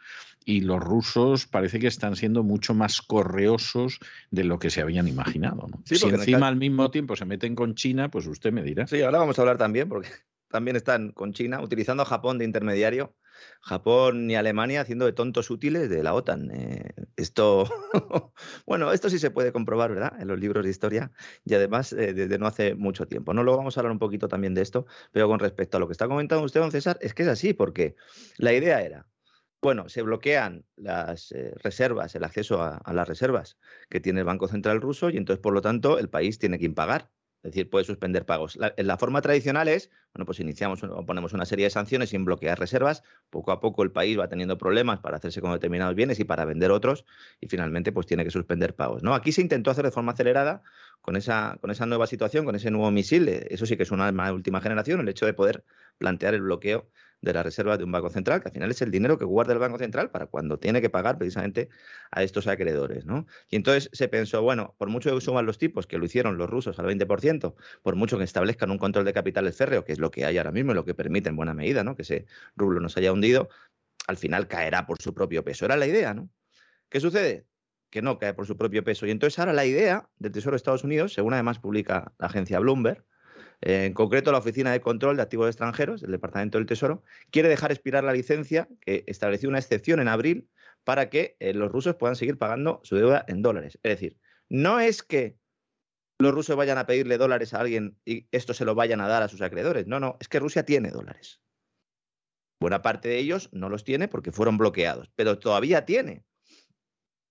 Y los rusos parece que están siendo mucho más correosos de lo que se habían imaginado. si encima al mismo tiempo se meten con China, pues usted me dirá. Sí, ahora vamos a hablar también, porque también están con China, utilizando a Japón de intermediario Japón y Alemania haciendo de tontos útiles de la OTAN. Eh, esto, bueno, esto sí se puede comprobar, ¿verdad? En los libros de historia y además eh, desde no hace mucho tiempo. No lo vamos a hablar un poquito también de esto, pero con respecto a lo que está comentando usted, don César, es que es así, porque la idea era, bueno, se bloquean las eh, reservas, el acceso a, las reservas que tiene el Banco Central ruso y entonces, por lo tanto, el país tiene que impagar. Es decir, puede suspender pagos. La, la, forma tradicional es, bueno, pues iniciamos o ponemos una serie de sanciones sin bloquear reservas. Poco a poco el país va teniendo problemas para hacerse con determinados bienes y para vender otros y finalmente pues tiene que suspender pagos. ¿no? Aquí se intentó hacer de forma acelerada con esa, con esa nueva situación, con ese nuevo misil. Eso sí que es una última generación, el hecho de poder plantear el bloqueo de la reserva de un banco central, que al final es el dinero que guarda el banco central para cuando tiene que pagar precisamente a estos acreedores. ¿no? Y entonces se pensó, bueno, por mucho que suban los tipos, que lo hicieron los rusos al 20%, por mucho que establezcan un control de capitales férreo, que es lo que hay ahora mismo y lo que permite en buena medida ¿no? que ese rublo nos haya hundido, al final caerá por su propio peso. Era la idea, ¿no? ¿Qué sucede? Que no cae por su propio peso. Y entonces ahora la idea del Tesoro de Estados Unidos, según además publica la agencia Bloomberg, en concreto, la Oficina de Control de Activos Extranjeros del Departamento del Tesoro quiere dejar expirar la licencia que estableció una excepción en abril para que eh, los rusos puedan seguir pagando su deuda en dólares. Es decir, no es que los rusos vayan a pedirle dólares a alguien y esto se lo vayan a dar a sus acreedores. No, no, es que Rusia tiene dólares. Buena parte de ellos no los tiene porque fueron bloqueados, pero todavía tiene.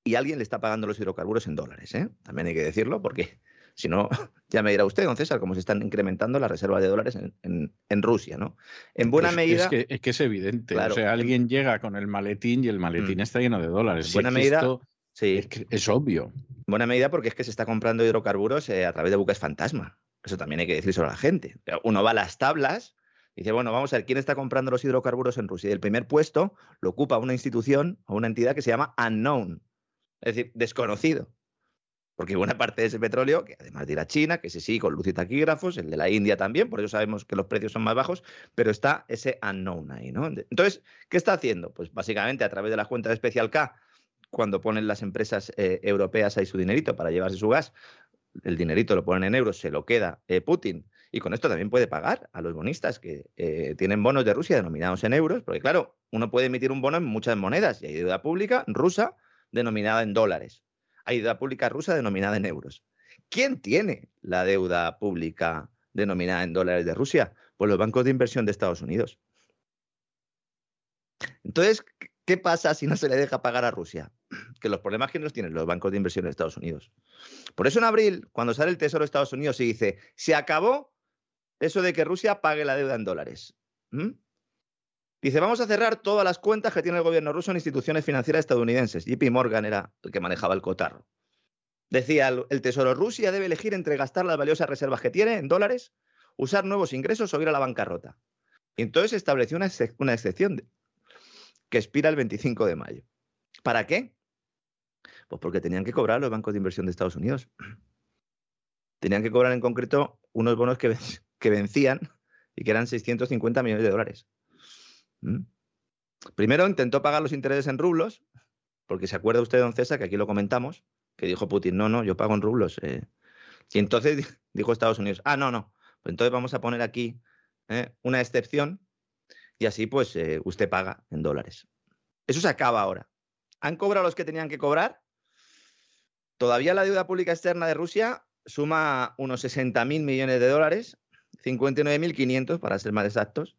Y alguien le está pagando los hidrocarburos en dólares. ¿eh? También hay que decirlo porque si no, ya me dirá usted, don César, cómo se están incrementando las reservas de dólares en, Rusia, ¿no? En buena medida. Es que, es que, es evidente. o sea, alguien llega con el maletín y el maletín mm. está lleno de dólares. En buena medida. sí. Es, obvio. En buena medida porque es que se está comprando hidrocarburos eh, a través de buques fantasma. Eso también hay que decir sobre la gente. Uno va a las tablas y dice, bueno, vamos a ver quién está comprando los hidrocarburos en Rusia. Y el primer puesto lo ocupa una institución o una entidad que se llama Unknown, es decir, desconocido. Porque buena parte de ese petróleo, que además de ir China, que se sí con luz y taquígrafos, el de la India también, por eso sabemos que los precios son más bajos, pero está ese unknown ahí, ¿no? Entonces, ¿qué está haciendo? Pues básicamente a través de la cuenta de Special K, cuando ponen las empresas eh, europeas ahí su dinerito para llevarse su gas, el dinerito lo ponen en euros, se lo queda eh, Putin. Y con esto también puede pagar a los bonistas que eh, tienen bonos de Rusia denominados en euros, porque claro, uno puede emitir un bono en muchas monedas y hay deuda pública rusa denominada en dólares hay deuda pública rusa denominada en euros. ¿Quién tiene la deuda pública denominada en dólares de Rusia? Pues los bancos de inversión de Estados Unidos. Entonces, ¿qué pasa si no se le deja pagar a Rusia? Que los problemas que nos tienen los bancos de inversión de Estados Unidos. Por eso en abril, cuando sale el Tesoro de Estados Unidos y dice, se acabó eso de que Rusia pague la deuda en dólares. Dice, vamos a cerrar todas las cuentas que tiene el gobierno ruso en instituciones financieras estadounidenses. JP Morgan era el que manejaba el cotarro. Decía, el Tesoro Rusia debe elegir entre gastar las valiosas reservas que tiene en dólares, usar nuevos ingresos o ir a la bancarrota. Y entonces estableció una, excepción que expira el 25 de mayo. ¿Para qué? Pues porque tenían que cobrar los bancos de inversión de Estados Unidos. Tenían que cobrar en concreto unos bonos que vencían y que eran 650 millones de dólares. ¿Mm? Primero intentó pagar los intereses en rublos, porque se acuerda usted, don César, que aquí lo comentamos, que dijo Putin, no, no, yo pago en rublos. Eh". Y entonces dijo Estados Unidos, ah, no, no, pues entonces vamos a poner aquí eh, una excepción y así pues eh, usted paga en dólares. Eso se acaba ahora. ¿Han cobrado los que tenían que cobrar? Todavía la deuda pública externa de Rusia suma unos 60.000 millones de dólares, 59.500 para ser más exactos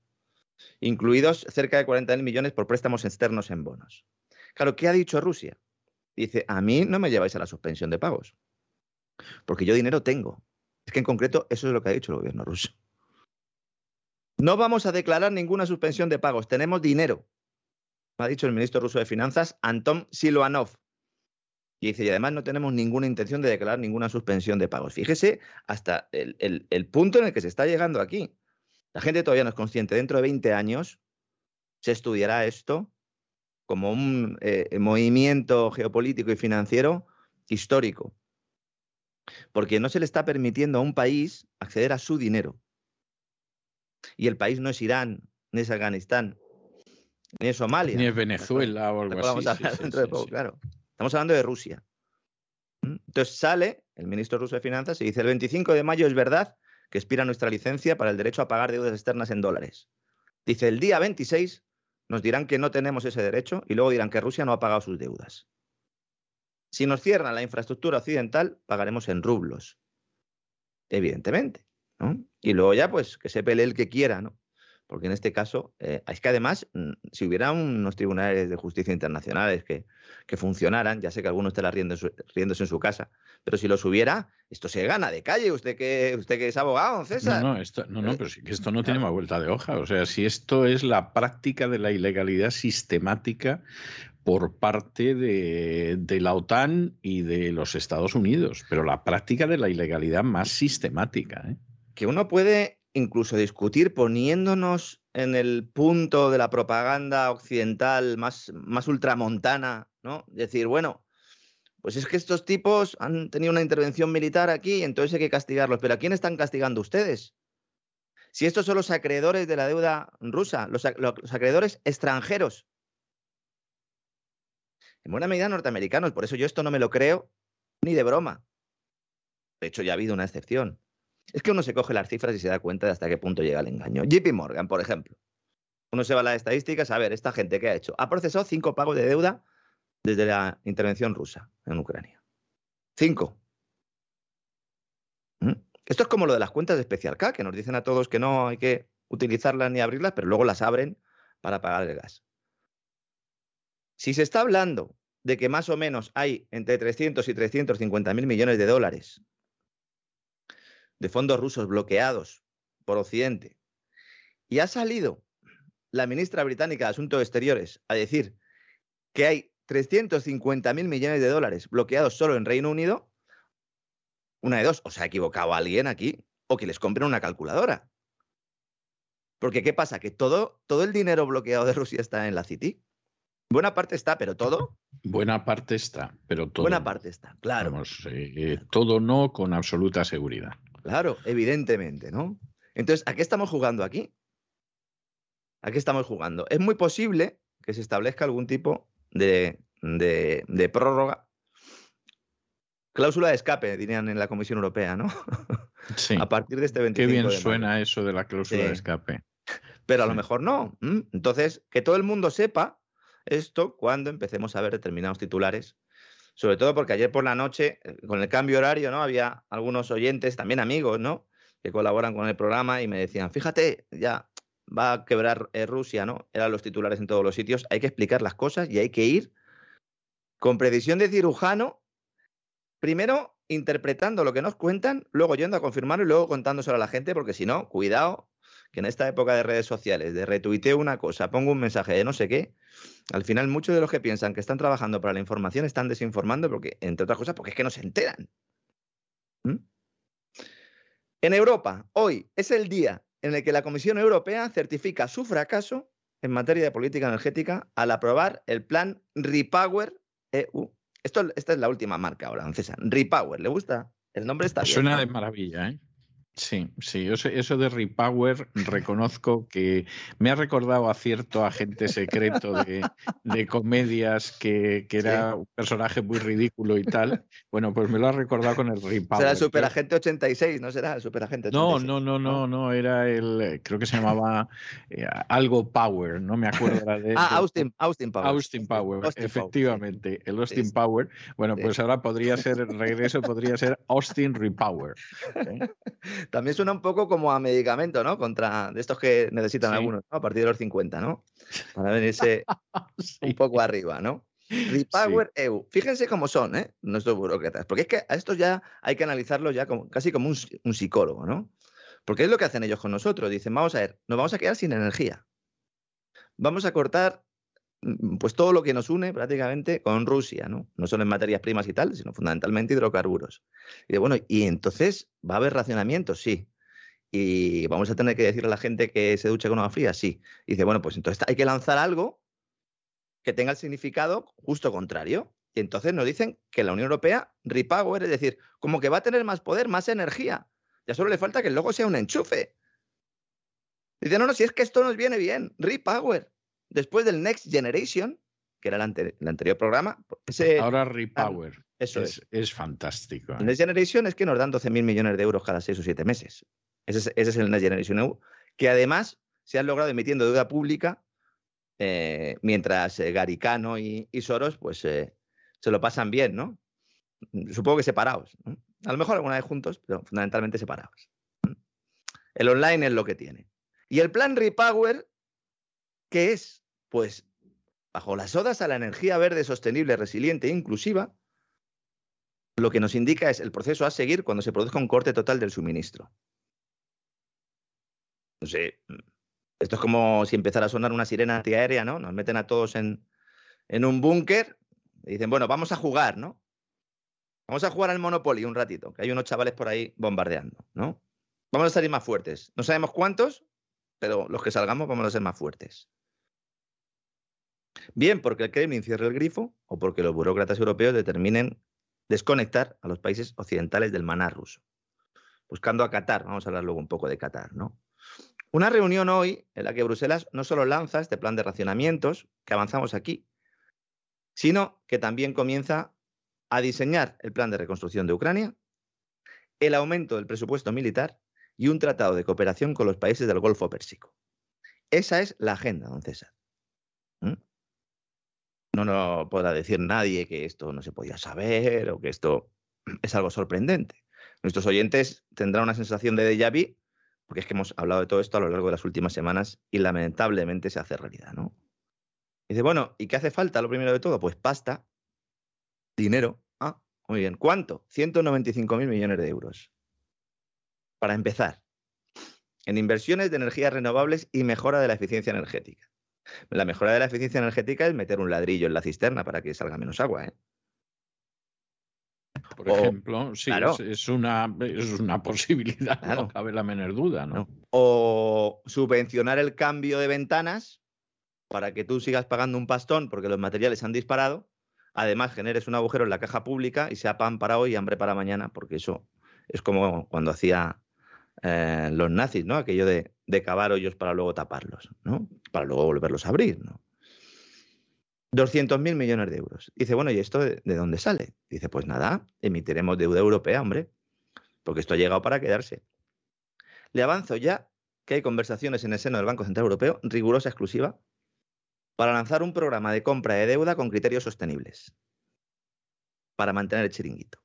incluidos cerca de 40.000 millones por préstamos externos en bonos. Claro, ¿qué ha dicho Rusia? Dice, a mí no me lleváis a la suspensión de pagos, porque yo dinero tengo. Es que en concreto eso es lo que ha dicho el gobierno ruso. No vamos a declarar ninguna suspensión de pagos, tenemos dinero, ha dicho el ministro ruso de Finanzas, Anton Silvanov. Y dice, y además no tenemos ninguna intención de declarar ninguna suspensión de pagos. Fíjese hasta el, punto en el que se está llegando aquí. La gente todavía no es consciente. Dentro de 20 años se estudiará esto como un eh, movimiento geopolítico y financiero histórico. Porque no se le está permitiendo a un país acceder a su dinero. Y el país no es Irán, ni es Afganistán, ni es Somalia. Ni es Venezuela o algo así. claro. Estamos hablando de Rusia. ¿Mm? Entonces sale el ministro ruso de Finanzas y dice, el 25 de mayo es verdad que expira nuestra licencia para el derecho a pagar deudas externas en dólares. Dice, el día 26 nos dirán que no tenemos ese derecho y luego dirán que Rusia no ha pagado sus deudas. Si nos cierran la infraestructura occidental, pagaremos en rublos. Evidentemente. Y luego ya, pues, que se pelee el que quiera, ¿no? Porque en este caso, eh, es que además, mm, si hubiera unos tribunales de justicia internacionales que, funcionaran, ya sé que alguno estará riéndose, riéndose, en su casa, pero si los hubiera, esto se gana de calle, usted que, usted que es abogado, César. No, no, esto, no, no, eh, pero que esto no tiene más vuelta de hoja. O sea, si esto es la práctica de la ilegalidad sistemática por parte de, de, la OTAN y de los Estados Unidos, pero la práctica de la ilegalidad más sistemática. ¿eh? Que uno puede incluso discutir poniéndonos en el punto de la propaganda occidental más, ultramontana, ¿no? Decir, bueno, pues es que estos tipos han tenido una intervención militar aquí, entonces hay que castigarlos. Pero ¿a quién están castigando ustedes? Si estos son los acreedores de la deuda rusa, los, los acreedores extranjeros. En buena medida norteamericanos, por eso yo esto no me lo creo ni de broma. De hecho, ya ha habido una excepción. Es que uno se coge las cifras y se da cuenta de hasta qué punto llega el engaño. JP Morgan, por ejemplo. Uno se va a las estadísticas, a ver, esta gente que ha hecho. Ha procesado cinco pagos de deuda desde la intervención rusa en Ucrania. Cinco. ¿Mm? Esto es como lo de las cuentas de Especial K, que nos dicen a todos que no hay que utilizarlas ni abrirlas, pero luego las abren para pagar el gas. Si se está hablando de que más o menos hay entre 300 y 350 mil millones de dólares de fondos rusos bloqueados por Occidente. Y ha salido la ministra británica de Asuntos Exteriores a decir que hay 350 mil millones de dólares bloqueados solo en Reino Unido. Una de dos, o se ha equivocado alguien aquí, o que les compren una calculadora. Porque ¿qué pasa? Que todo, todo el dinero bloqueado de Rusia está en la City. Buena parte está, pero todo. Buena parte está, pero todo. Buena parte está, claro. Eh, todo no con absoluta seguridad. Claro, evidentemente, ¿no? Entonces, ¿a qué estamos jugando aquí? ¿A qué estamos jugando? Es muy posible que se establezca algún tipo de, prórroga. Cláusula de escape, dirían en la Comisión Europea, ¿no? Sí. a partir de este 25 Qué bien suena eso de la cláusula de escape. Pero a lo mejor no. Entonces, que todo el mundo sepa esto cuando empecemos a ver determinados titulares sobre todo porque ayer por la noche, eh, con el cambio horario, ¿no? Había algunos oyentes, también amigos, ¿no? Que colaboran con el programa y me decían, fíjate, ya va a quebrar eh, Rusia, ¿no? Eran los titulares en todos los sitios. Hay que explicar las cosas y hay que ir con predicción de cirujano, primero interpretando lo que nos cuentan, luego yendo a confirmarlo y luego contándoselo a la gente, porque si no, cuidado, que en esta época de redes sociales, de retuiteo una cosa, pongo un mensaje de no sé qué, al final muchos de los que piensan que están trabajando para la información están desinformando porque, entre otras cosas, porque es que no se enteran. ¿Mm? En Europa, hoy es el día en el que la Comisión Europea certifica su fracaso en materia de política energética al aprobar el plan Repower EU. Esto, esta es la última marca ahora, César. Repower, ¿le gusta? El nombre está bien. Suena de maravilla, ¿eh? Sí, sí, eso, de Repower reconozco que me ha recordado a cierto agente secreto de, comedias que, era un personaje muy ridículo y tal. Bueno, pues me lo ha recordado con el Repower. Será el Superagente 86, ¿no será el Superagente 86? No, no, no, no, no, era el, creo que se llamaba eh, algo Power, no me acuerdo de... ah, Austin, Austin Power. Austin Power, efectivamente, el Austin Power. Bueno, pues ahora podría ser, el regreso podría ser Austin Repower. ¿eh? También suena un poco como a medicamento, ¿no? Contra de estos que necesitan algunos, ¿no? A partir de los 50, ¿no? Para venirse un poco arriba, ¿no? Repower EU. Fíjense cómo son, ¿eh? Nuestros burócratas. Porque es que a estos ya hay que analizarlo ya como, casi como un, psicólogo, ¿no? Porque es lo que hacen ellos con nosotros. Dicen, vamos a ver, nos vamos a quedar sin energía. Vamos a cortar pues todo lo que nos une prácticamente con Rusia, ¿no? No solo en materias primas y tal, sino fundamentalmente hidrocarburos. Y bueno, y entonces va a haber racionamiento, sí. Y vamos a tener que decirle a la gente que se duche con agua fría, sí. Y dice, bueno, pues entonces hay que lanzar algo que tenga el significado justo contrario. Y entonces nos dicen que la Unión Europea repower, es decir, como que va a tener más poder, más energía. Ya solo le falta que el logo sea un enchufe. Dice, no, no, si es que esto nos viene bien, repower. Después del Next Generation, que era el, anterior programa. Ahora repower. eso es, es. fantástico. El ¿eh? Next Generation es que nos dan 12.000 millones de euros cada 6 o 7 meses. Ese es, el Next Generation EU, que además se ha logrado emitiendo deuda pública, eh, mientras eh, Garicano y, Soros pues se lo pasan bien, ¿no? Supongo que separados. A lo mejor alguna vez juntos, pero fundamentalmente separados. El online es lo que tiene. Y el plan Repower, ¿qué es? Pues bajo las odas a la energía verde sostenible, resiliente e inclusiva, lo que nos indica es el proceso a seguir cuando se produzca un corte total del suministro. No sé, esto es como si empezara a sonar una sirena antiaérea, ¿no? Nos meten a todos en, en un búnker y dicen, bueno, vamos a jugar, ¿no? Vamos a jugar al Monopoly un ratito, que hay unos chavales por ahí bombardeando, ¿no? Vamos a salir más fuertes. No sabemos cuántos, pero los que salgamos vamos a ser más fuertes. Bien porque el Kremlin cierre el grifo o porque los burócratas europeos determinen desconectar a los países occidentales del maná ruso. Buscando a Qatar, vamos a hablar luego un poco de Qatar, ¿no? Una reunión hoy en la que Bruselas no solo lanza este plan de racionamientos, que avanzamos aquí, sino que también comienza a diseñar el plan de reconstrucción de Ucrania, el aumento del presupuesto militar y un tratado de cooperación con los países del Golfo Pérsico. Esa es la agenda, don César. No nos podrá decir nadie que esto no se podía saber o que esto es algo sorprendente. Nuestros oyentes tendrán una sensación de déjà vu, porque es que hemos hablado de todo esto a lo largo de las últimas semanas y lamentablemente se hace realidad, ¿no? Dice, bueno, ¿y qué hace falta lo primero de todo? Pues pasta, dinero. Ah, muy bien. ¿Cuánto? 195 mil millones de euros para empezar, en inversiones de energías renovables y mejora de la eficiencia energética. La mejora de la eficiencia energética es meter un ladrillo en la cisterna para que salga menos agua. ¿eh? Por ejemplo, sí, es, una, es una posibilidad, no cabe la menor duda. ¿no? O subvencionar el cambio de ventanas para que tú sigas pagando un pastón porque los materiales han disparado, además generes un agujero en la caja pública y sea pan para hoy y hambre para mañana, porque eso es como cuando hacía eh, los nazis, ¿no? Aquello de, de, cavar hoyos para luego taparlos, ¿no? Para luego volverlos a abrir, ¿no? 200.000 millones de euros. Dice, bueno, ¿y esto de, dónde sale? Dice, pues nada, emitiremos deuda europea, hombre, porque esto ha llegado para quedarse. Le avanzo ya que hay conversaciones en el seno del Banco Central Europeo, rigurosa exclusiva, para lanzar un programa de compra de deuda con criterios sostenibles, para mantener el chiringuito.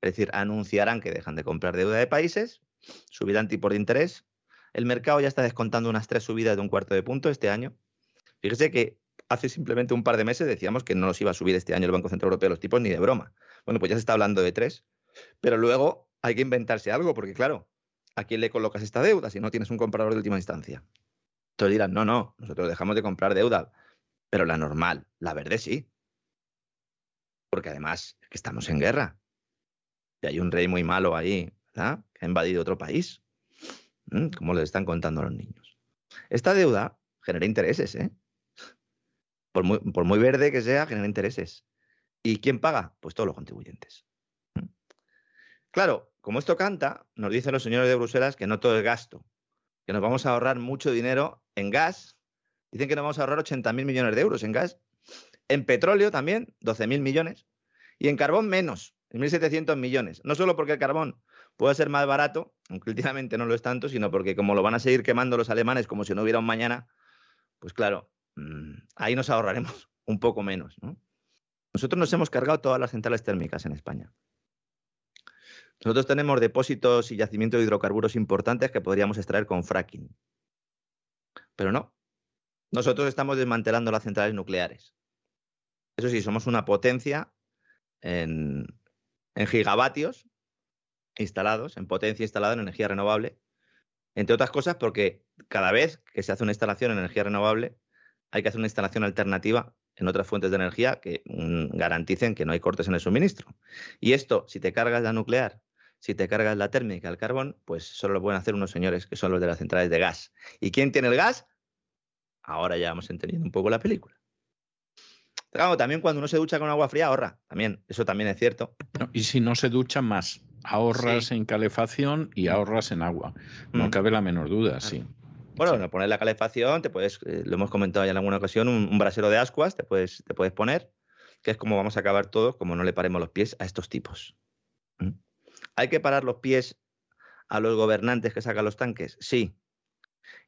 Es decir, anunciarán que dejan de comprar deuda de países subirán tipos de interés. El mercado ya está descontando unas tres subidas de un cuarto de punto este año. Fíjese que hace simplemente un par de meses decíamos que no nos iba a subir este año el Banco Central Europeo los tipos ni de broma. Bueno, pues ya se está hablando de tres. Pero luego hay que inventarse algo, porque claro, ¿a quién le colocas esta deuda si no tienes un comprador de última instancia? Entonces dirán, no, no, nosotros dejamos de comprar deuda, pero la normal, la verde sí. Porque además es que estamos en guerra. Y hay un rey muy malo ahí, ¿verdad? que ha invadido otro país, como les están contando a los niños. Esta deuda genera intereses, ¿eh? Por muy, verde que sea, genera intereses. ¿Y quién paga? Pues todos los contribuyentes. Claro, como esto canta, nos dicen los señores de Bruselas que no todo es gasto, que nos vamos a ahorrar mucho dinero en gas. Dicen que nos vamos a ahorrar 80.000 millones de euros en gas. En petróleo también, 12.000 millones. Y en carbón menos, 1.700 millones. No solo porque el carbón puede ser más barato, aunque últimamente no lo es tanto, sino porque como lo van a seguir quemando los alemanes como si no hubiera un mañana, pues claro, mm, ahí nos ahorraremos un poco menos. Nosotros nos hemos cargado todas las centrales térmicas en España. Nosotros tenemos depósitos y yacimientos de hidrocarburos importantes que podríamos extraer con fracking. Pero no. Nosotros estamos desmantelando las centrales nucleares. Eso sí, somos una potencia en, en gigavatios instalados, en potencia instalada en energía renovable, entre otras cosas porque cada vez que se hace una instalación en energía renovable hay que hacer una instalación alternativa en otras fuentes de energía que mm, garanticen que no hay cortes en el suministro. Y esto, si te cargas la nuclear, si te cargas la térmica, el carbón, pues solo lo pueden hacer unos señores que son los de las centrales de gas. ¿Y quién tiene el gas? Ahora ya vamos entendiendo un poco la película. Claro, también cuando uno se ducha con agua fría ahorra, también, eso también es cierto. y si no se ducha más, ahorras en calefacción y ahorras en agua. No mm. cabe la menor duda, sí. Bueno, no poner la calefacción, te puedes, eh, lo hemos comentado ya en alguna ocasión, un, brasero de ascuas te puedes, te puedes poner, que es como vamos a acabar todos, como no le paremos los pies a estos tipos. ¿Mm? ¿Hay que parar los pies a los gobernantes que sacan los tanques? Sí.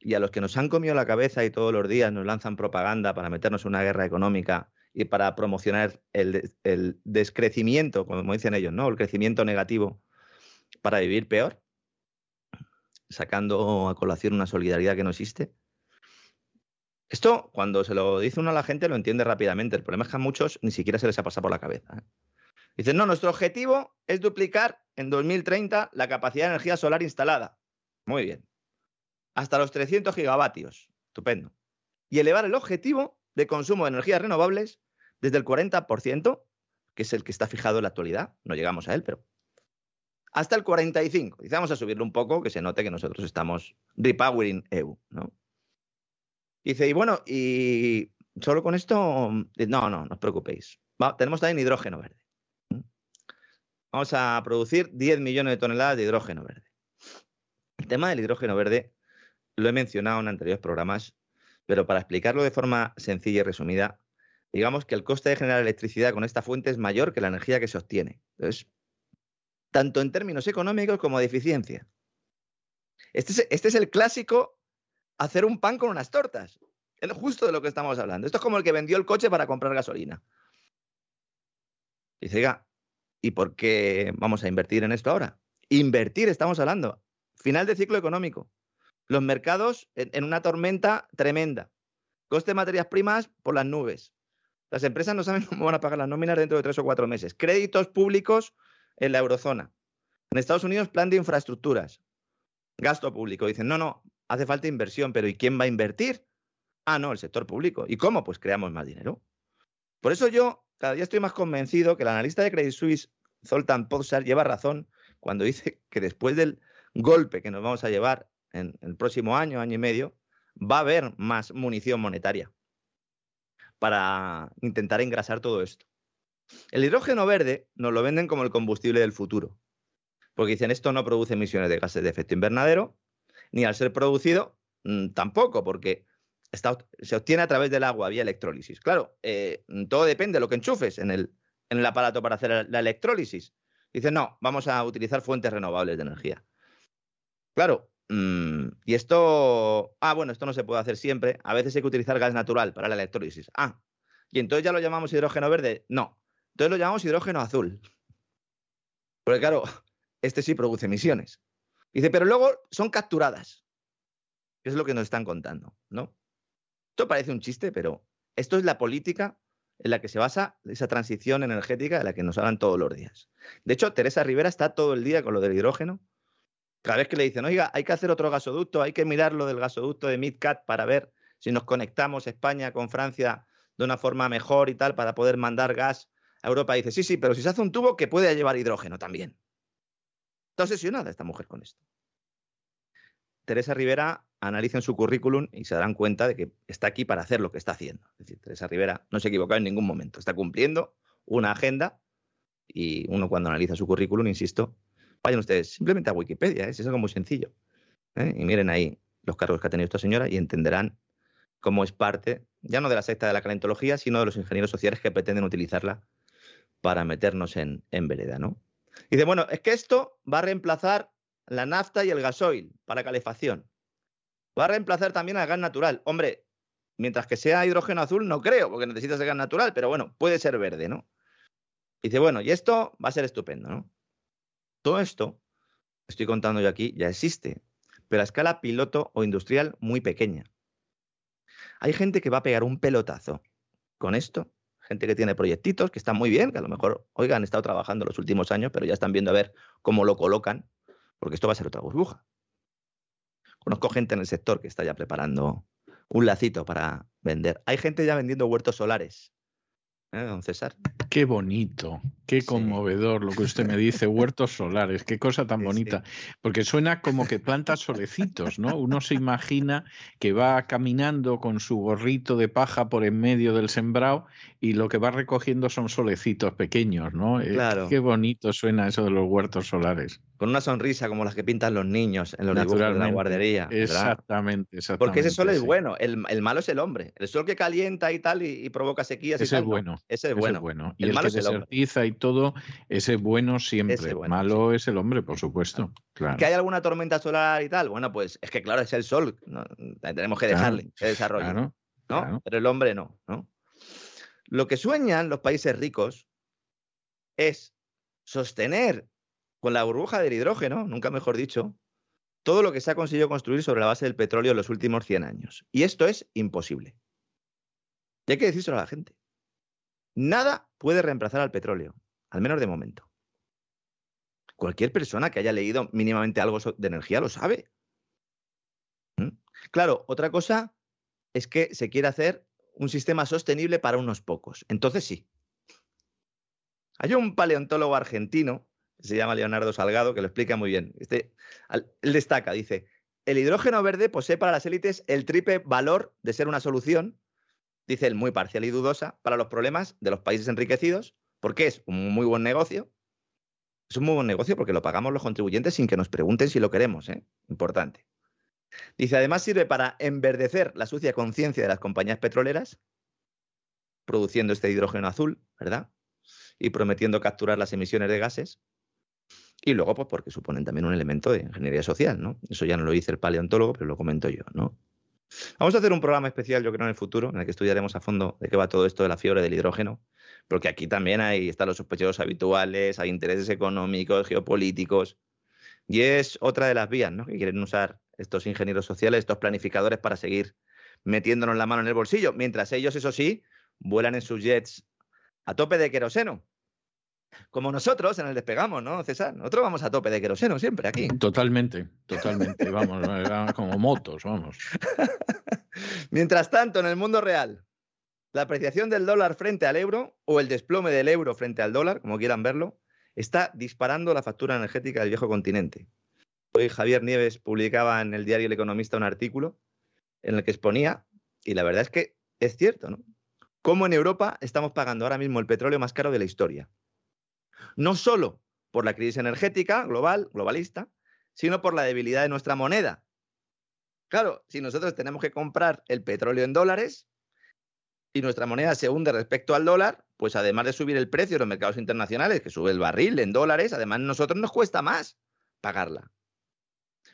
Y a los que nos han comido la cabeza y todos los días nos lanzan propaganda para meternos en una guerra económica y para promocionar el, el descrecimiento, como dicen ellos, ¿no? El crecimiento negativo para vivir peor sacando a colación una solidaridad que no existe. Esto, cuando se lo dice uno a la gente, lo entiende rápidamente. El problema es que a muchos ni siquiera se les ha pasado por la cabeza. ¿eh? Dicen, no, nuestro objetivo es duplicar en 2030 la capacidad de energía solar instalada. Muy bien. Hasta los 300 gigavatios. Estupendo. Y elevar el objetivo de consumo de energías renovables desde el 40%, que es el que está fijado en la actualidad. No llegamos a él, pero hasta el 45. Dice, vamos a subirlo un poco, que se note que nosotros estamos repowering EU, ¿no? Dice, y bueno, y solo con esto, no, no, no os preocupéis. tenemos también hidrógeno verde. Vamos a producir 10 millones de toneladas de hidrógeno verde. El tema del hidrógeno verde lo he mencionado en anteriores programas, pero para explicarlo de forma sencilla y resumida, digamos que el coste de generar electricidad con esta fuente es mayor que la energía que se obtiene. Entonces, tanto en términos económicos como de eficiencia. Este es, este es el clásico hacer un pan con unas tortas. Es justo de lo que estamos hablando. Esto es como el que vendió el coche para comprar gasolina. Dice, oiga, ¿y por qué vamos a invertir en esto ahora? Invertir, estamos hablando. Final de ciclo económico. Los mercados en, en una tormenta tremenda. Coste de materias primas por las nubes. Las empresas no saben cómo van a pagar las nóminas dentro de tres o cuatro meses. Créditos públicos en la eurozona. En Estados Unidos, plan de infraestructuras. Gasto público. Dicen, no, no, hace falta inversión, pero ¿y quién va a invertir? Ah, no, el sector público. ¿Y cómo? Pues creamos más dinero. Por eso yo cada día estoy más convencido que el analista de Credit Suisse, Zoltan Pozsar, lleva razón cuando dice que después del golpe que nos vamos a llevar en el próximo año, año y medio, va a haber más munición monetaria para intentar engrasar todo esto. El hidrógeno verde nos lo venden como el combustible del futuro, porque dicen esto no produce emisiones de gases de efecto invernadero, ni al ser producido mm, tampoco, porque se obtiene a través del agua vía electrólisis. Claro, eh, todo depende de lo que enchufes en el, en el aparato para hacer la electrólisis. Dicen, no, vamos a utilizar fuentes renovables de energía. Claro, mm, y esto, ah, bueno, esto no se puede hacer siempre. A veces hay que utilizar gas natural para la electrólisis. Ah, y entonces ya lo llamamos hidrógeno verde. No, entonces lo llamamos hidrógeno azul. Porque claro, este sí produce emisiones. Dice, pero luego son capturadas. Es lo que nos están contando, ¿no? Esto parece un chiste, pero esto es la política en la que se basa esa transición energética de la que nos hablan todos los días. De hecho, Teresa Rivera está todo el día con lo del hidrógeno. Cada vez que le dicen, oiga, hay que hacer otro gasoducto, hay que mirar lo del gasoducto de MidCat para ver si nos conectamos España con Francia de una forma mejor y tal, para poder mandar gas Europa dice, sí, sí, pero si se hace un tubo que puede llevar hidrógeno también. Está obsesionada esta mujer con esto. Teresa Rivera analiza en su currículum y se darán cuenta de que está aquí para hacer lo que está haciendo. Es decir, Teresa Rivera no se ha equivocado en ningún momento. Está cumpliendo una agenda y uno cuando analiza su currículum, insisto, vayan ustedes simplemente a Wikipedia, ¿eh? es algo muy sencillo. ¿eh? Y miren ahí los cargos que ha tenido esta señora y entenderán cómo es parte, ya no de la secta de la calentología, sino de los ingenieros sociales que pretenden utilizarla para meternos en, en vereda, ¿no? Dice, bueno, es que esto va a reemplazar la nafta y el gasoil para calefacción. Va a reemplazar también al gas natural. Hombre, mientras que sea hidrógeno azul, no creo, porque necesitas el gas natural, pero bueno, puede ser verde, ¿no? Dice, bueno, y esto va a ser estupendo, ¿no? Todo esto, estoy contando yo aquí, ya existe, pero a escala piloto o industrial muy pequeña. Hay gente que va a pegar un pelotazo con esto gente que tiene proyectitos, que están muy bien, que a lo mejor, oigan, han estado trabajando los últimos años, pero ya están viendo a ver cómo lo colocan, porque esto va a ser otra burbuja. Conozco gente en el sector que está ya preparando un lacito para vender. Hay gente ya vendiendo huertos solares. ¿Eh, don César? Qué bonito, qué conmovedor lo que usted me dice, huertos solares, qué cosa tan bonita, porque suena como que planta solecitos, ¿no? Uno se imagina que va caminando con su gorrito de paja por en medio del sembrado y lo que va recogiendo son solecitos pequeños, ¿no? Eh, claro. Qué bonito suena eso de los huertos solares. Con una sonrisa como las que pintan los niños en los dibujos de la guardería. Exactamente, exactamente. Porque ese sol es bueno, el, malo es el hombre. El sol que calienta y tal y, provoca sequías. Ese es bueno. Ese es bueno. Y el, malo que desertiza y todo, ese bueno siempre. el malo es el hombre, por supuesto. Claro. ¿Que hay alguna tormenta solar y tal? Bueno, pues es que claro, es el sol. Tenemos que dejarle que desarrolle. ¿no? Pero el hombre no, ¿no? Lo que sueñan los países ricos es sostener con la burbuja del hidrógeno, nunca mejor dicho, todo lo que se ha conseguido construir sobre la base del petróleo en los últimos 100 años. Y esto es imposible. Y hay que decírselo a la gente. Nada puede reemplazar al petróleo, al menos de momento. Cualquier persona que haya leído mínimamente algo de energía lo sabe. ¿Mm? Claro, otra cosa es que se quiere hacer un sistema sostenible para unos pocos. Entonces sí. Hay un paleontólogo argentino, se llama Leonardo Salgado, que lo explica muy bien. Este, él destaca, dice, el hidrógeno verde posee para las élites el triple valor de ser una solución, dice él, muy parcial y dudosa, para los problemas de los países enriquecidos, porque es un muy buen negocio. Es un muy buen negocio porque lo pagamos los contribuyentes sin que nos pregunten si lo queremos, ¿eh? Importante. Dice, además sirve para enverdecer la sucia conciencia de las compañías petroleras, produciendo este hidrógeno azul, ¿verdad? Y prometiendo capturar las emisiones de gases. Y luego, pues porque suponen también un elemento de ingeniería social, ¿no? Eso ya no lo dice el paleontólogo, pero lo comento yo, ¿no? Vamos a hacer un programa especial, yo creo, en el futuro, en el que estudiaremos a fondo de qué va todo esto de la fiebre del hidrógeno, porque aquí también hay, están los sospechosos habituales, hay intereses económicos, geopolíticos, y es otra de las vías, ¿no? Que quieren usar estos ingenieros sociales, estos planificadores para seguir metiéndonos la mano en el bolsillo, mientras ellos, eso sí, vuelan en sus jets a tope de queroseno. Como nosotros en el despegamos, ¿no, César? Nosotros vamos a tope de queroseno siempre aquí. Totalmente, totalmente. Vamos, como motos, vamos. Mientras tanto, en el mundo real, la apreciación del dólar frente al euro o el desplome del euro frente al dólar, como quieran verlo, está disparando la factura energética del viejo continente. Hoy Javier Nieves publicaba en el diario El Economista un artículo en el que exponía, y la verdad es que es cierto, ¿no? Cómo en Europa estamos pagando ahora mismo el petróleo más caro de la historia. No solo por la crisis energética global, globalista, sino por la debilidad de nuestra moneda. Claro, si nosotros tenemos que comprar el petróleo en dólares y nuestra moneda se hunde respecto al dólar, pues además de subir el precio en los mercados internacionales, que sube el barril en dólares, además a nosotros nos cuesta más pagarla.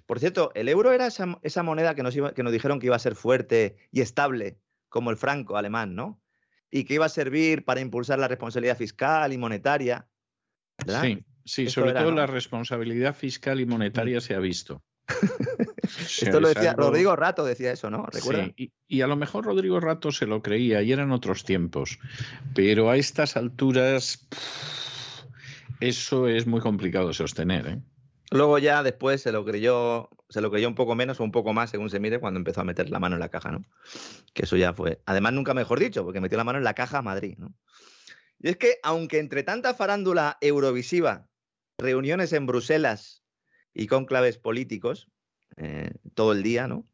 Por cierto, ¿el euro era esa, moneda que nos, que nos dijeron que iba a ser fuerte y estable, como el franco alemán, ¿no? Y que iba a servir para impulsar la responsabilidad fiscal y monetaria. Sí, sí sobre todo la responsabilidad fiscal y monetaria se ha visto. Esto lo decía Rodrigo Rato, decía eso, ¿no? ¿Recuerda? Sí, y, a lo mejor Rodrigo Rato se lo creía y eran otros tiempos, pero a estas alturas eso es muy complicado de sostener. ¿eh? Luego ya después se lo creyó, se lo creyó un poco menos o un poco más, según se mire, cuando empezó a meter la mano en la caja, ¿no? Que eso ya fue. Además, nunca mejor dicho, porque metió la mano en la caja a Madrid, ¿no? Y es que, aunque entre tanta farándula eurovisiva, reuniones en Bruselas y conclaves políticos, eh, todo el día, ¿no?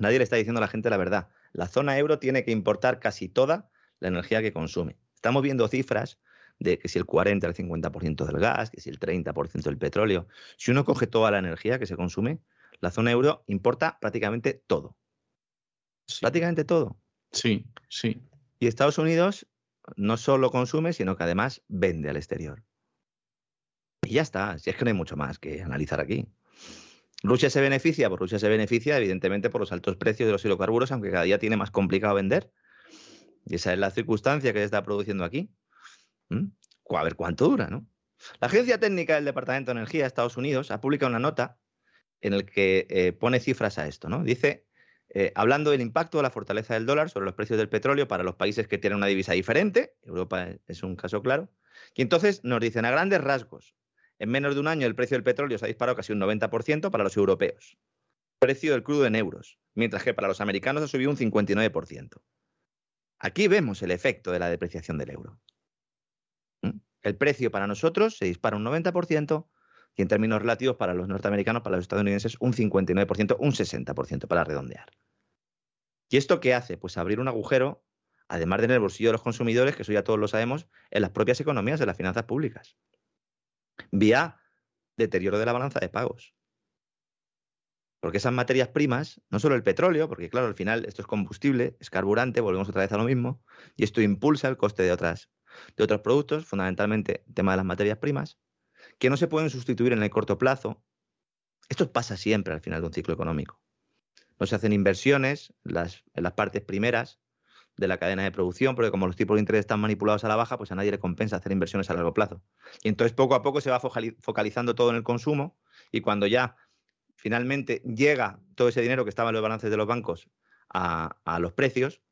Nadie le está diciendo a la gente la verdad. La zona euro tiene que importar casi toda la energía que consume. Estamos viendo cifras de que si el 40 al 50% del gas, que si el 30% del petróleo. Si uno coge toda la energía que se consume, la zona euro importa prácticamente todo. Prácticamente todo. Sí, sí. Y Estados Unidos no solo consume, sino que además vende al exterior. Y ya está, si es que no hay mucho más que analizar aquí. Rusia se beneficia, pues Rusia se beneficia evidentemente por los altos precios de los hidrocarburos, aunque cada día tiene más complicado vender. Y esa es la circunstancia que se está produciendo aquí. ¿Mm? A ver cuánto dura, ¿no? La Agencia Técnica del Departamento de Energía de Estados Unidos ha publicado una nota en la que eh, pone cifras a esto, ¿no? Dice, eh, hablando del impacto de la fortaleza del dólar sobre los precios del petróleo para los países que tienen una divisa diferente, Europa es un caso claro, y entonces nos dicen a grandes rasgos, en menos de un año el precio del petróleo se ha disparado casi un 90% para los europeos. precio del crudo en euros, mientras que para los americanos ha subido un 59%. Aquí vemos el efecto de la depreciación del euro. ¿Mm? El precio para nosotros se dispara un 90% y en términos relativos para los norteamericanos, para los estadounidenses, un 59%, un 60% para redondear. ¿Y esto qué hace? Pues abrir un agujero, además de en el bolsillo de los consumidores, que eso ya todos lo sabemos, en las propias economías, de las finanzas públicas. Vía deterioro de la balanza de pagos. Porque esas materias primas, no solo el petróleo, porque claro, al final esto es combustible, es carburante, volvemos otra vez a lo mismo, y esto impulsa el coste de, otras, de otros productos, fundamentalmente el tema de las materias primas, que no se pueden sustituir en el corto plazo. Esto pasa siempre al final de un ciclo económico. No se hacen inversiones en las, partes primeras de la cadena de producción, porque como los tipos de interés están manipulados a la baja, pues a nadie le compensa hacer inversiones a largo plazo. Y entonces poco a poco se va focalizando todo en el consumo y cuando ya finalmente llega todo ese dinero que estaba en los balances de los bancos a, los precios,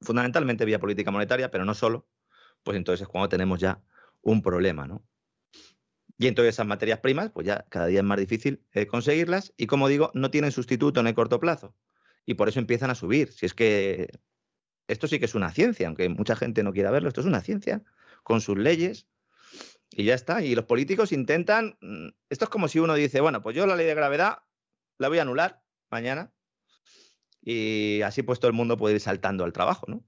fundamentalmente vía política monetaria, pero no solo, pues entonces es cuando tenemos ya un problema, ¿no? Y entonces esas materias primas, pues ya cada día es más difícil eh, conseguirlas y como digo, no tienen sustituto en el corto plazo. Y por eso empiezan a subir. Si es que esto sí que es una ciencia, aunque mucha gente no quiera verlo, esto es una ciencia, con sus leyes, y ya está. Y los políticos intentan. Mm, esto es como si uno dice, bueno, pues yo la ley de gravedad la voy a anular mañana. Y así pues todo el mundo puede ir saltando al trabajo, ¿no?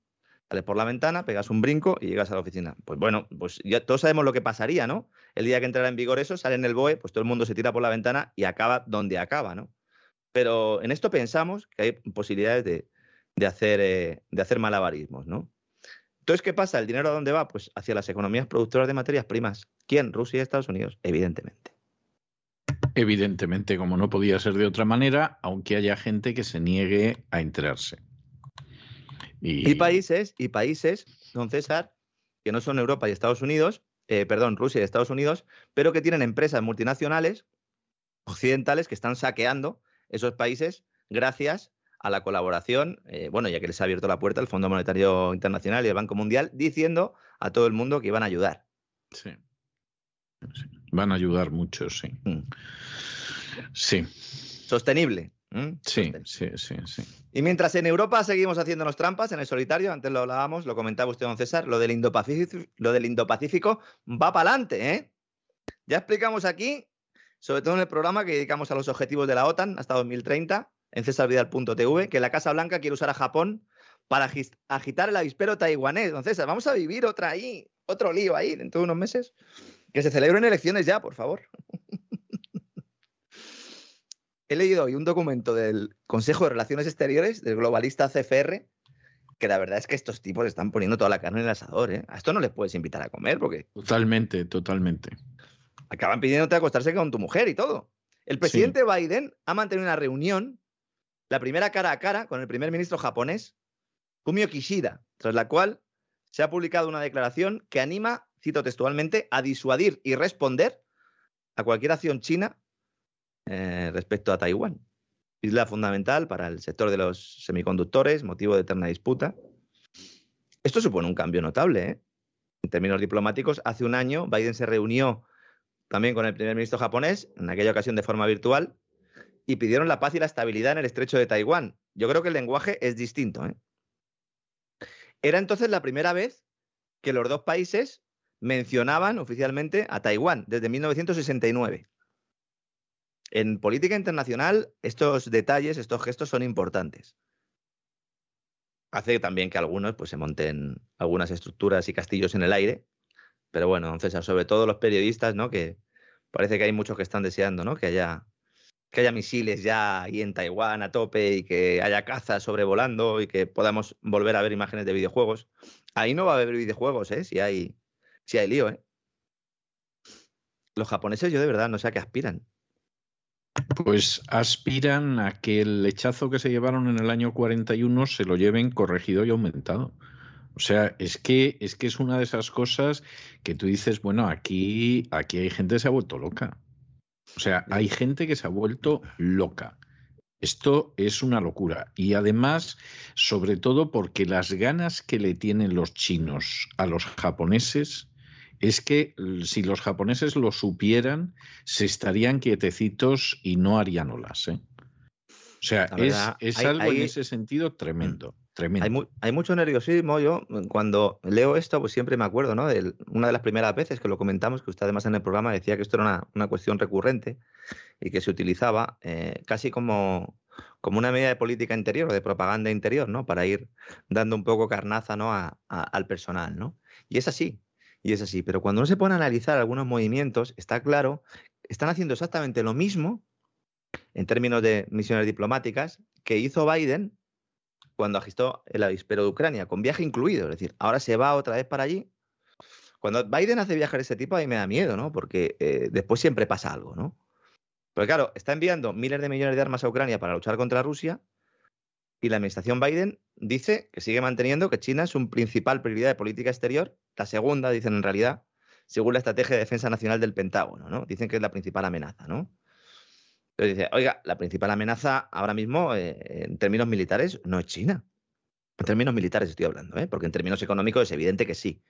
Sales por la ventana, pegas un brinco y llegas a la oficina. Pues bueno, pues ya todos sabemos lo que pasaría, ¿no? El día que entrara en vigor eso, sale en el BOE, pues todo el mundo se tira por la ventana y acaba donde acaba, ¿no? Pero en esto pensamos que hay posibilidades de, de hacer, eh, de hacer malabarismos, ¿no? Entonces, ¿qué pasa? ¿El dinero a dónde va? Pues hacia las economías productoras de materias primas. ¿Quién? Rusia y Estados Unidos, evidentemente. Evidentemente, como no podía ser de otra manera, aunque haya gente que se niegue a enterarse. Y, países, y países, don César, que no son Europa y Estados Unidos, eh, perdón, Rusia y Estados Unidos, pero que tienen empresas multinacionales occidentales que están saqueando esos países gracias a la colaboración, eh, bueno, ya que les ha abierto la puerta el Fondo Monetario Internacional y el Banco Mundial, diciendo a todo el mundo que iban a ayudar. Sí. Van a ayudar mucho, sí. Mm. Sí. Sostenible. Sí, sí, sí, sí. Y mientras en Europa seguimos haciéndonos trampas en el solitario, antes lo hablábamos, lo comentaba usted, don César, lo del Indo-Pacífico, lo del Indo-Pacífico va para adelante, ¿eh? Ya explicamos aquí, sobre todo en el programa que dedicamos a los objetivos de la OTAN hasta 2030, en cesarvidal.tv que la Casa Blanca quiere usar a Japón para agitar el avispero taiwanés. Entonces, vamos a vivir otra ahí, otro lío ahí dentro de unos meses. Que se celebren elecciones ya, por favor. He leído hoy un documento del Consejo de Relaciones Exteriores, del globalista CFR, que la verdad es que estos tipos están poniendo toda la carne en el asador. ¿eh? A esto no les puedes invitar a comer porque... Totalmente, totalmente. Acaban pidiéndote acostarse con tu mujer y todo. El presidente Biden ha mantenido una reunión la primera cara a cara con el primer ministro japonés, Fumio Kishida, tras la cual se ha publicado una declaración que anima, cito textualmente, a disuadir y responder a cualquier acción china eh, respecto a Taiwán. Isla fundamental para el sector de los semiconductores, motivo de eterna disputa. Esto supone un cambio notable. ¿eh? En términos diplomáticos, hace un año Biden se reunió también con el primer ministro japonés, en aquella ocasión de forma virtual, y pidieron la paz y la estabilidad en el estrecho de Taiwán. Yo creo que el lenguaje es distinto. ¿eh? Era entonces la primera vez que los dos países mencionaban oficialmente a Taiwán, desde 1969. En política internacional, estos detalles, estos gestos son importantes. Hace también que algunos pues, se monten algunas estructuras y castillos en el aire. Pero bueno, entonces, sobre todo los periodistas, ¿no? Que parece que hay muchos que están deseando, ¿no? Que haya que haya misiles ya ahí en Taiwán a tope y que haya cazas sobrevolando y que podamos volver a ver imágenes de videojuegos. Ahí no va a haber videojuegos, ¿eh? Si hay, si hay lío, ¿eh? Los japoneses yo de verdad no sé a qué aspiran. Pues aspiran a que el lechazo que se llevaron en el año 41 se lo lleven corregido y aumentado. O sea, es que es que es una de esas cosas que tú dices, bueno, aquí aquí hay gente que se ha vuelto loca. O sea, hay gente que se ha vuelto loca. Esto es una locura. Y además, sobre todo porque las ganas que le tienen los chinos a los japoneses es que si los japoneses lo supieran, se estarían quietecitos y no harían olas. ¿eh? O sea, es, algo en ese sentido tremendo. Mm. Tremendo. Hay, mucho nerviosismo. Yo, cuando leo esto, pues siempre me acuerdo, ¿no? De una de las primeras veces que lo comentamos, que usted además en el programa decía que esto era una, cuestión recurrente y que se utilizaba eh, casi como, como una medida de política interior o de propaganda interior, ¿no? Para ir dando un poco carnaza, ¿no? al personal, ¿no? Y es así, y es así. Pero cuando uno se pone a analizar algunos movimientos, está claro, están haciendo exactamente lo mismo en términos de misiones diplomáticas que hizo Biden cuando agitó el avispero de Ucrania, con viaje incluido. Es decir, ahora se va otra vez para allí. Cuando Biden hace viajes de ese tipo, a mí me da miedo, ¿no? Porque eh, después siempre pasa algo, ¿no? Porque claro, está enviando miles de millones de armas a Ucrania para luchar contra Rusia y la administración Biden dice que sigue manteniendo que China es un principal prioridad de política exterior, la segunda, dicen en realidad, según la estrategia de defensa nacional del Pentágono, ¿no? Dicen que es la principal amenaza, ¿no? Entonces dice, oiga, la principal amenaza ahora mismo eh, en términos militares no es China. En términos militares estoy hablando, ¿eh? porque en términos económicos es evidente que sí.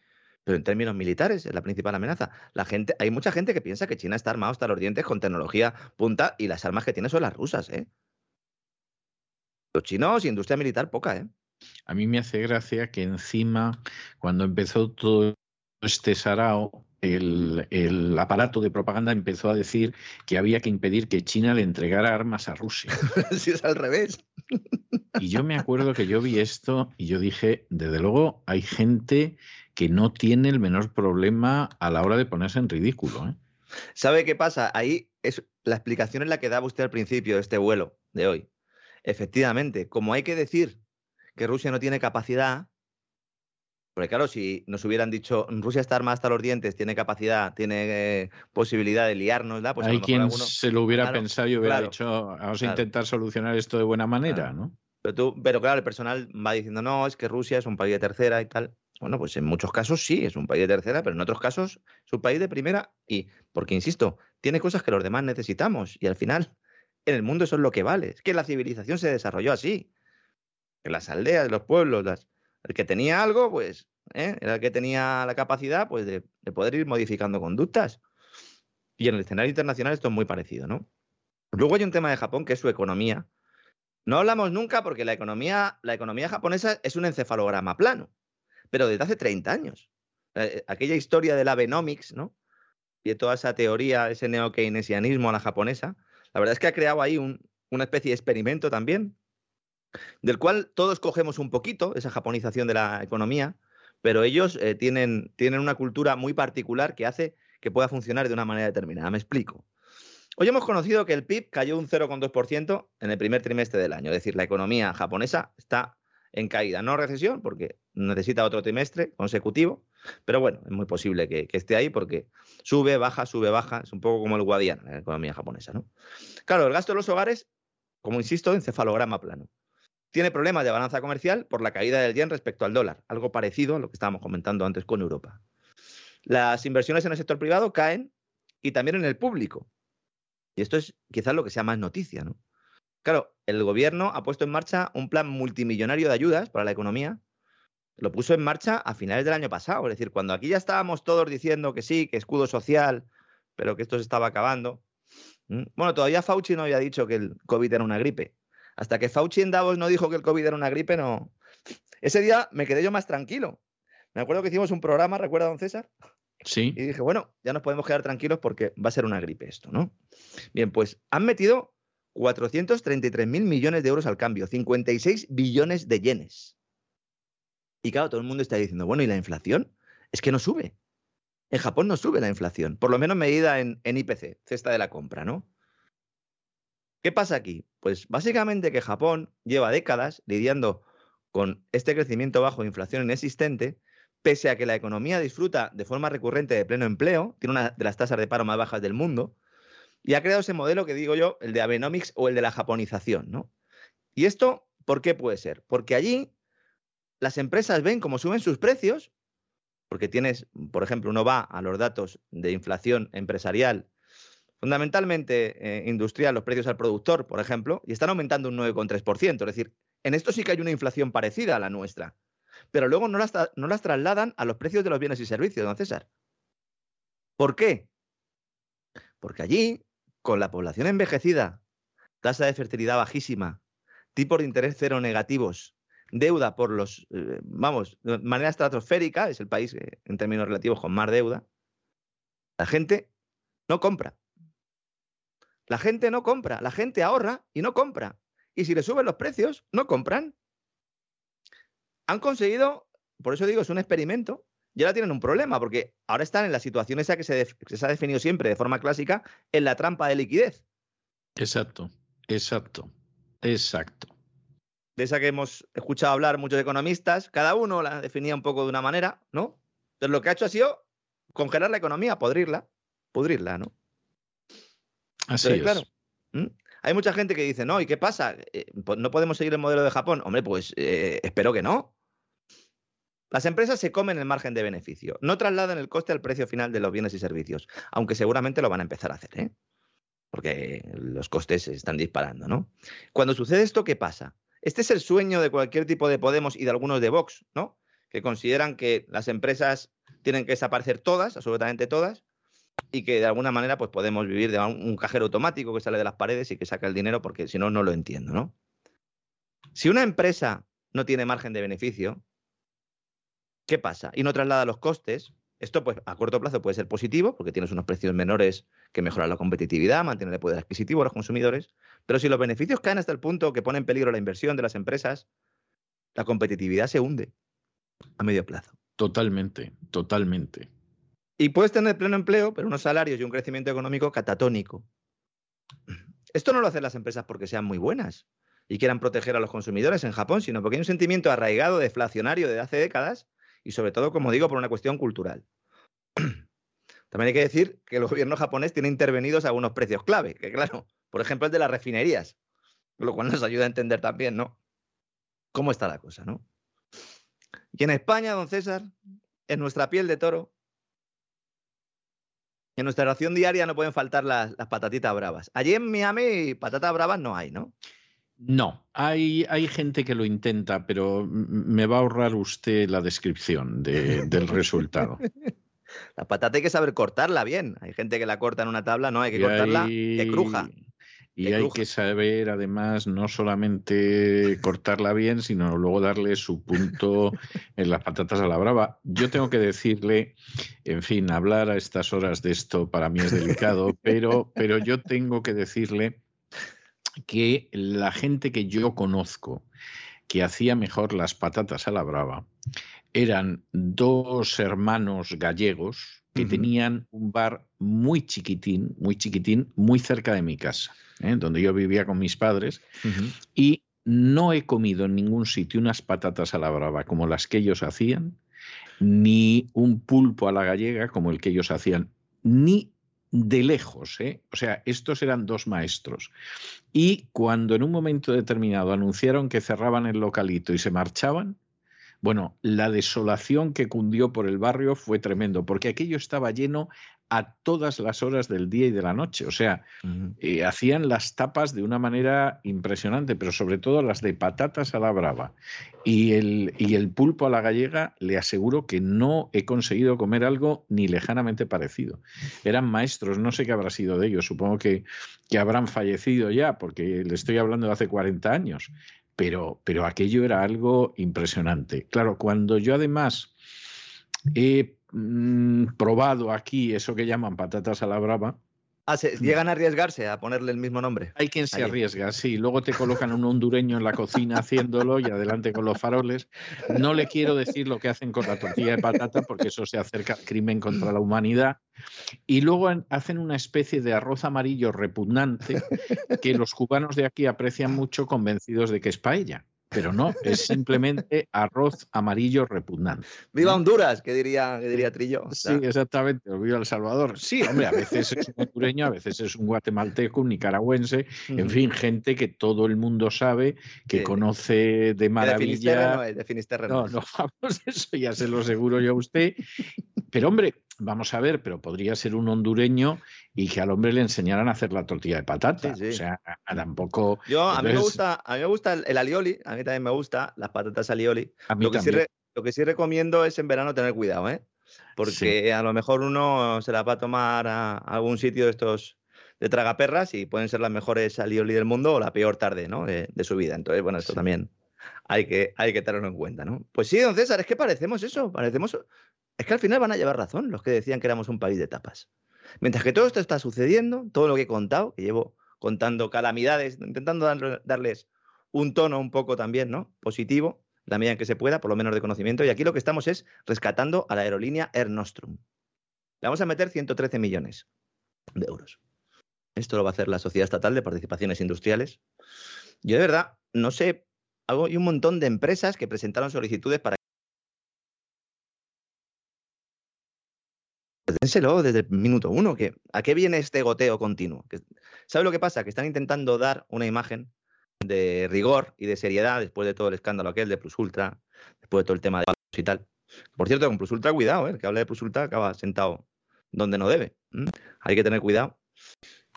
Pero en términos militares es la principal amenaza. La gente, hay mucha gente que piensa que China está armado hasta los dientes con tecnología punta y las armas que tiene son las rusas, ¿eh? Los chinos, industria militar poca, ¿eh? A mí me hace gracia que encima, cuando empezó todo este sarao, el, aparato de propaganda empezó a decir que había que impedir que China le entregara armas a Rusia. si es al revés. Y yo me acuerdo que yo vi esto y yo dije, desde luego hay gente que no tiene el menor problema a la hora de ponerse en ridículo. ¿eh? ¿Sabe qué pasa? Ahí es la explicación es la que daba usted al principio de este vuelo de hoy. Efectivamente, como hay que decir que Rusia no tiene capacidad, porque claro, si nos hubieran dicho Rusia está armada hasta los dientes, tiene capacidad, tiene eh, posibilidad de liarnos, pues hay quien se lo hubiera pensado y hubiera dicho vamos a intentar solucionar esto de buena manera, ¿no? Pero, tú, pero claro, el personal va diciendo no, es que Rusia es un país de tercera y tal. Bueno, pues en muchos casos sí, es un país de tercera, pero en otros casos es un país de primera y, porque insisto, tiene cosas que los demás necesitamos y al final en el mundo eso es lo que vale. Es que la civilización se desarrolló así. En las aldeas, los pueblos, las... el que tenía algo, pues ¿eh? era el que tenía la capacidad pues, de, poder ir modificando conductas. Y en el escenario internacional esto es muy parecido, ¿no? Luego hay un tema de Japón que es su economía. No hablamos nunca porque la economía, la economía japonesa es un encefalograma plano, pero desde hace 30 años. Eh, aquella historia del Abenomics, ¿no? Y de toda esa teoría, ese neo-keynesianismo a la japonesa, la verdad es que ha creado ahí una especie de experimento también, del cual todos cogemos un poquito, esa japonización de la economía, pero ellos eh, tienen, tienen una cultura muy particular que hace que pueda funcionar de una manera determinada. Me explico. Hoy hemos conocido que el PIB cayó un 0,2% en el primer trimestre del año, es decir, la economía japonesa está en caída, no recesión, porque necesita otro trimestre consecutivo, pero bueno, es muy posible que, esté ahí porque sube, baja, sube, baja. Es un poco como el Guadiana, la economía japonesa, ¿no? Claro, el gasto de los hogares, como insisto, encefalograma plano. Tiene problemas de balanza comercial por la caída del yen respecto al dólar, algo parecido a lo que estábamos comentando antes con Europa. Las inversiones en el sector privado caen y también en el público. Y esto es quizás lo que sea más noticia, ¿no? Claro, el gobierno ha puesto en marcha un plan multimillonario de ayudas para la economía lo puso en marcha a finales del año pasado. Es decir, cuando aquí ya estábamos todos diciendo que sí, que escudo social, pero que esto se estaba acabando. Bueno, todavía Fauci no había dicho que el COVID era una gripe. Hasta que Fauci en Davos no dijo que el COVID era una gripe, no. Ese día me quedé yo más tranquilo. Me acuerdo que hicimos un programa, ¿recuerda, don César? Sí. Y dije, bueno, ya nos podemos quedar tranquilos porque va a ser una gripe esto, ¿no? Bien, pues han metido 433 mil millones de euros al cambio, 56 billones de yenes. Y claro, todo el mundo está diciendo, bueno, ¿y la inflación? Es que no sube. En Japón no sube la inflación, por lo menos medida en, IPC, cesta de la compra, ¿no? ¿Qué pasa aquí? Pues básicamente que Japón lleva décadas lidiando con este crecimiento bajo de inflación inexistente, pese a que la economía disfruta de forma recurrente de pleno empleo, tiene una de las tasas de paro más bajas del mundo, y ha creado ese modelo que digo yo, el de Abenomics o el de la japonización, ¿no? ¿Y esto por qué puede ser? Porque allí las empresas ven cómo suben sus precios, porque tienes, por ejemplo, uno va a los datos de inflación empresarial, fundamentalmente eh, industrial, los precios al productor, por ejemplo, y están aumentando un 9,3%. Es decir, en esto sí que hay una inflación parecida a la nuestra, pero luego no las, no las trasladan a los precios de los bienes y servicios, don César. ¿Por qué? Porque allí, con la población envejecida, tasa de fertilidad bajísima, tipos de interés cero negativos, deuda por los, eh, vamos, de manera estratosférica, es el país eh, en términos relativos con más deuda, la gente no compra. La gente no compra, la gente ahorra y no compra. Y si le suben los precios, no compran. Han conseguido, por eso digo, es un experimento, y ahora tienen un problema, porque ahora están en la situación esa que se, que se ha definido siempre de forma clásica, en la trampa de liquidez. Exacto, exacto, exacto. De esa que hemos escuchado hablar muchos economistas, cada uno la definía un poco de una manera, ¿no? Pero lo que ha hecho ha sido congelar la economía, podrirla, pudrirla, ¿no? Así es. Claro, hay mucha gente que dice, no, ¿y qué pasa? Eh, ¿No podemos seguir el modelo de Japón? Hombre, pues eh, espero que no. Las empresas se comen el margen de beneficio, no trasladan el coste al precio final de los bienes y servicios, aunque seguramente lo van a empezar a hacer, ¿eh? porque los costes se están disparando, ¿no? Cuando sucede esto, ¿qué pasa? Este es el sueño de cualquier tipo de Podemos y de algunos de Vox, ¿no? Que consideran que las empresas tienen que desaparecer todas, absolutamente todas, y que de alguna manera pues podemos vivir de un cajero automático que sale de las paredes y que saca el dinero porque si no, no lo entiendo, ¿no? Si una empresa no tiene margen de beneficio, ¿qué pasa? Y no traslada los costes, esto pues a corto plazo puede ser positivo porque tienes unos precios menores que mejoran la competitividad, mantienen el poder adquisitivo a los consumidores, pero si los beneficios caen hasta el punto que pone en peligro la inversión de las empresas, la competitividad se hunde a medio plazo. Totalmente, totalmente. Y puedes tener pleno empleo, pero unos salarios y un crecimiento económico catatónico. Esto no lo hacen las empresas porque sean muy buenas y quieran proteger a los consumidores en Japón, sino porque hay un sentimiento arraigado, deflacionario desde hace décadas y sobre todo, como digo, por una cuestión cultural. También hay que decir que el gobierno japonés tiene intervenidos algunos precios clave, que claro, por ejemplo el de las refinerías, lo cual nos ayuda a entender también, ¿no? ¿Cómo está la cosa, no? Y en España, don César, en nuestra piel de toro, en nuestra ración diaria no pueden faltar las, patatitas bravas. Allí en Miami, patatas bravas no hay, ¿no? No, hay, hay gente que lo intenta, pero me va a ahorrar usted la descripción del resultado. La patata hay que saber cortarla bien. Hay gente que la corta en una tabla, no, hay que cortarla que cruja. Y hay que saber, además, no solamente cortarla bien, sino luego darle su punto en las patatas a la brava. Yo tengo que decirle, en fin, hablar a estas horas de esto para mí es delicado, pero, pero yo tengo que decirle que la gente que yo conozco que hacía mejor las patatas a la brava eran dos hermanos gallegos que tenían un bar muy chiquitín, muy chiquitín, muy cerca de mi casa. ¿eh? donde yo vivía con mis padres, y no he comido en ningún sitio unas patatas a la brava como las que ellos hacían, ni un pulpo a la gallega como el que ellos hacían, ni de lejos, ¿eh? O sea, estos eran dos maestros. Y cuando en un momento determinado anunciaron que cerraban el localito y se marchaban, bueno, la desolación que cundió por el barrio fue tremendo, porque aquello estaba lleno a todas las horas del día y de la noche. O sea, eh, hacían las tapas de una manera impresionante, pero sobre todo las de patatas a la brava y el, y el pulpo a la gallega, le aseguro que no he conseguido comer algo ni lejanamente parecido. Eran maestros, no sé qué habrá sido de ellos, supongo que, que habrán fallecido ya, porque le estoy hablando de hace 40 años, pero, pero aquello era algo impresionante. Claro, cuando yo además he Mm, probado aquí eso que llaman patatas a la brava. Ah, llegan a arriesgarse a ponerle el mismo nombre. Hay quien se arriesga, sí. Luego te colocan un hondureño en la cocina haciéndolo y adelante con los faroles. No le quiero decir lo que hacen con la tortilla de patata porque eso se acerca al crimen contra la humanidad. Y luego hacen una especie de arroz amarillo repugnante que los cubanos de aquí aprecian mucho convencidos de que es paella pero no, es simplemente arroz amarillo repugnante. ¡Viva Honduras! Que diría, que diría Trillo. sí, exactamente, viva El Salvador. Sí, hombre, a veces es un hondureño, a veces es un guatemalteco, un nicaragüense, en fin, gente que todo el mundo sabe, que conoce de maravilla. No, de Finisterre no, no, vamos, eso ya se lo aseguro yo a usted. Pero hombre, vamos a ver, pero podría ser un hondureño y que al hombre le enseñaran a hacer la tortilla de patata. O sea, tampoco. Yo, a mí me gusta, a mí me gusta el, alioli, a mí también me gusta las patatas alioli. A mí lo, que sí lo que sí recomiendo es en verano tener cuidado, ¿eh? Porque a lo mejor uno se la va a tomar a algún sitio de estos de tragaperras y pueden ser las mejores alioli del mundo o la peor tarde ¿no? de, su vida. Entonces, bueno, esto también hay que, hay que tenerlo en cuenta, ¿no? Pues sí, don César, es que parecemos eso, parecemos... Es que al final van a llevar razón los que decían que éramos un país de tapas. Mientras que todo esto está sucediendo, todo lo que he contado, que llevo contando calamidades, intentando darles un tono un poco también, ¿no? Positivo, la medida en que se pueda, por lo menos de conocimiento. Y aquí lo que estamos es rescatando a la aerolínea Air Nostrum. Le vamos a meter 113 millones de euros. Esto lo va a hacer la Sociedad Estatal de Participaciones Industriales. Yo de verdad no sé, hay un montón de empresas que presentaron solicitudes para Dénselo desde el minuto uno, que ¿a qué viene este goteo continuo? ¿Sabe lo que pasa? Que están intentando dar una imagen de rigor y de seriedad después de todo el escándalo aquel de Plus Ultra, después de todo el tema de y tal. Por cierto, con Plus Ultra, cuidado, ¿eh? el que habla de Plus Ultra acaba sentado donde no debe. Hay que tener cuidado.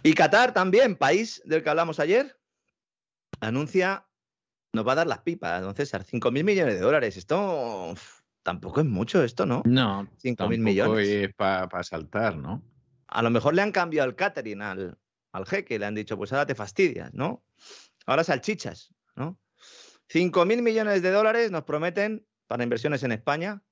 Y Qatar también, país del que hablamos ayer, anuncia, nos va a dar las pipas, don César, 5.000 millones de dólares. Esto tampoco es mucho, esto, ¿no? No, 5.000 millones. es para saltar, ¿no? A lo mejor le han cambiado el catering al, al jeque, le han dicho, pues ahora te fastidias, ¿no? Ahora salchichas, ¿no? 5.000 millones de dólares nos prometen para inversiones en España.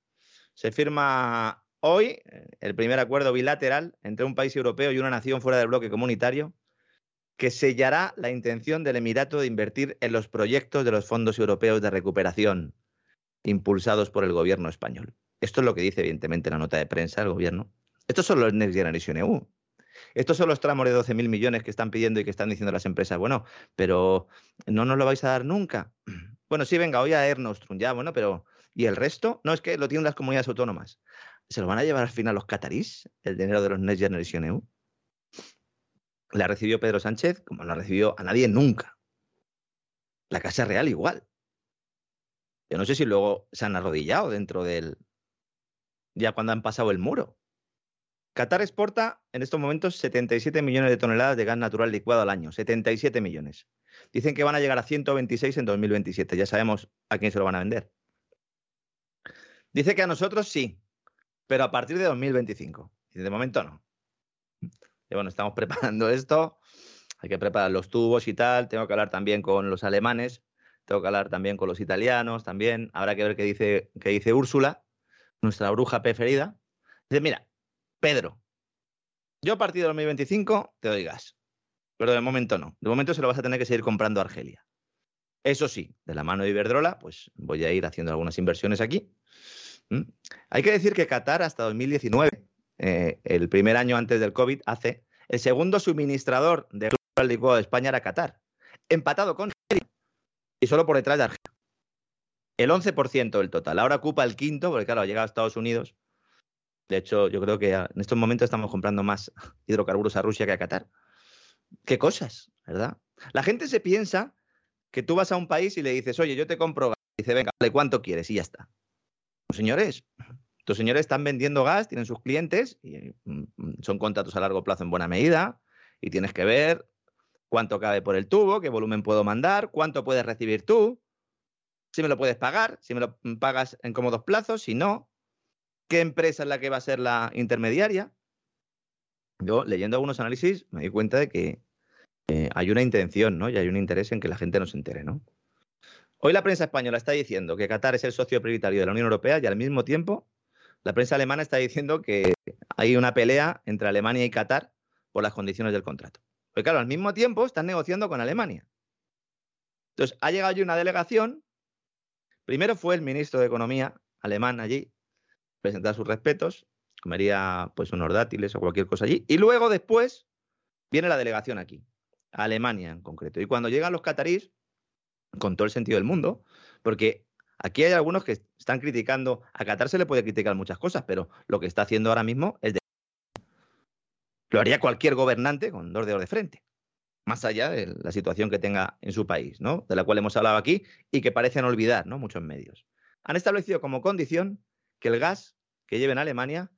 Se firma hoy eh, el primer acuerdo bilateral entre un país europeo y una nación fuera del bloque comunitario que sellará la intención del Emirato de invertir en los proyectos de los fondos europeos de recuperación impulsados por el gobierno español. Esto es lo que dice, evidentemente, la nota de prensa del gobierno. Estos son los Next Generation EU. Estos son los tramos de 12.000 millones que están pidiendo y que están diciendo las empresas. Bueno, pero no nos lo vais a dar nunca. Bueno, sí, venga, hoy a Air ya, bueno, pero ¿y el resto? No, es que lo tienen las comunidades autónomas. ¿Se lo van a llevar al final los catarís, el dinero de los Next Generation EU? La recibió Pedro Sánchez como no la recibió a nadie nunca. La Casa Real igual. Yo no sé si luego se han arrodillado dentro del... ya cuando han pasado el muro. Qatar exporta en estos momentos 77 millones de toneladas de gas natural licuado al año. 77 millones. Dicen que van a llegar a 126 en 2027. Ya sabemos a quién se lo van a vender. Dice que a nosotros sí, pero a partir de 2025. Y de momento no. Bueno, estamos preparando esto. Hay que preparar los tubos y tal. Tengo que hablar también con los alemanes. Tengo que hablar también con los italianos también. Habrá que ver qué dice, qué dice Úrsula, nuestra bruja preferida. Dice, mira, Pedro, yo a partir de 2025 te doy gas, pero de momento no. De momento se lo vas a tener que seguir comprando a Argelia. Eso sí, de la mano de Iberdrola, pues voy a ir haciendo algunas inversiones aquí. Hay que decir que Qatar hasta 2019, eh, el primer año antes del COVID, hace el segundo suministrador de licuado de España era Qatar, empatado con y solo por detrás de Argelia. El 11% del total. Ahora ocupa el quinto, porque claro, ha llegado a Estados Unidos de hecho, yo creo que en estos momentos estamos comprando más hidrocarburos a Rusia que a Qatar. ¿Qué cosas, verdad? La gente se piensa que tú vas a un país y le dices, oye, yo te compro gas. Y dice, venga, ¿de cuánto quieres? Y ya está. Pues, señores, tus señores están vendiendo gas, tienen sus clientes, y mm, son contratos a largo plazo en buena medida, y tienes que ver cuánto cabe por el tubo, qué volumen puedo mandar, cuánto puedes recibir tú, si me lo puedes pagar, si me lo pagas en cómodos plazos, si no, qué empresa es la que va a ser la intermediaria. Yo, leyendo algunos análisis, me di cuenta de que eh, hay una intención, ¿no? Y hay un interés en que la gente no se entere, ¿no? Hoy la prensa española está diciendo que Qatar es el socio prioritario de la Unión Europea y al mismo tiempo la prensa alemana está diciendo que hay una pelea entre Alemania y Qatar por las condiciones del contrato. Porque claro, al mismo tiempo están negociando con Alemania. Entonces, ha llegado allí una delegación. Primero fue el ministro de Economía alemán allí, presentar sus respetos, comería pues unos dátiles o cualquier cosa allí, y luego después viene la delegación aquí, a Alemania en concreto. Y cuando llegan los catarís, con todo el sentido del mundo, porque aquí hay algunos que están criticando, a Qatar se le puede criticar muchas cosas, pero lo que está haciendo ahora mismo es. Lo haría cualquier gobernante con dos dedos de frente, más allá de la situación que tenga en su país, ¿no? De la cual hemos hablado aquí y que parecen olvidar, ¿no? Muchos medios. Han establecido como condición que el gas que lleven a Alemania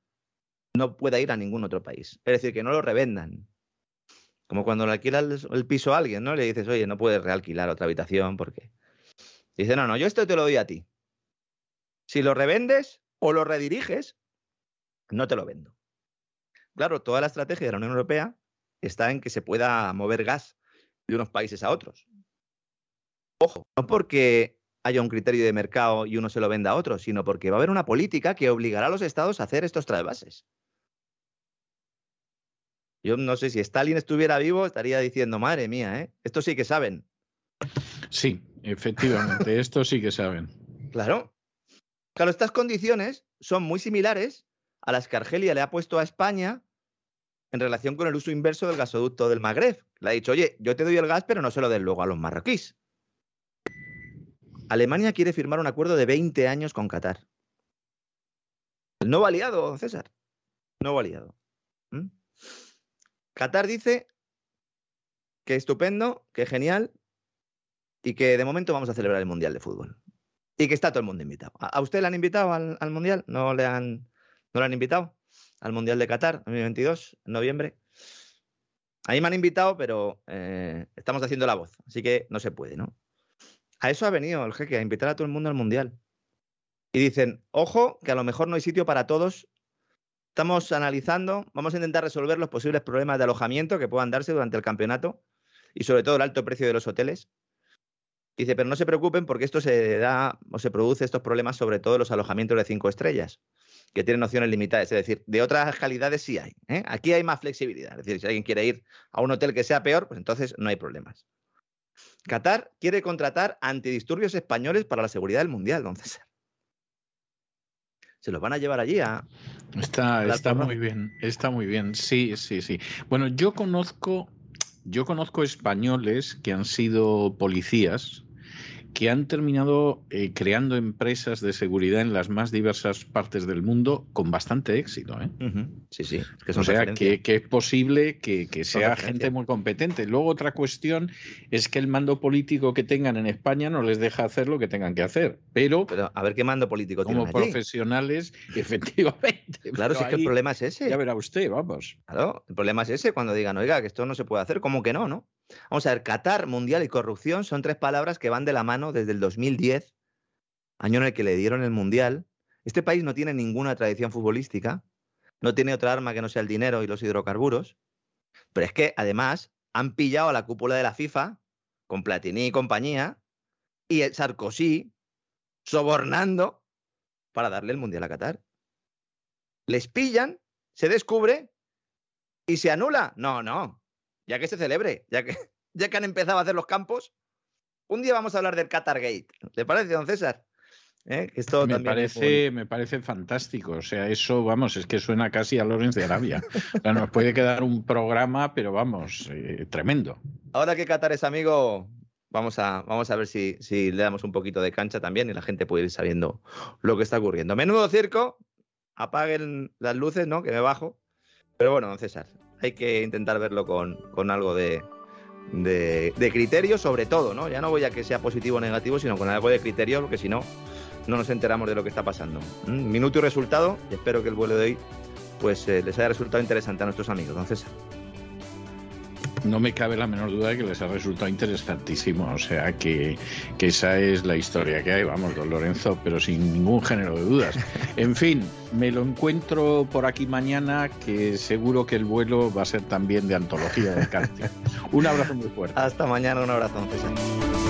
no pueda ir a ningún otro país. Es decir, que no lo revendan. Como cuando le alquila el, piso a alguien, ¿no? Le dices, oye, no puedes realquilar otra habitación porque. Dice, no, no, yo esto te lo doy a ti. Si lo revendes o lo rediriges, no te lo vendo. Claro, toda la estrategia de la Unión Europea está en que se pueda mover gas de unos países a otros. Ojo, no porque haya un criterio de mercado y uno se lo venda a otro, sino porque va a haber una política que obligará a los estados a hacer estos trasvases. Yo no sé si Stalin estuviera vivo, estaría diciendo, madre mía, ¿eh? Esto sí que saben. Sí, efectivamente, esto sí que saben. Claro. Claro, estas condiciones son muy similares a las que Argelia le ha puesto a España en relación con el uso inverso del gasoducto del Magreb. Le ha dicho, oye, yo te doy el gas, pero no se lo den luego a los marroquíes. Alemania quiere firmar un acuerdo de 20 años con Qatar. No nuevo aliado, César. No aliado. ¿Mm? Qatar dice que estupendo, que genial y que de momento vamos a celebrar el Mundial de Fútbol. Y que está todo el mundo invitado. ¿A usted le han invitado al, Mundial? ¿No le, han, ¿No le han invitado? Al Mundial de Qatar, 2022, en noviembre. A mí me han invitado, pero eh, estamos haciendo la voz, así que no se puede, ¿no? A eso ha venido el jeque, a invitar a todo el mundo al Mundial. Y dicen, ojo, que a lo mejor no hay sitio para todos. Estamos analizando, vamos a intentar resolver los posibles problemas de alojamiento que puedan darse durante el campeonato y sobre todo el alto precio de los hoteles. Dice, pero no se preocupen porque esto se da o se produce estos problemas sobre todo en los alojamientos de cinco estrellas, que tienen opciones limitadas. Es decir, de otras calidades sí hay. ¿eh? Aquí hay más flexibilidad. Es decir, si alguien quiere ir a un hotel que sea peor, pues entonces no hay problemas. Qatar quiere contratar antidisturbios españoles para la seguridad del Mundial, don César. Se los van a llevar allí a... Está, está muy bien, está muy bien. Sí, sí, sí. Bueno, yo conozco, yo conozco españoles que han sido policías que han terminado eh, creando empresas de seguridad en las más diversas partes del mundo con bastante éxito. ¿eh? Sí, sí. o sea, que, es posible que, sea gente muy competente. Luego otra cuestión es que el mando político que tengan en España no les deja hacer lo que tengan que hacer. Pero, a ver qué mando político como profesionales, efectivamente. Claro, si es que el problema es ese. Ya verá usted, vamos. Claro, el problema es ese cuando digan, oiga, que esto no se puede hacer, como que no, ¿no? Vamos a ver, Qatar, Mundial y corrupción son tres palabras que van de la mano desde el 2010, año en el que le dieron el Mundial. Este país no tiene ninguna tradición futbolística, no tiene otra arma que no sea el dinero y los hidrocarburos, pero es que además han pillado a la cúpula de la FIFA, con Platini y compañía, y Sarkozy sobornando para darle el Mundial a Qatar. Les pillan, se descubre y se anula. No, no, ya que se celebre, ya que, ya que han empezado a hacer los campos, un día vamos a hablar del Qatar Gate. ¿Le parece, don César? ¿Eh? Esto me, parece, me parece fantástico. O sea, eso, vamos, es que suena casi a Lorenz de Arabia. nos puede quedar un programa, pero vamos, eh, tremendo. Ahora que Qatar es amigo, vamos a, vamos a ver si, si le damos un poquito de cancha también y la gente puede ir sabiendo lo que está ocurriendo. Menudo circo, apaguen las luces, ¿no? Que me bajo. Pero bueno, don César, hay que intentar verlo con, algo de, criterio, sobre todo, ¿no? Ya no voy a que sea positivo o negativo, sino con algo de criterio, porque si no, no nos enteramos de lo que está pasando. ¿Mm? Minuto y resultado, y espero que el vuelo de hoy pues eh, les haya resultado interesante a nuestros amigos. Entonces, no me cabe la menor duda de que les ha resultado interesantísimo. O sea, que, esa es la historia que hay, vamos, don Lorenzo, pero sin ningún género de dudas. En fin, me lo encuentro por aquí mañana, que seguro que el vuelo va a ser también de antología de cárcel. un abrazo muy fuerte. Hasta mañana, un abrazo, Sana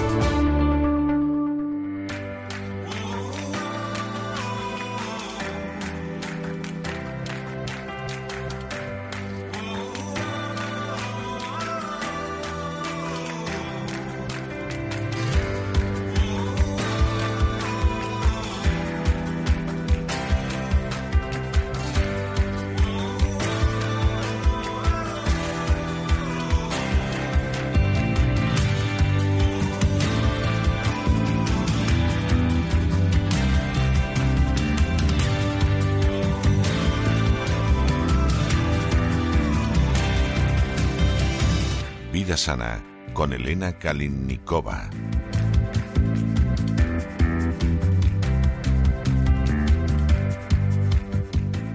Kalinnikova.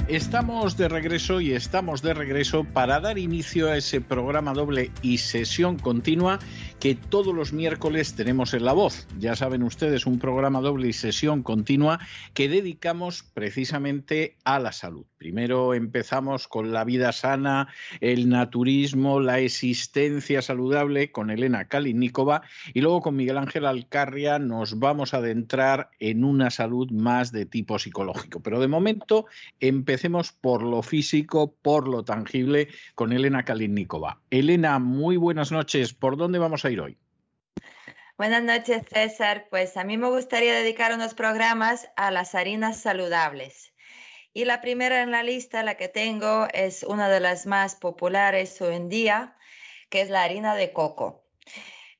Estamos de regreso y estamos de regreso para dar inicio a ese programa doble y sesión continua que todos los miércoles tenemos en La Voz. Ya saben ustedes, un programa doble y sesión continua que dedicamos precisamente a la salud. Primero empezamos con la vida sana, el naturismo, la existencia saludable con Elena Kalinikova y luego con Miguel Ángel Alcarria nos vamos a adentrar en una salud más de tipo psicológico. Pero de momento empecemos por lo físico, por lo tangible con Elena Kalinikova. Elena, muy buenas noches. ¿Por dónde vamos a Buenas noches, César. Pues a mí me gustaría dedicar unos programas a las harinas saludables. Y la primera en la lista, la que tengo, es una de las más populares hoy en día, que es la harina de coco.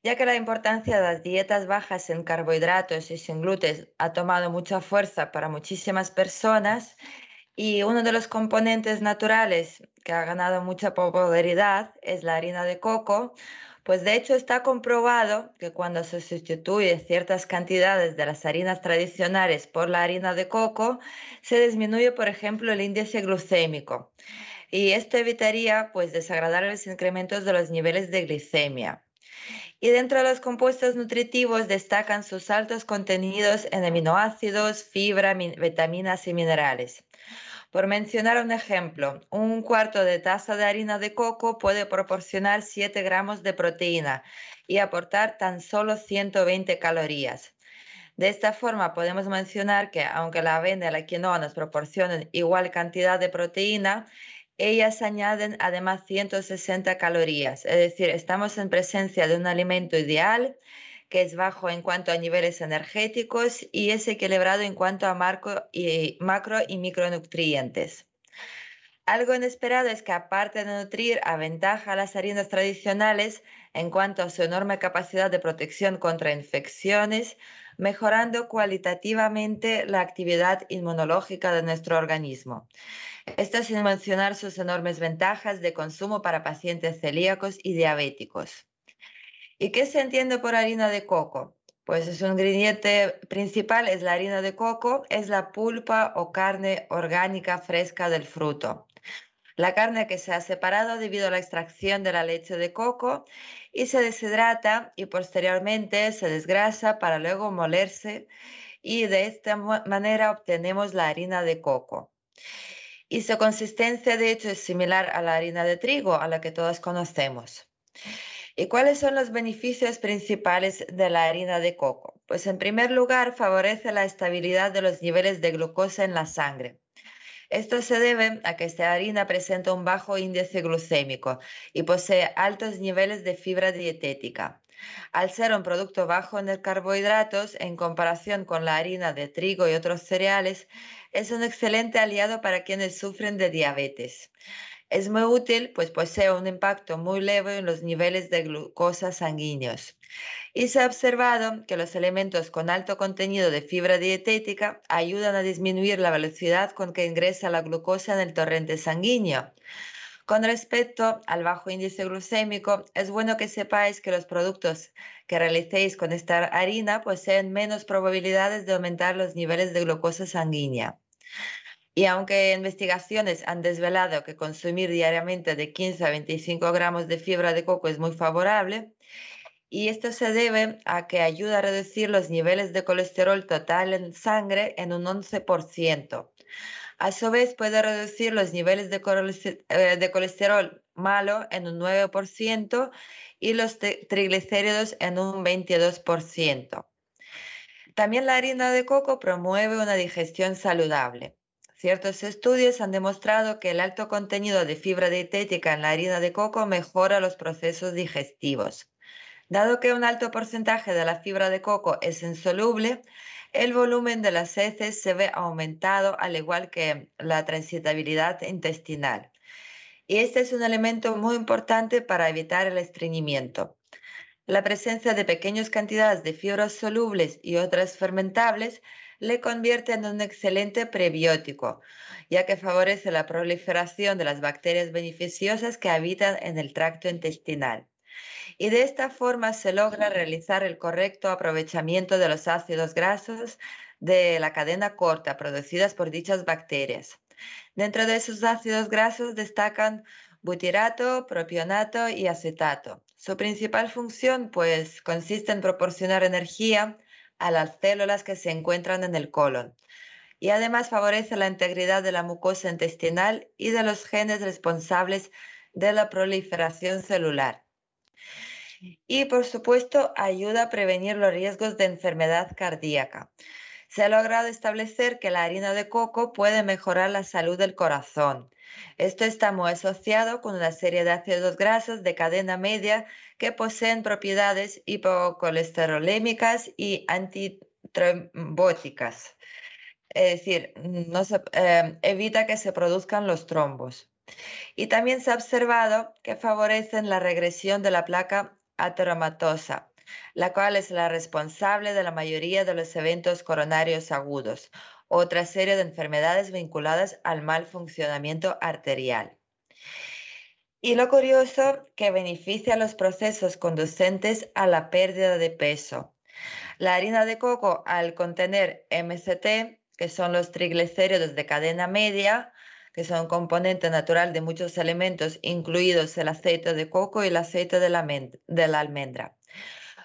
Ya que la importancia de las dietas bajas en carbohidratos y sin gluten ha tomado mucha fuerza para muchísimas personas, y uno de los componentes naturales que ha ganado mucha popularidad es la harina de coco, pues de hecho está comprobado que cuando se sustituye ciertas cantidades de las harinas tradicionales por la harina de coco, se disminuye, por ejemplo, el índice glucémico. Y esto evitaría pues desagradables incrementos de los niveles de glicemia. Y dentro de los compuestos nutritivos destacan sus altos contenidos en aminoácidos, fibra, vitaminas y minerales. Por mencionar un ejemplo, un cuarto de taza de harina de coco puede proporcionar 7 gramos de proteína y aportar tan solo 120 calorías. De esta forma podemos mencionar que aunque la avena y la quinoa nos proporcionan igual cantidad de proteína, ellas añaden además 160 calorías, es decir, estamos en presencia de un alimento ideal que es bajo en cuanto a niveles energéticos y es equilibrado en cuanto a macro y, macro y micronutrientes. Algo inesperado es que aparte de nutrir, aventaja a las harinas tradicionales en cuanto a su enorme capacidad de protección contra infecciones, mejorando cualitativamente la actividad inmunológica de nuestro organismo. Esto sin mencionar sus enormes ventajas de consumo para pacientes celíacos y diabéticos. ¿Y qué se entiende por harina de coco? Pues es un ingrediente principal, es la harina de coco, es la pulpa o carne orgánica fresca del fruto. La carne que se ha separado debido a la extracción de la leche de coco y se deshidrata y posteriormente se desgrasa para luego molerse y de esta manera obtenemos la harina de coco. Y su consistencia de hecho es similar a la harina de trigo, a la que todos conocemos. ¿Y cuáles son los beneficios principales de la harina de coco? Pues en primer lugar, favorece la estabilidad de los niveles de glucosa en la sangre. Esto se debe a que esta harina presenta un bajo índice glucémico y posee altos niveles de fibra dietética. Al ser un producto bajo en carbohidratos, en comparación con la harina de trigo y otros cereales, es un excelente aliado para quienes sufren de diabetes. Es muy útil, pues posee un impacto muy leve en los niveles de glucosa sanguíneos. Y se ha observado que los elementos con alto contenido de fibra dietética ayudan a disminuir la velocidad con que ingresa la glucosa en el torrente sanguíneo. Con respecto al bajo índice glucémico, es bueno que sepáis que los productos que realicéis con esta harina poseen menos probabilidades de aumentar los niveles de glucosa sanguínea. Y aunque investigaciones han desvelado que consumir diariamente de 15 a 25 gramos de fibra de coco es muy favorable, y esto se debe a que ayuda a reducir los niveles de colesterol total en sangre en un 11%. A su vez, puede reducir los niveles de eh, colesterol malo en un 9% y los triglicéridos en un 22%. También la harina de coco promueve una digestión saludable. Ciertos estudios han demostrado que el alto contenido de fibra dietética en la harina de coco mejora los procesos digestivos. Dado que un alto porcentaje de la fibra de coco es insoluble, el volumen de las heces se ve aumentado al igual que la transitabilidad intestinal. Y este es un elemento muy importante para evitar el estreñimiento. La presencia de pequeñas cantidades de fibras solubles y otras fermentables le convierte en un excelente prebiótico, ya que favorece la proliferación de las bacterias beneficiosas que habitan en el tracto intestinal. Y de esta forma se logra realizar el correcto aprovechamiento de los ácidos grasos de la cadena corta producidas por dichas bacterias. Dentro de esos ácidos grasos destacan butirato, propionato y acetato. Su principal función pues consiste en proporcionar energía a las células que se encuentran en el colon y además favorece la integridad de la mucosa intestinal y de los genes responsables de la proliferación celular. Y por supuesto ayuda a prevenir los riesgos de enfermedad cardíaca. Se ha logrado establecer que la harina de coco puede mejorar la salud del corazón. Esto está muy asociado con una serie de ácidos grasos de cadena media que poseen propiedades hipocolesterolémicas y antitrombóticas. Es decir, no eh, evita que se produzcan los trombos. Y también se ha observado que favorecen la regresión de la placa ateromatosa, la cual es la responsable de la mayoría de los eventos coronarios agudos, otra serie de enfermedades vinculadas al mal funcionamiento arterial. Y lo curioso que beneficia los procesos conducentes a la pérdida de peso. La harina de coco, al contener MCT, que son los triglicéridos de cadena media, que son componente natural de muchos alimentos, incluidos el aceite de coco y el aceite de la almendra.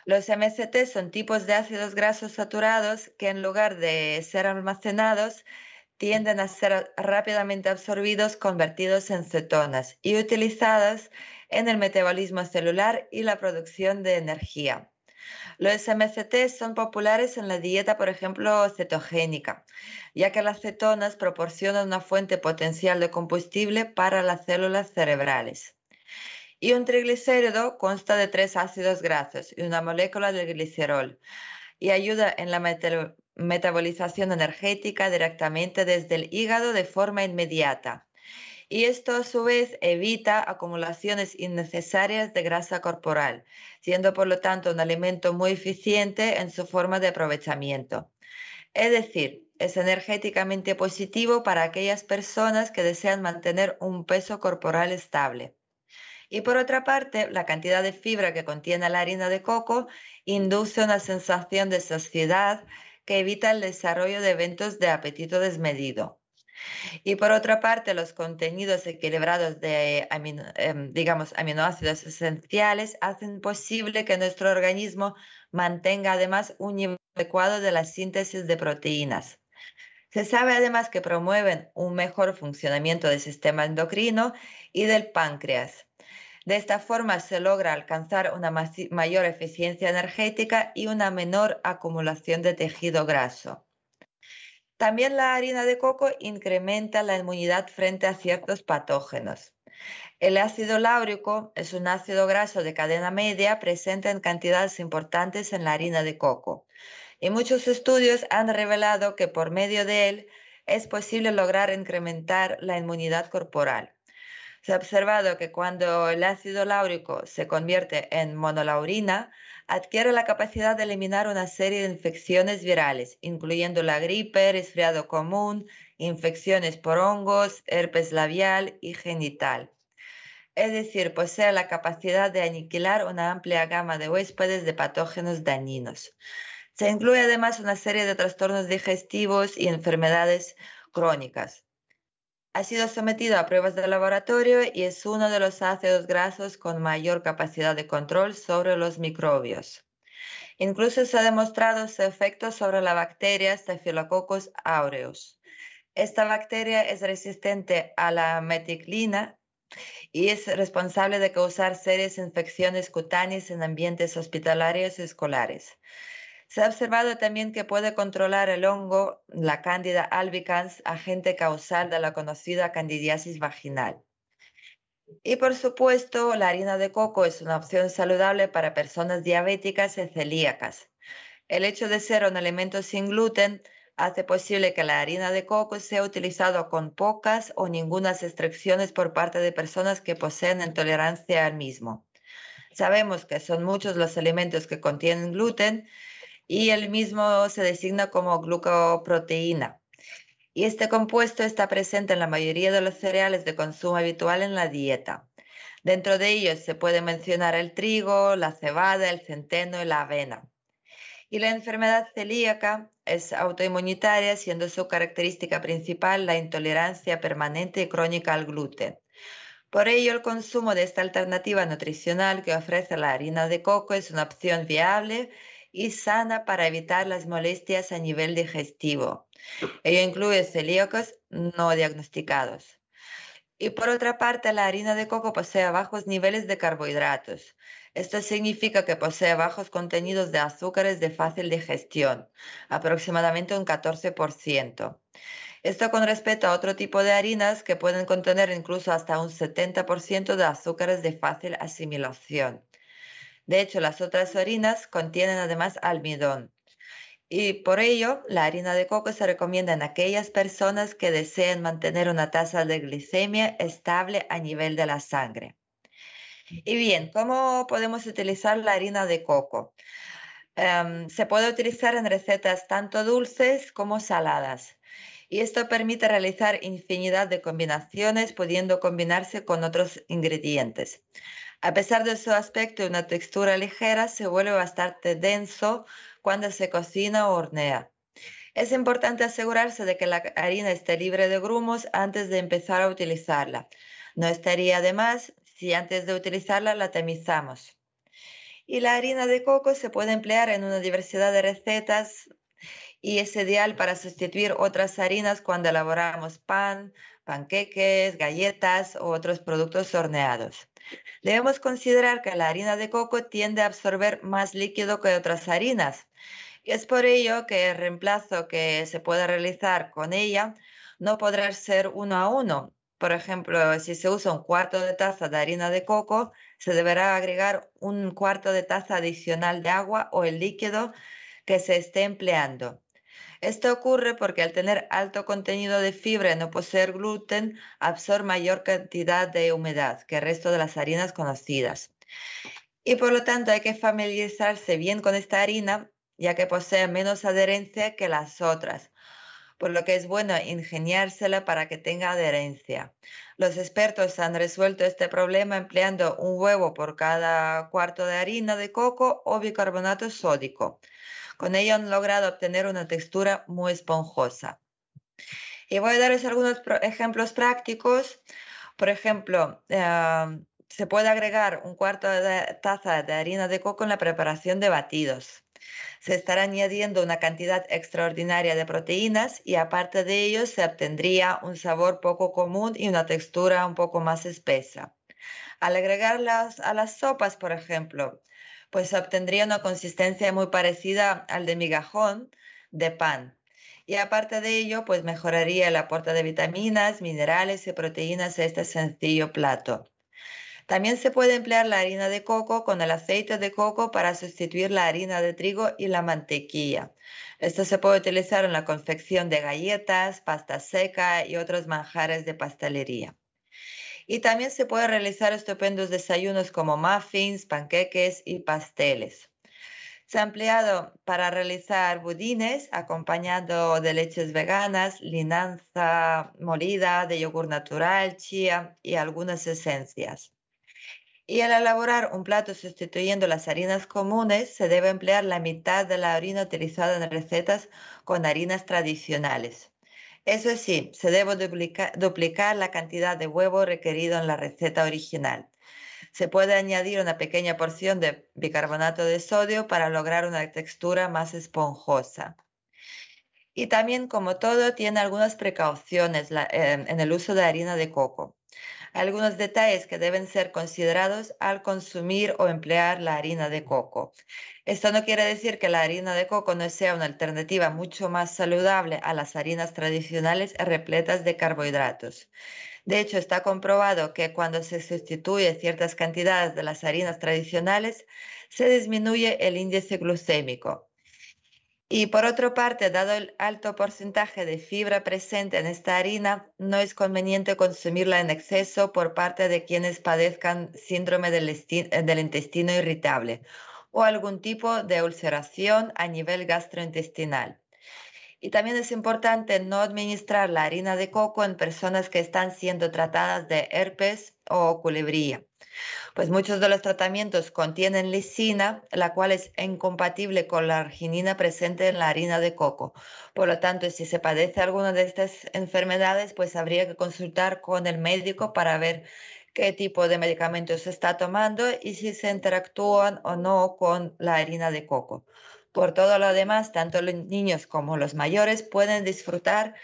Los MCT son tipos de ácidos grasos saturados que en lugar de ser almacenados, tienden a ser rápidamente absorbidos, convertidos en cetonas y utilizadas en el metabolismo celular y la producción de energía. Los MCT son populares en la dieta, por ejemplo, cetogénica, ya que las cetonas proporcionan una fuente potencial de combustible para las células cerebrales. Y un triglicérido consta de tres ácidos grasos y una molécula de glicerol y ayuda en la metabolización energética directamente desde el hígado de forma inmediata. Y esto a su vez evita acumulaciones innecesarias de grasa corporal, siendo por lo tanto un alimento muy eficiente en su forma de aprovechamiento. Es decir, es energéticamente positivo para aquellas personas que desean mantener un peso corporal estable. Y por otra parte, la cantidad de fibra que contiene la harina de coco induce una sensación de saciedad que evita el desarrollo de eventos de apetito desmedido. Y por otra parte, los contenidos equilibrados de em, digamos, aminoácidos esenciales hacen posible que nuestro organismo mantenga además un nivel adecuado de la síntesis de proteínas. Se sabe además que promueven un mejor funcionamiento del sistema endocrino y del páncreas. De esta forma se logra alcanzar una mayor eficiencia energética y una menor acumulación de tejido graso. También la harina de coco incrementa la inmunidad frente a ciertos patógenos. El ácido láurico es un ácido graso de cadena media presente en cantidades importantes en la harina de coco. Y muchos estudios han revelado que por medio de él es posible lograr incrementar la inmunidad corporal. Se ha observado que cuando el ácido láurico se convierte en monolaurina, adquiere la capacidad de eliminar una serie de infecciones virales, incluyendo la gripe, resfriado común, infecciones por hongos, herpes labial y genital. Es decir, posee la capacidad de aniquilar una amplia gama de huéspedes de patógenos dañinos. Se incluye además una serie de trastornos digestivos y enfermedades crónicas. Ha sido sometido a pruebas de laboratorio y es uno de los ácidos grasos con mayor capacidad de control sobre los microbios. Incluso se ha demostrado su efecto sobre la bacteria Staphylococcus aureus. Esta bacteria es resistente a la meticlina y es responsable de causar serias infecciones cutáneas en ambientes hospitalarios y escolares. Se ha observado también que puede controlar el hongo, la Candida albicans, agente causal de la conocida candidiasis vaginal. Y por supuesto, la harina de coco es una opción saludable para personas diabéticas y celíacas. El hecho de ser un alimento sin gluten hace posible que la harina de coco sea utilizado con pocas o ninguna restricciones por parte de personas que poseen intolerancia al mismo. Sabemos que son muchos los alimentos que contienen gluten y el mismo se designa como glucoproteína. Y este compuesto está presente en la mayoría de los cereales de consumo habitual en la dieta. Dentro de ellos se puede mencionar el trigo, la cebada, el centeno y la avena. Y la enfermedad celíaca es autoinmunitaria, siendo su característica principal la intolerancia permanente y crónica al gluten. Por ello, el consumo de esta alternativa nutricional que ofrece la harina de coco es una opción viable y sana para evitar las molestias a nivel digestivo. Ello incluye celíacos no diagnosticados. Y por otra parte, la harina de coco posee bajos niveles de carbohidratos. Esto significa que posee bajos contenidos de azúcares de fácil digestión, aproximadamente un 14%. Esto con respecto a otro tipo de harinas que pueden contener incluso hasta un 70% de azúcares de fácil asimilación. De hecho, las otras harinas contienen además almidón. Y por ello, la harina de coco se recomienda en aquellas personas que deseen mantener una tasa de glicemia estable a nivel de la sangre. Y bien, ¿cómo podemos utilizar la harina de coco? Em, se puede utilizar en recetas tanto dulces como saladas y esto permite realizar infinidad de combinaciones pudiendo combinarse con otros ingredientes. A pesar de su aspecto y una textura ligera, se vuelve bastante denso cuando se cocina o hornea. Es importante asegurarse de que la harina esté libre de grumos antes de empezar a utilizarla. No estaría de más si antes de utilizarla la tamizamos. Y la harina de coco se puede emplear en una diversidad de recetas y es ideal para sustituir otras harinas cuando elaboramos pan, panqueques, galletas u otros productos horneados. Debemos considerar que la harina de coco tiende a absorber más líquido que otras harinas y es por ello que el reemplazo que se puede realizar con ella no podrá ser uno a uno. Por ejemplo, si se usa un cuarto de taza de harina de coco, se deberá agregar un cuarto de taza adicional de agua o el líquido que se esté empleando. Esto ocurre porque al tener alto contenido de fibra y no poseer gluten, absorbe mayor cantidad de humedad que el resto de las harinas conocidas. Y por lo tanto hay que familiarizarse bien con esta harina, ya que posee menos adherencia que las otras, por lo que es bueno ingeniársela para que tenga adherencia. Los expertos han resuelto este problema empleando un huevo por cada cuarto de harina de coco o bicarbonato sódico. Con ello han logrado obtener una textura muy esponjosa. Y voy a daros algunos ejemplos prácticos. Por ejemplo, eh, se puede agregar un cuarto de taza de harina de coco en la preparación de batidos. Se estará añadiendo una cantidad extraordinaria de proteínas y aparte de ello se obtendría un sabor poco común y una textura un poco más espesa. Al agregarlas a las sopas, por ejemplo, pues obtendría una consistencia muy parecida al de migajón de pan. Y aparte de ello, pues mejoraría el aporte de vitaminas, minerales y proteínas a este sencillo plato. También se puede emplear la harina de coco con el aceite de coco para sustituir la harina de trigo y la mantequilla. Esto se puede utilizar en la confección de galletas, pasta seca y otros manjares de pastelería. Y también se puede realizar estupendos desayunos como muffins, panqueques y pasteles. Se ha empleado para realizar budines acompañado de leches veganas, linanza molida, de yogur natural, chía y algunas esencias. Y al elaborar un plato sustituyendo las harinas comunes, se debe emplear la mitad de la harina utilizada en recetas con harinas tradicionales. Eso sí, se debe duplicar la cantidad de huevo requerido en la receta original. Se puede añadir una pequeña porción de bicarbonato de sodio para lograr una textura más esponjosa. Y también, como todo, tiene algunas precauciones em, en el uso de harina de coco. Algunos detalles que deben ser considerados al consumir o emplear la harina de coco. Esto no quiere decir que la harina de coco no sea una alternativa mucho más saludable a las harinas tradicionales repletas de carbohidratos. De hecho, está comprobado que cuando se sustituye ciertas cantidades de las harinas tradicionales, se disminuye el índice glucémico. Y por otra parte, dado el alto porcentaje de fibra presente en esta harina, no es conveniente consumirla en exceso por parte de quienes padezcan síndrome del, del intestino irritable o algún tipo de ulceración a nivel gastrointestinal. Y también es importante no administrar la harina de coco en personas que están siendo tratadas de herpes o culebría. Pues muchos de los tratamientos contienen lisina, la cual es incompatible con la arginina presente en la harina de coco. Por lo tanto, si se padece alguna de estas enfermedades, pues habría que consultar con el médico para ver qué tipo de medicamentos está tomando y si se interactúan o no con la harina de coco. Por todo lo demás, tanto los niños como los mayores pueden disfrutar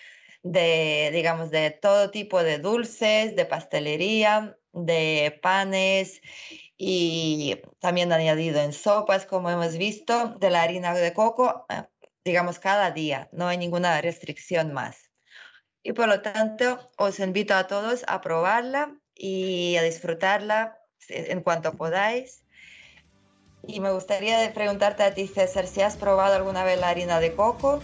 de, digamos, de todo tipo de dulces, de pastelería, de panes y también añadido en sopas, como hemos visto, de la harina de coco, eh, digamos, cada día. No hay ninguna restricción más. Y por lo tanto, os invito a todos a probarla y a disfrutarla en cuanto podáis. Y me gustaría preguntarte a ti, César, si has probado alguna vez la harina de coco.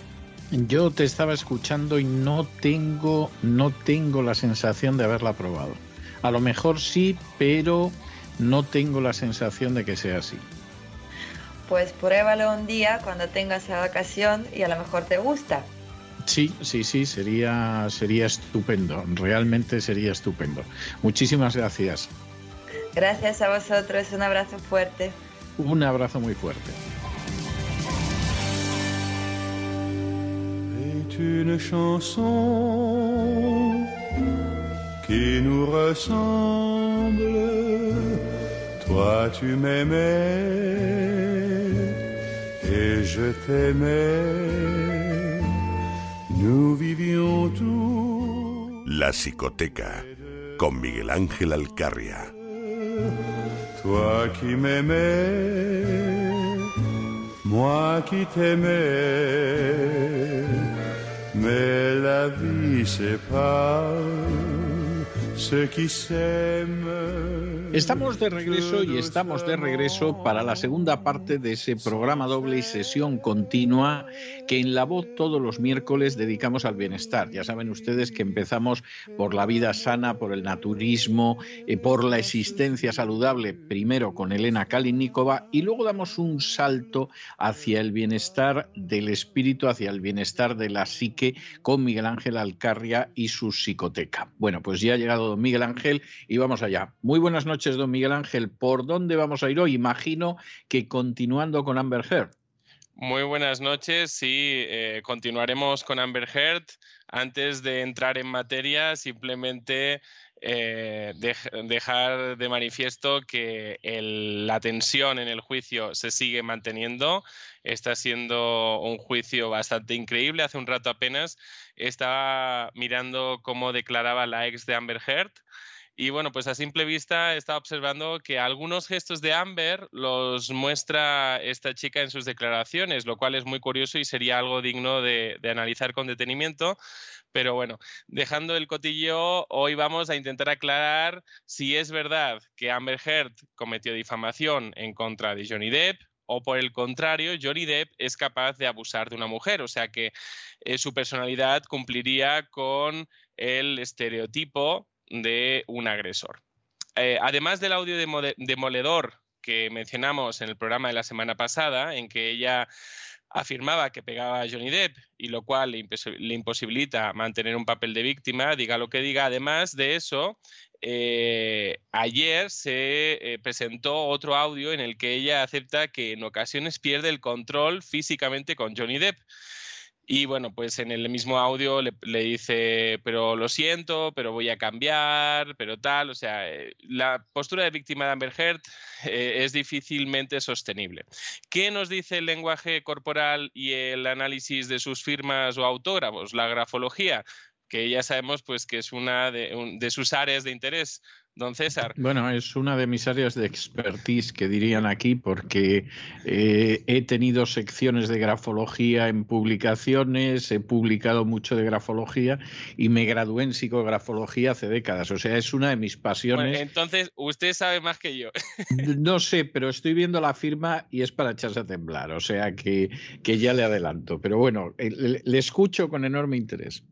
Yo te estaba escuchando y no tengo, no tengo la sensación de haberla probado. A lo mejor sí, pero no tengo la sensación de que sea así. Pues pruébalo un día cuando tengas la vacación y a lo mejor te gusta. Sí, sí, sí, sería, sería estupendo, realmente sería estupendo. Muchísimas gracias. Gracias a vosotros, un abrazo fuerte. Un abrazo muy fuerte. une chanson qui nous ressemble. Toi, tu m'aimais et je t'aimais. La psicoteca con Miguel Ángel Alcarria. Toi qui m'aimais, moi qui t'aimais, mais la vie sépare. Estamos de regreso y estamos de regreso para la segunda parte de ese programa doble y sesión continua que en La Voz todos los miércoles dedicamos al bienestar. Ya saben ustedes que empezamos por la vida sana, por el naturismo, eh, por la existencia saludable, primero con Elena Kalinikova y luego damos un salto hacia el bienestar del espíritu, hacia el bienestar de la psique con Miguel Ángel Alcarria y su psicoteca. Bueno, pues ya ha llegado don Miguel Ángel y vamos allá. Muy buenas noches don Miguel Ángel. ¿Por dónde vamos a ir hoy? Imagino que continuando con Amber Heard. Muy buenas noches. Sí, eh, continuaremos con Amber Heard. Antes de entrar en materia, simplemente eh, dejar de manifiesto que la tensión en el juicio se sigue manteniendo. Está siendo un juicio bastante increíble. Hace un rato apenas estaba mirando cómo declaraba la ex de Amber Heard y bueno, pues a simple vista está observando que algunos gestos de Amber los muestra esta chica en sus declaraciones, lo cual es muy curioso y sería algo digno de, analizar con detenimiento. Pero bueno, dejando el cotillo, hoy vamos a intentar aclarar si es verdad que Amber Heard cometió difamación en contra de Johnny Depp, o por el contrario, Johnny Depp es capaz de abusar de una mujer, o sea que eh, su personalidad cumpliría con el estereotipo de un agresor. Eh, además del audio demoledor que mencionamos en el programa de la semana pasada, en que ella afirmaba que pegaba a Johnny Depp y lo cual le, imposibilita mantener un papel de víctima, diga lo que diga. Además de eso, eh, ayer se eh, presentó otro audio en el que ella acepta que en ocasiones pierde el control físicamente con Johnny Depp. Y bueno, pues en el mismo audio le, dice, pero lo siento, pero voy a cambiar, pero tal. O sea, eh, la postura de víctima de Amber Heard eh, es difícilmente sostenible. ¿Qué nos dice el lenguaje corporal y el análisis de sus firmas o autógrafos? La grafología que ya sabemos pues que es una de sus áreas de interés. Don César. Bueno, es una de mis áreas de expertise que dirían aquí, porque eh, he tenido secciones de grafología en publicaciones, he publicado mucho de grafología y me gradué en psicografología hace décadas. O sea, es una de mis pasiones. entonces, usted sabe más que yo. no sé, pero estoy viendo la firma y es para echarse a temblar. O sea que, que ya le adelanto. Pero bueno, le escucho con enorme interés.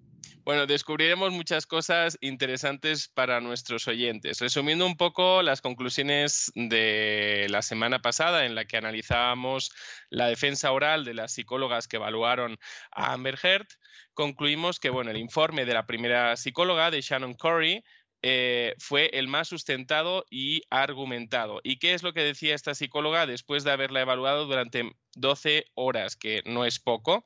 Bueno, descubriremos muchas cosas interesantes para nuestros oyentes. Resumiendo un poco las conclusiones de la semana pasada en la que analizábamos la defensa oral de las psicólogas que evaluaron a Amber Heard, concluimos que bueno, el informe de la primera psicóloga, de Shannon Corey, eh, fue el más sustentado y argumentado. ¿Y qué es lo que decía esta psicóloga después de haberla evaluado durante 12 horas, que no es poco?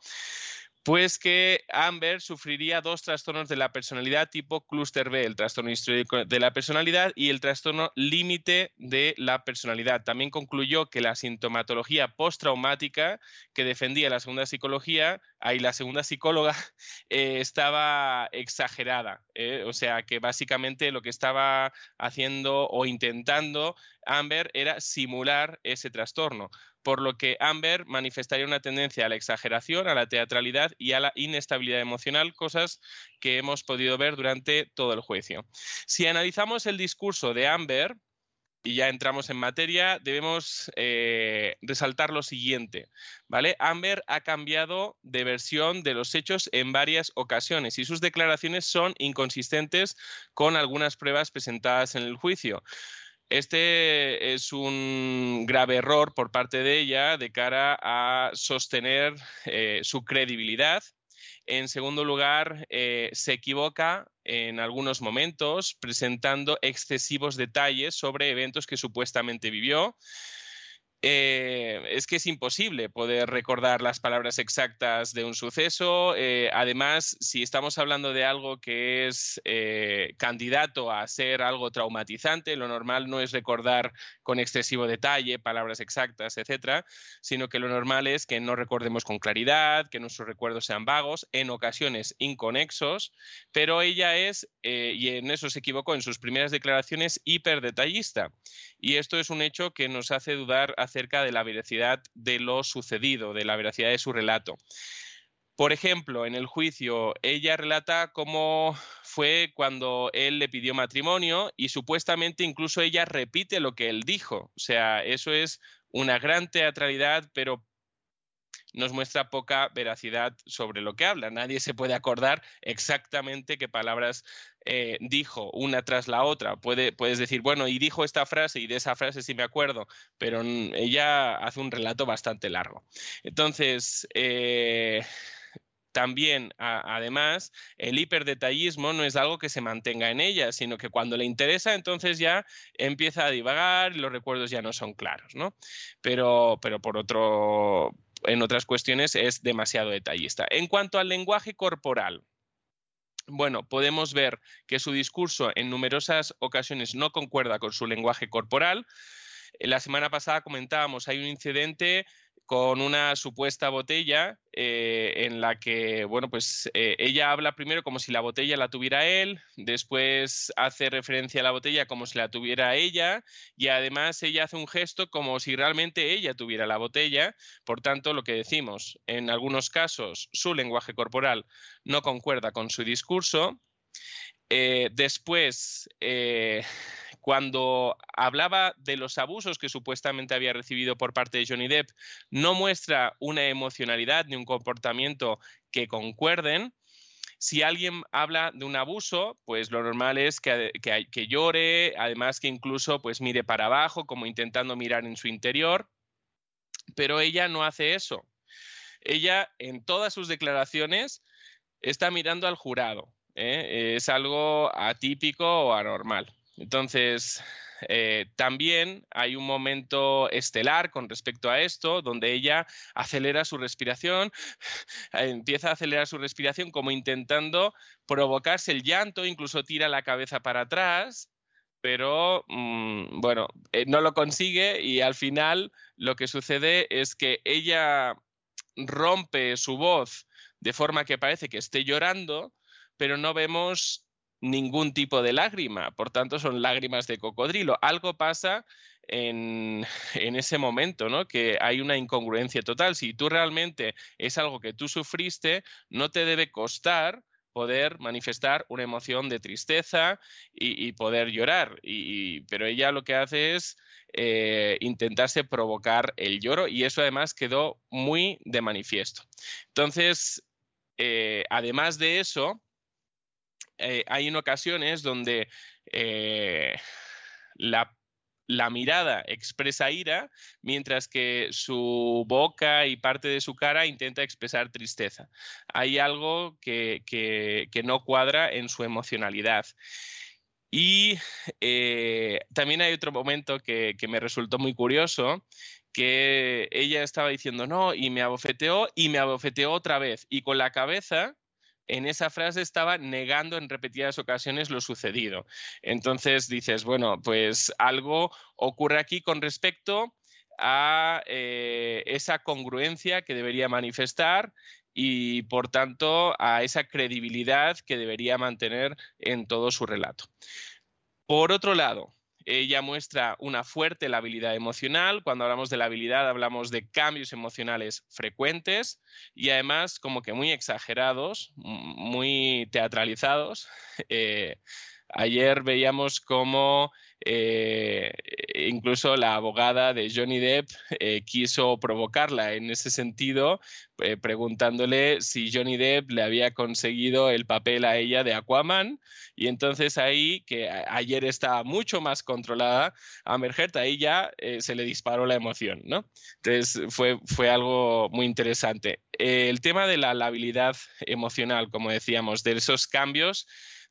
Pues que Amber sufriría dos trastornos de la personalidad tipo clúster B, el trastorno histórico de la personalidad y el trastorno límite de la personalidad. También concluyó que la sintomatología postraumática que defendía la segunda psicología, ahí la segunda psicóloga, eh, estaba exagerada. Eh, o sea que básicamente lo que estaba haciendo o intentando Amber era simular ese trastorno por lo que Amber manifestaría una tendencia a la exageración, a la teatralidad y a la inestabilidad emocional, cosas que hemos podido ver durante todo el juicio. Si analizamos el discurso de Amber, y ya entramos en materia, debemos eh, resaltar lo siguiente, ¿vale? Amber ha cambiado de versión de los hechos en varias ocasiones y sus declaraciones son inconsistentes con algunas pruebas presentadas en el juicio. Este es un grave error por parte de ella de cara a sostener eh, su credibilidad. En segundo lugar, eh, se equivoca en algunos momentos presentando excesivos detalles sobre eventos que supuestamente vivió. Eh, es que es imposible poder recordar las palabras exactas de un suceso. Eh, además, si estamos hablando de algo que es eh, candidato a ser algo traumatizante, lo normal no es recordar con excesivo detalle palabras exactas, etcétera, sino que lo normal es que no recordemos con claridad, que nuestros recuerdos sean vagos, en ocasiones inconexos, pero ella es, y en eso se equivocó en sus primeras declaraciones, hiperdetallista. Y esto es un hecho que nos hace dudar acerca de la veracidad de lo sucedido, de la veracidad de su relato. Por ejemplo, en el juicio, ella relata cómo fue cuando él le pidió matrimonio y supuestamente incluso ella repite lo que él dijo. O sea, eso es una gran teatralidad, pero nos muestra poca veracidad sobre lo que habla. Nadie se puede acordar exactamente qué palabras eh, dijo una tras la otra. Puede, puedes decir, bueno, y dijo esta frase y de esa frase sí me acuerdo, pero ella hace un relato bastante largo. Entonces, eh, también, además, el hiperdetallismo no es algo que se mantenga en ella, sino que cuando le interesa, entonces ya empieza a divagar y los recuerdos ya no son claros, ¿no? Pero, pero por otro, en otras cuestiones es demasiado detallista. En cuanto al lenguaje corporal, bueno, podemos ver que su discurso en numerosas ocasiones no concuerda con su lenguaje corporal. La semana pasada comentábamos, hay un incidente con una supuesta botella eh, en la que, bueno, pues eh, ella habla primero como si la botella la tuviera él, después hace referencia a la botella como si la tuviera ella y además ella hace un gesto como si realmente ella tuviera la botella. Por tanto, lo que decimos, en algunos casos su lenguaje corporal no concuerda con su discurso. Eh, después, cuando hablaba de los abusos que supuestamente había recibido por parte de Johnny Depp, no muestra una emocionalidad ni un comportamiento que concuerden. Si alguien habla de un abuso, pues lo normal es que, que, llore, además que incluso pues mire para abajo, como intentando mirar en su interior, pero ella no hace eso. Ella en todas sus declaraciones está mirando al jurado. ¿eh? Es algo atípico o anormal. Entonces, eh, también hay un momento estelar con respecto a esto, donde ella acelera su respiración, empieza a acelerar su respiración como intentando provocarse el llanto, incluso tira la cabeza para atrás, pero mm, bueno, eh, no lo consigue y al final lo que sucede es que ella rompe su voz de forma que parece que esté llorando, pero no vemos ningún tipo de lágrima, por tanto son lágrimas de cocodrilo. Algo pasa en, ese momento, ¿no? Que hay una incongruencia total. Si tú realmente es algo que tú sufriste, no te debe costar poder manifestar una emoción de tristeza y, poder llorar. Y, pero ella lo que hace es eh, intentarse provocar el lloro y eso además quedó muy de manifiesto. Entonces, eh, además de eso, eh, hay en ocasiones donde eh, la, mirada expresa ira, mientras que su boca y parte de su cara intenta expresar tristeza. Hay algo que, no cuadra en su emocionalidad. Y eh, también hay otro momento que, que me resultó muy curioso, que ella estaba diciendo no y me abofeteó y me abofeteó otra vez y con la cabeza en esa frase estaba negando en repetidas ocasiones lo sucedido. Entonces dices, bueno, pues algo ocurre aquí con respecto a eh, esa congruencia que debería manifestar y por tanto a esa credibilidad que debería mantener en todo su relato. Por otro lado, ella muestra una fuerte labilidad emocional. Cuando hablamos de la habilidad hablamos de cambios emocionales frecuentes y además como que muy exagerados, muy teatralizados. Eh, ayer veíamos cómo eh, incluso la abogada de Johnny Depp eh, quiso provocarla en ese sentido, eh, preguntándole si Johnny Depp le había conseguido el papel a ella de Aquaman. Y entonces ahí, que ayer estaba mucho más controlada, a Heard, ahí ya se le disparó la emoción, ¿no? Entonces fue, fue algo muy interesante. el tema de la habilidad emocional, como decíamos, de esos cambios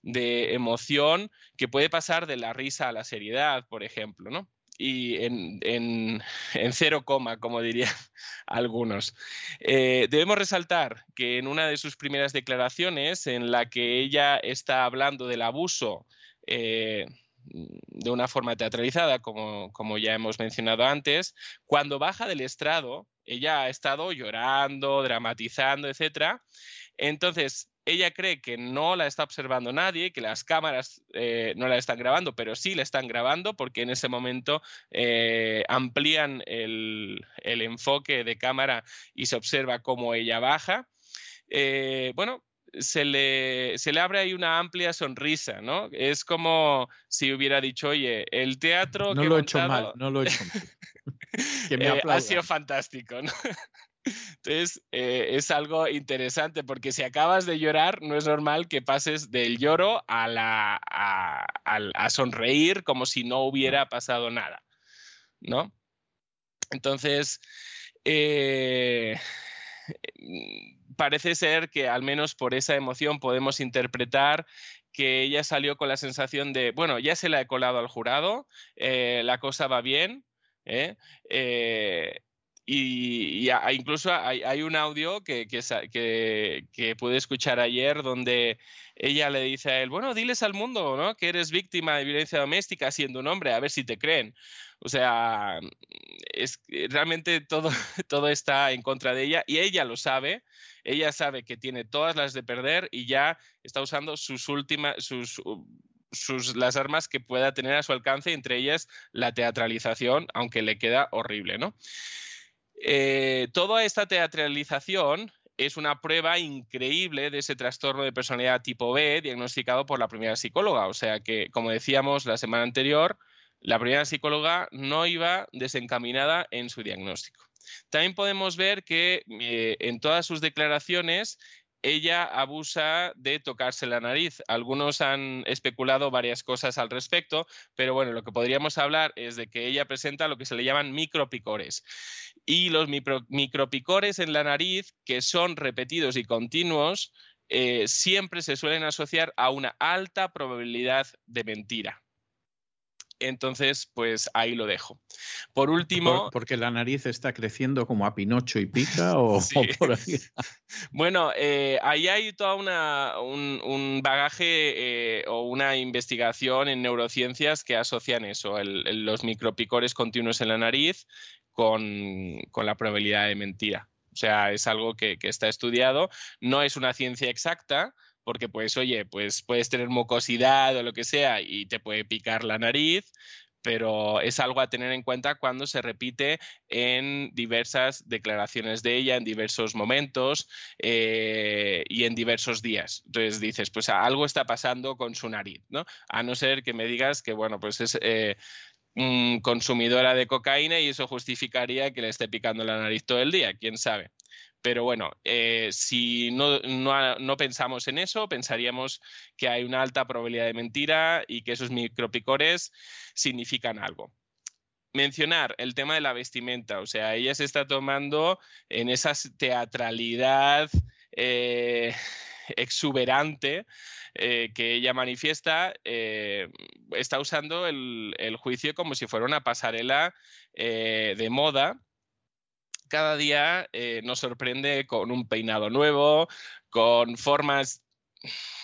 de emoción que puede pasar de la risa a la seriedad, por ejemplo, ¿no? y en, cero coma, como dirían algunos. Eh, debemos resaltar que en una de sus primeras declaraciones, en la que ella está hablando del abuso eh, de una forma teatralizada, como, como ya hemos mencionado antes, cuando baja del estrado, ella ha estado llorando, dramatizando, etc. Entonces, ella cree que no la está observando nadie, que las cámaras eh, no la están grabando, pero sí la están grabando porque en ese momento eh, amplían el, enfoque de cámara y se observa cómo ella baja. Eh, bueno, se le, se le, abre ahí una amplia sonrisa, ¿no? Es como si hubiera dicho, oye, el teatro... No lo he hecho mal, no lo he hecho mal. que me ha sido fantástico, ¿no? Entonces, eh, es algo interesante porque si acabas de llorar, no es normal que pases del lloro a, la, a, sonreír como si no hubiera pasado nada, ¿no? Entonces, eh, parece ser que al menos por esa emoción podemos interpretar que ella salió con la sensación de, bueno, ya se la he colado al jurado, eh, la cosa va bien. Y, incluso hay, un audio que, que, pude escuchar ayer donde ella le dice a él, bueno, diles al mundo ¿no? que eres víctima de violencia doméstica siendo un hombre, a ver si te creen. O sea, es, realmente todo, todo está en contra de ella y ella lo sabe. Ella sabe que tiene todas las de perder y ya está usando sus últimas, sus, sus, las armas que pueda tener a su alcance, entre ellas la teatralización, aunque le queda horrible, ¿no? Eh, toda esta teatralización es una prueba increíble de ese trastorno de personalidad tipo B diagnosticado por la primera psicóloga. O sea que, como decíamos la semana anterior, la primera psicóloga no iba desencaminada en su diagnóstico. También podemos ver que eh, en todas sus declaraciones ella abusa de tocarse la nariz. Algunos han especulado varias cosas al respecto, pero bueno, lo que podríamos hablar es de que ella presenta lo que se le llaman micropicores. Y los micropicores en la nariz, que son repetidos y continuos, eh, siempre se suelen asociar a una alta probabilidad de mentira. Entonces, pues ahí lo dejo. Por último. ¿Porque la nariz está creciendo como a Pinocho y pica? ¿O, por ahí? bueno, eh, ahí hay todo un, bagaje eh, o una investigación en neurociencias que asocian eso, los micropicores continuos en la nariz con, la probabilidad de mentira. O sea, es algo que, que está estudiado. No es una ciencia exacta, porque pues oye, pues puedes tener mucosidad o lo que sea y te puede picar la nariz, pero es algo a tener en cuenta cuando se repite en diversas declaraciones de ella, en diversos momentos eh, y en diversos días. Entonces dices, pues algo está pasando con su nariz, ¿no? A no ser que me digas que, bueno, pues es... Eh, consumidora de cocaína y eso justificaría que le esté picando la nariz todo el día, quién sabe Pero bueno, eh, si no, no, pensamos en eso, pensaríamos que hay una alta probabilidad de mentira y que esos micropicores significan algo mencionar el tema de la vestimenta, o sea, ella se está tomando en esa teatralidad eh, exuberante eh, que ella manifiesta, está usando el, juicio como si fuera una pasarela de moda. Cada día nos sorprende con un peinado nuevo, con formas,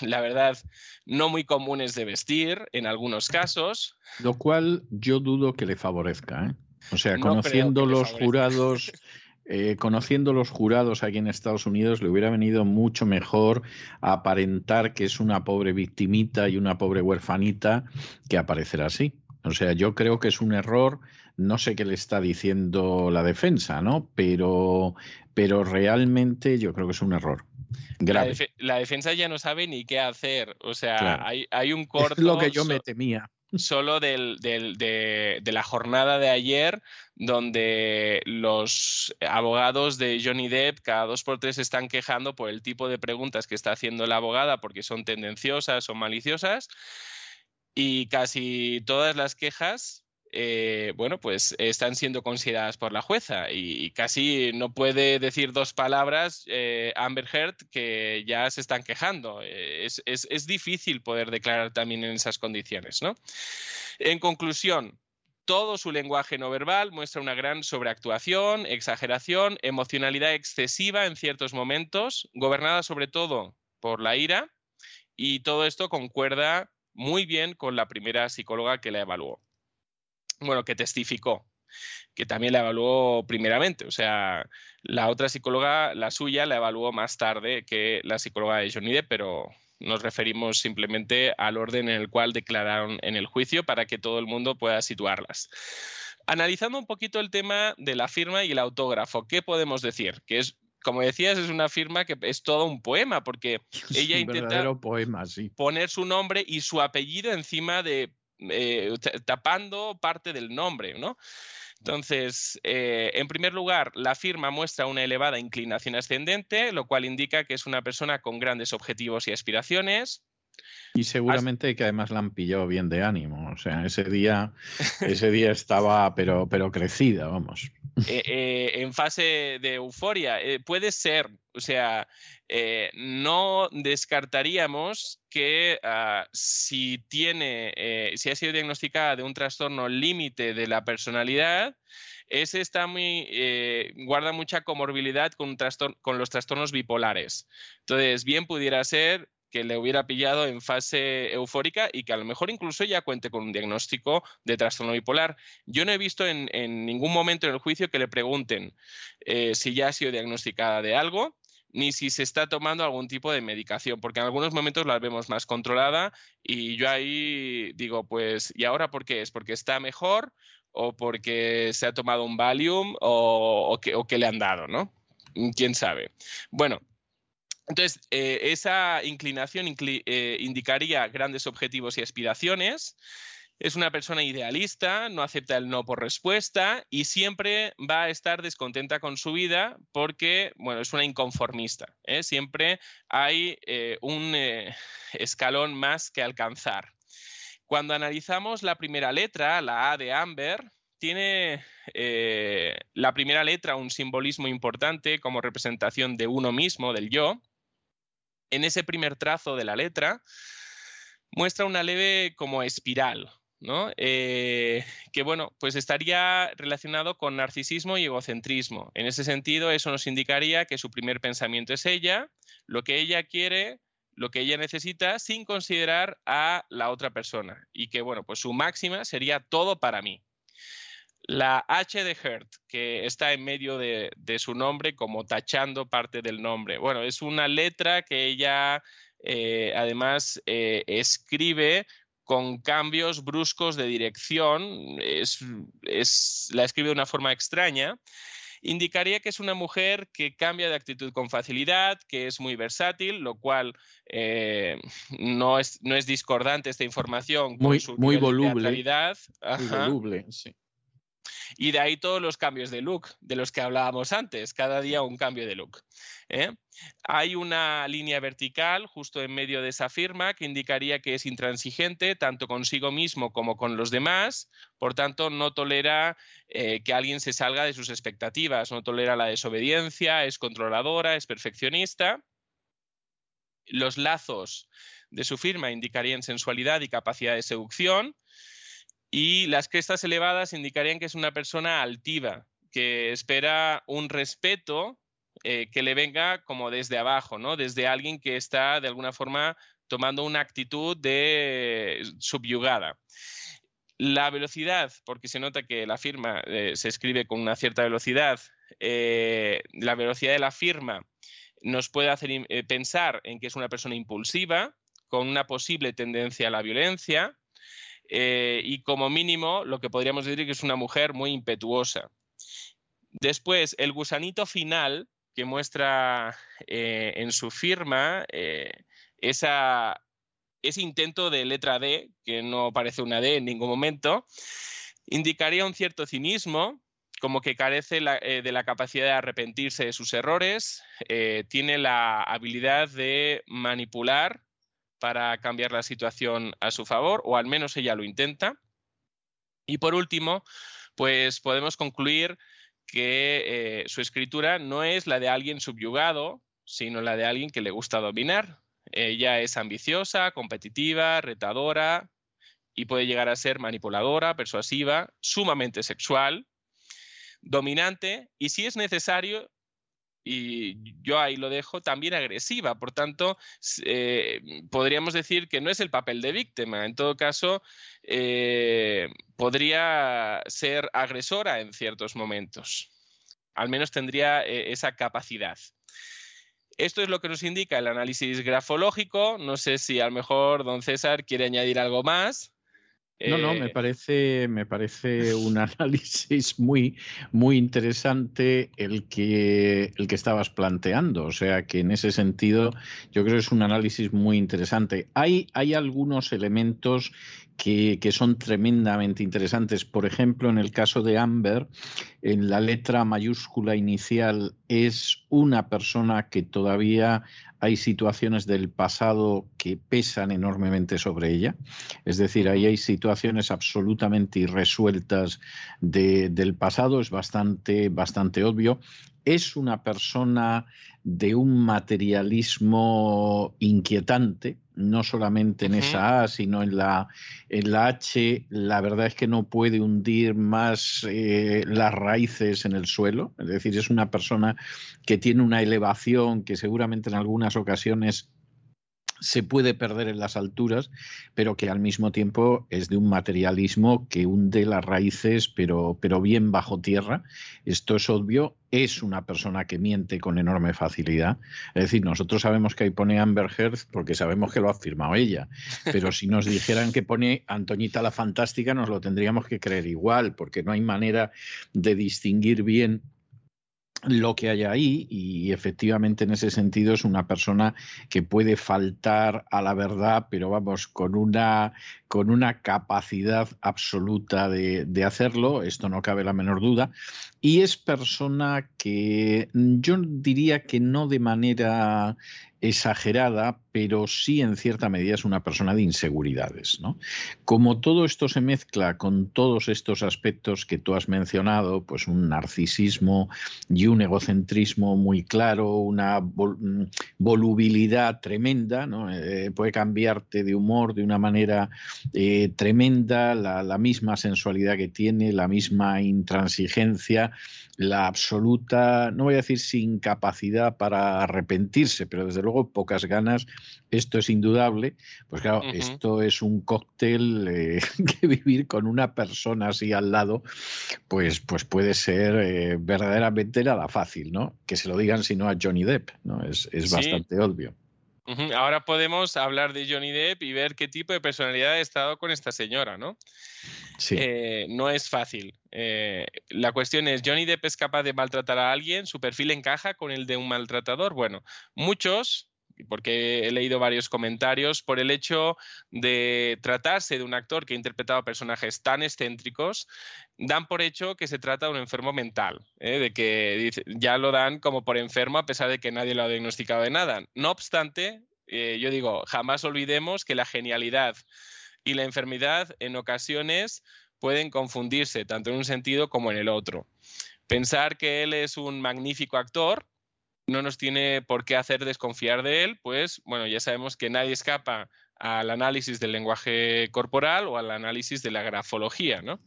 la verdad, no muy comunes de vestir en algunos casos. Lo cual yo dudo que le favorezca. O sea, conociendo los jurados eh, conociendo los jurados aquí en Estados Unidos, le hubiera venido mucho mejor aparentar que es una pobre victimita y una pobre huerfanita que aparecer así. O sea, yo creo que es un error, no sé qué le está diciendo la defensa, ¿no? Pero, pero realmente yo creo que es un error. Grave. La, defensa ya no sabe ni qué hacer. O sea, hay, hay, un corto. Es lo que yo me temía solo de, la jornada de ayer, donde los abogados de Johnny Depp cada dos por tres están quejando por el tipo de preguntas que está haciendo la abogada porque son tendenciosas o maliciosas. Y casi todas las quejas eh, bueno, pues están siendo consideradas por la jueza y, casi no puede decir dos palabras eh, Amber Heard que ya se están quejando. Eh, es, difícil poder declarar también en esas condiciones, ¿no? En conclusión, todo su lenguaje no verbal muestra una gran sobreactuación, exageración, emocionalidad excesiva en ciertos momentos, gobernada sobre todo por la ira, y todo esto concuerda muy bien con la primera psicóloga que la evaluó bueno, que testificó, que también la evaluó primeramente. O sea, la otra psicóloga, la suya, la evaluó más tarde que la psicóloga de Johnny Depp, pero nos referimos simplemente al orden en el cual declararon en el juicio para que todo el mundo pueda situarlas. Analizando un poquito el tema de la firma y el autógrafo, ¿qué podemos decir? Que es como decías, es una firma que es todo un poema, porque ella intenta poner su nombre y su apellido encima de eh, tapando parte del nombre, ¿no? Entonces, eh, en primer lugar, la firma muestra una elevada inclinación ascendente, lo cual indica que es una persona con grandes objetivos y aspiraciones. Y seguramente que además la han pillado bien de ánimo. O sea, ese día, ese día estaba, pero, pero crecida, vamos. Eh, en fase de euforia. puede ser, o sea, eh, no descartaríamos que ah, si tiene, eh, si ha sido diagnosticada de un trastorno límite de la personalidad, ese está muy, eh, guarda mucha comorbilidad con, con los trastornos bipolares. Entonces, bien pudiera ser que le hubiera pillado en fase eufórica y que a lo mejor incluso ya cuente con un diagnóstico de trastorno bipolar. Yo no he visto en, ningún momento en el juicio que le pregunten si ya ha sido diagnosticada de algo ni si se está tomando algún tipo de medicación, porque en algunos momentos la vemos más controlada y yo ahí digo, pues, ¿y ahora por qué es? ¿Porque está mejor o porque se ha tomado un Valium o, o, que, le han dado, ¿no? ¿Quién sabe? Bueno, entonces, eh, esa inclinación eh, indicaría grandes objetivos y aspiraciones es una persona idealista, no acepta el no por respuesta y siempre va a estar descontenta con su vida porque, bueno, es una inconformista. ¿eh? Siempre hay eh, un escalón más que alcanzar. Cuando analizamos la primera letra, la A de Amber, tiene la primera letra un simbolismo importante como representación de uno mismo, del yo. En ese primer trazo de la letra muestra una leve como espiral, ¿no? Eh, que bueno, pues estaría relacionado con narcisismo y egocentrismo. En ese sentido, eso nos indicaría que su primer pensamiento es ella, lo que ella quiere, lo que ella necesita, sin considerar a la otra persona. Y que bueno, pues su máxima sería todo para mí. La H de Hurt, que está en medio de, su nombre, como tachando parte del nombre. Bueno, es una letra que ella eh, además eh, escribe con cambios bruscos de dirección, es, la escribe de una forma extraña, indicaría que es una mujer que cambia de actitud con facilidad, que es muy versátil, lo cual eh, no, es, no es discordante esta información muy, con su muy voluble. Muy voluble, sí. Y de ahí todos los cambios de look de los que hablábamos antes, cada día un cambio de look. ¿eh? Hay una línea vertical justo en medio de esa firma que indicaría que es intransigente tanto consigo mismo como con los demás, por tanto no tolera eh, que alguien se salga de sus expectativas, no tolera la desobediencia, es controladora, es perfeccionista. Los lazos de su firma indicarían sensualidad y capacidad de seducción y las crestas elevadas indicarían que es una persona altiva, que espera un respeto eh, que le venga como desde abajo, ¿no? Desde alguien que está de alguna forma tomando una actitud de subyugada. La velocidad, porque se nota que la firma eh, se escribe con una cierta velocidad, eh, la velocidad de la firma nos puede hacer pensar en que es una persona impulsiva, con una posible tendencia a la violencia, y como mínimo lo que podríamos decir que es una mujer muy impetuosa. Después, el gusanito final que muestra eh, en su firma eh, ese intento de letra D, que no parece una D en ningún momento, indicaría un cierto cinismo, como que carece eh, de la capacidad de arrepentirse de sus errores, tiene la habilidad de manipular para cambiar la situación a su favor, o al menos ella lo intenta. Y por último, pues podemos concluir que eh, su escritura no es la de alguien subyugado, sino la de alguien que le gusta dominar. Ella es ambiciosa, competitiva, retadora y puede llegar a ser manipuladora, persuasiva, sumamente sexual, dominante y si es necesario, y yo ahí lo dejo, también agresiva. Por tanto, eh, podríamos decir que no es el papel de víctima. En todo caso, eh, podría ser agresora en ciertos momentos. Al menos tendría eh, esa capacidad. Esto es lo que nos indica el análisis grafológico. No sé si a lo mejor don César quiere añadir algo más. No, no, me eh, parece, me parece un análisis muy, muy interesante el que, el que estabas planteando. O sea que en ese sentido yo creo que es un análisis muy interesante. Hay, hay algunos elementos que, son tremendamente interesantes. Por ejemplo, en el caso de Amber, en la letra mayúscula inicial es una persona que todavía hay situaciones del pasado que pesan enormemente sobre ella. Es decir, ahí hay situaciones absolutamente irresueltas del pasado, es bastante, bastante obvio. Es una persona de un materialismo inquietante, no solamente en esa A, sino en la, en la H, la verdad es que no puede hundir más eh, las raíces en el suelo, es decir, es una persona que tiene una elevación que seguramente en algunas ocasiones se puede perder en las alturas, pero que al mismo tiempo es de un materialismo que hunde las raíces, pero, pero bien bajo tierra. Esto es obvio. Es una persona que miente con enorme facilidad. Es decir, nosotros sabemos que ahí pone Amber Heard porque sabemos que lo ha firmado ella. Pero si nos dijeran que pone Antoñita la Fantástica, nos lo tendríamos que creer igual, porque no hay manera de distinguir bien lo que hay ahí y efectivamente en ese sentido es una persona que puede faltar a la verdad, pero vamos, con una, con una capacidad absoluta de, de hacerlo, esto no cabe la menor duda, y es persona que yo diría que no de manera exagerada, pero sí en cierta medida es una persona de inseguridades. ¿no? Como todo esto se mezcla con todos estos aspectos que tú has mencionado, pues un narcisismo y un egocentrismo muy claro, una mm, volubilidad tremenda, ¿no? Eh, puede cambiarte de humor de una manera eh, tremenda, la, la misma sensualidad que tiene, la misma intransigencia, la absoluta, no voy a decir sin capacidad para arrepentirse, pero desde luego pocas ganas, esto es indudable. Pues claro, esto es un cóctel eh, que vivir con una persona así al lado, pues, pues puede ser eh, verdaderamente nada fácil, ¿no? Que se lo digan sino a Johnny Depp, ¿no? Es, bastante obvio. Ahora podemos hablar de Johnny Depp y ver qué tipo de personalidad ha estado con esta señora, ¿no? Sí. Eh, no es fácil. Eh, la cuestión es, ¿Johnny Depp es capaz de maltratar a alguien? ¿Su perfil encaja con el de un maltratador? Bueno, muchos porque he leído varios comentarios, por el hecho de tratarse de un actor que ha interpretado personajes tan excéntricos, dan por hecho que se trata de un enfermo mental, ¿eh? de que ya lo dan como por enfermo a pesar de que nadie lo ha diagnosticado de nada. No obstante, eh, yo digo, jamás olvidemos que la genialidad y la enfermedad en ocasiones pueden confundirse tanto en un sentido como en el otro. Pensar que él es un magnífico actor no nos tiene por qué hacer desconfiar de él, pues bueno, ya sabemos que nadie escapa al análisis del lenguaje corporal o al análisis de la grafología, ¿no?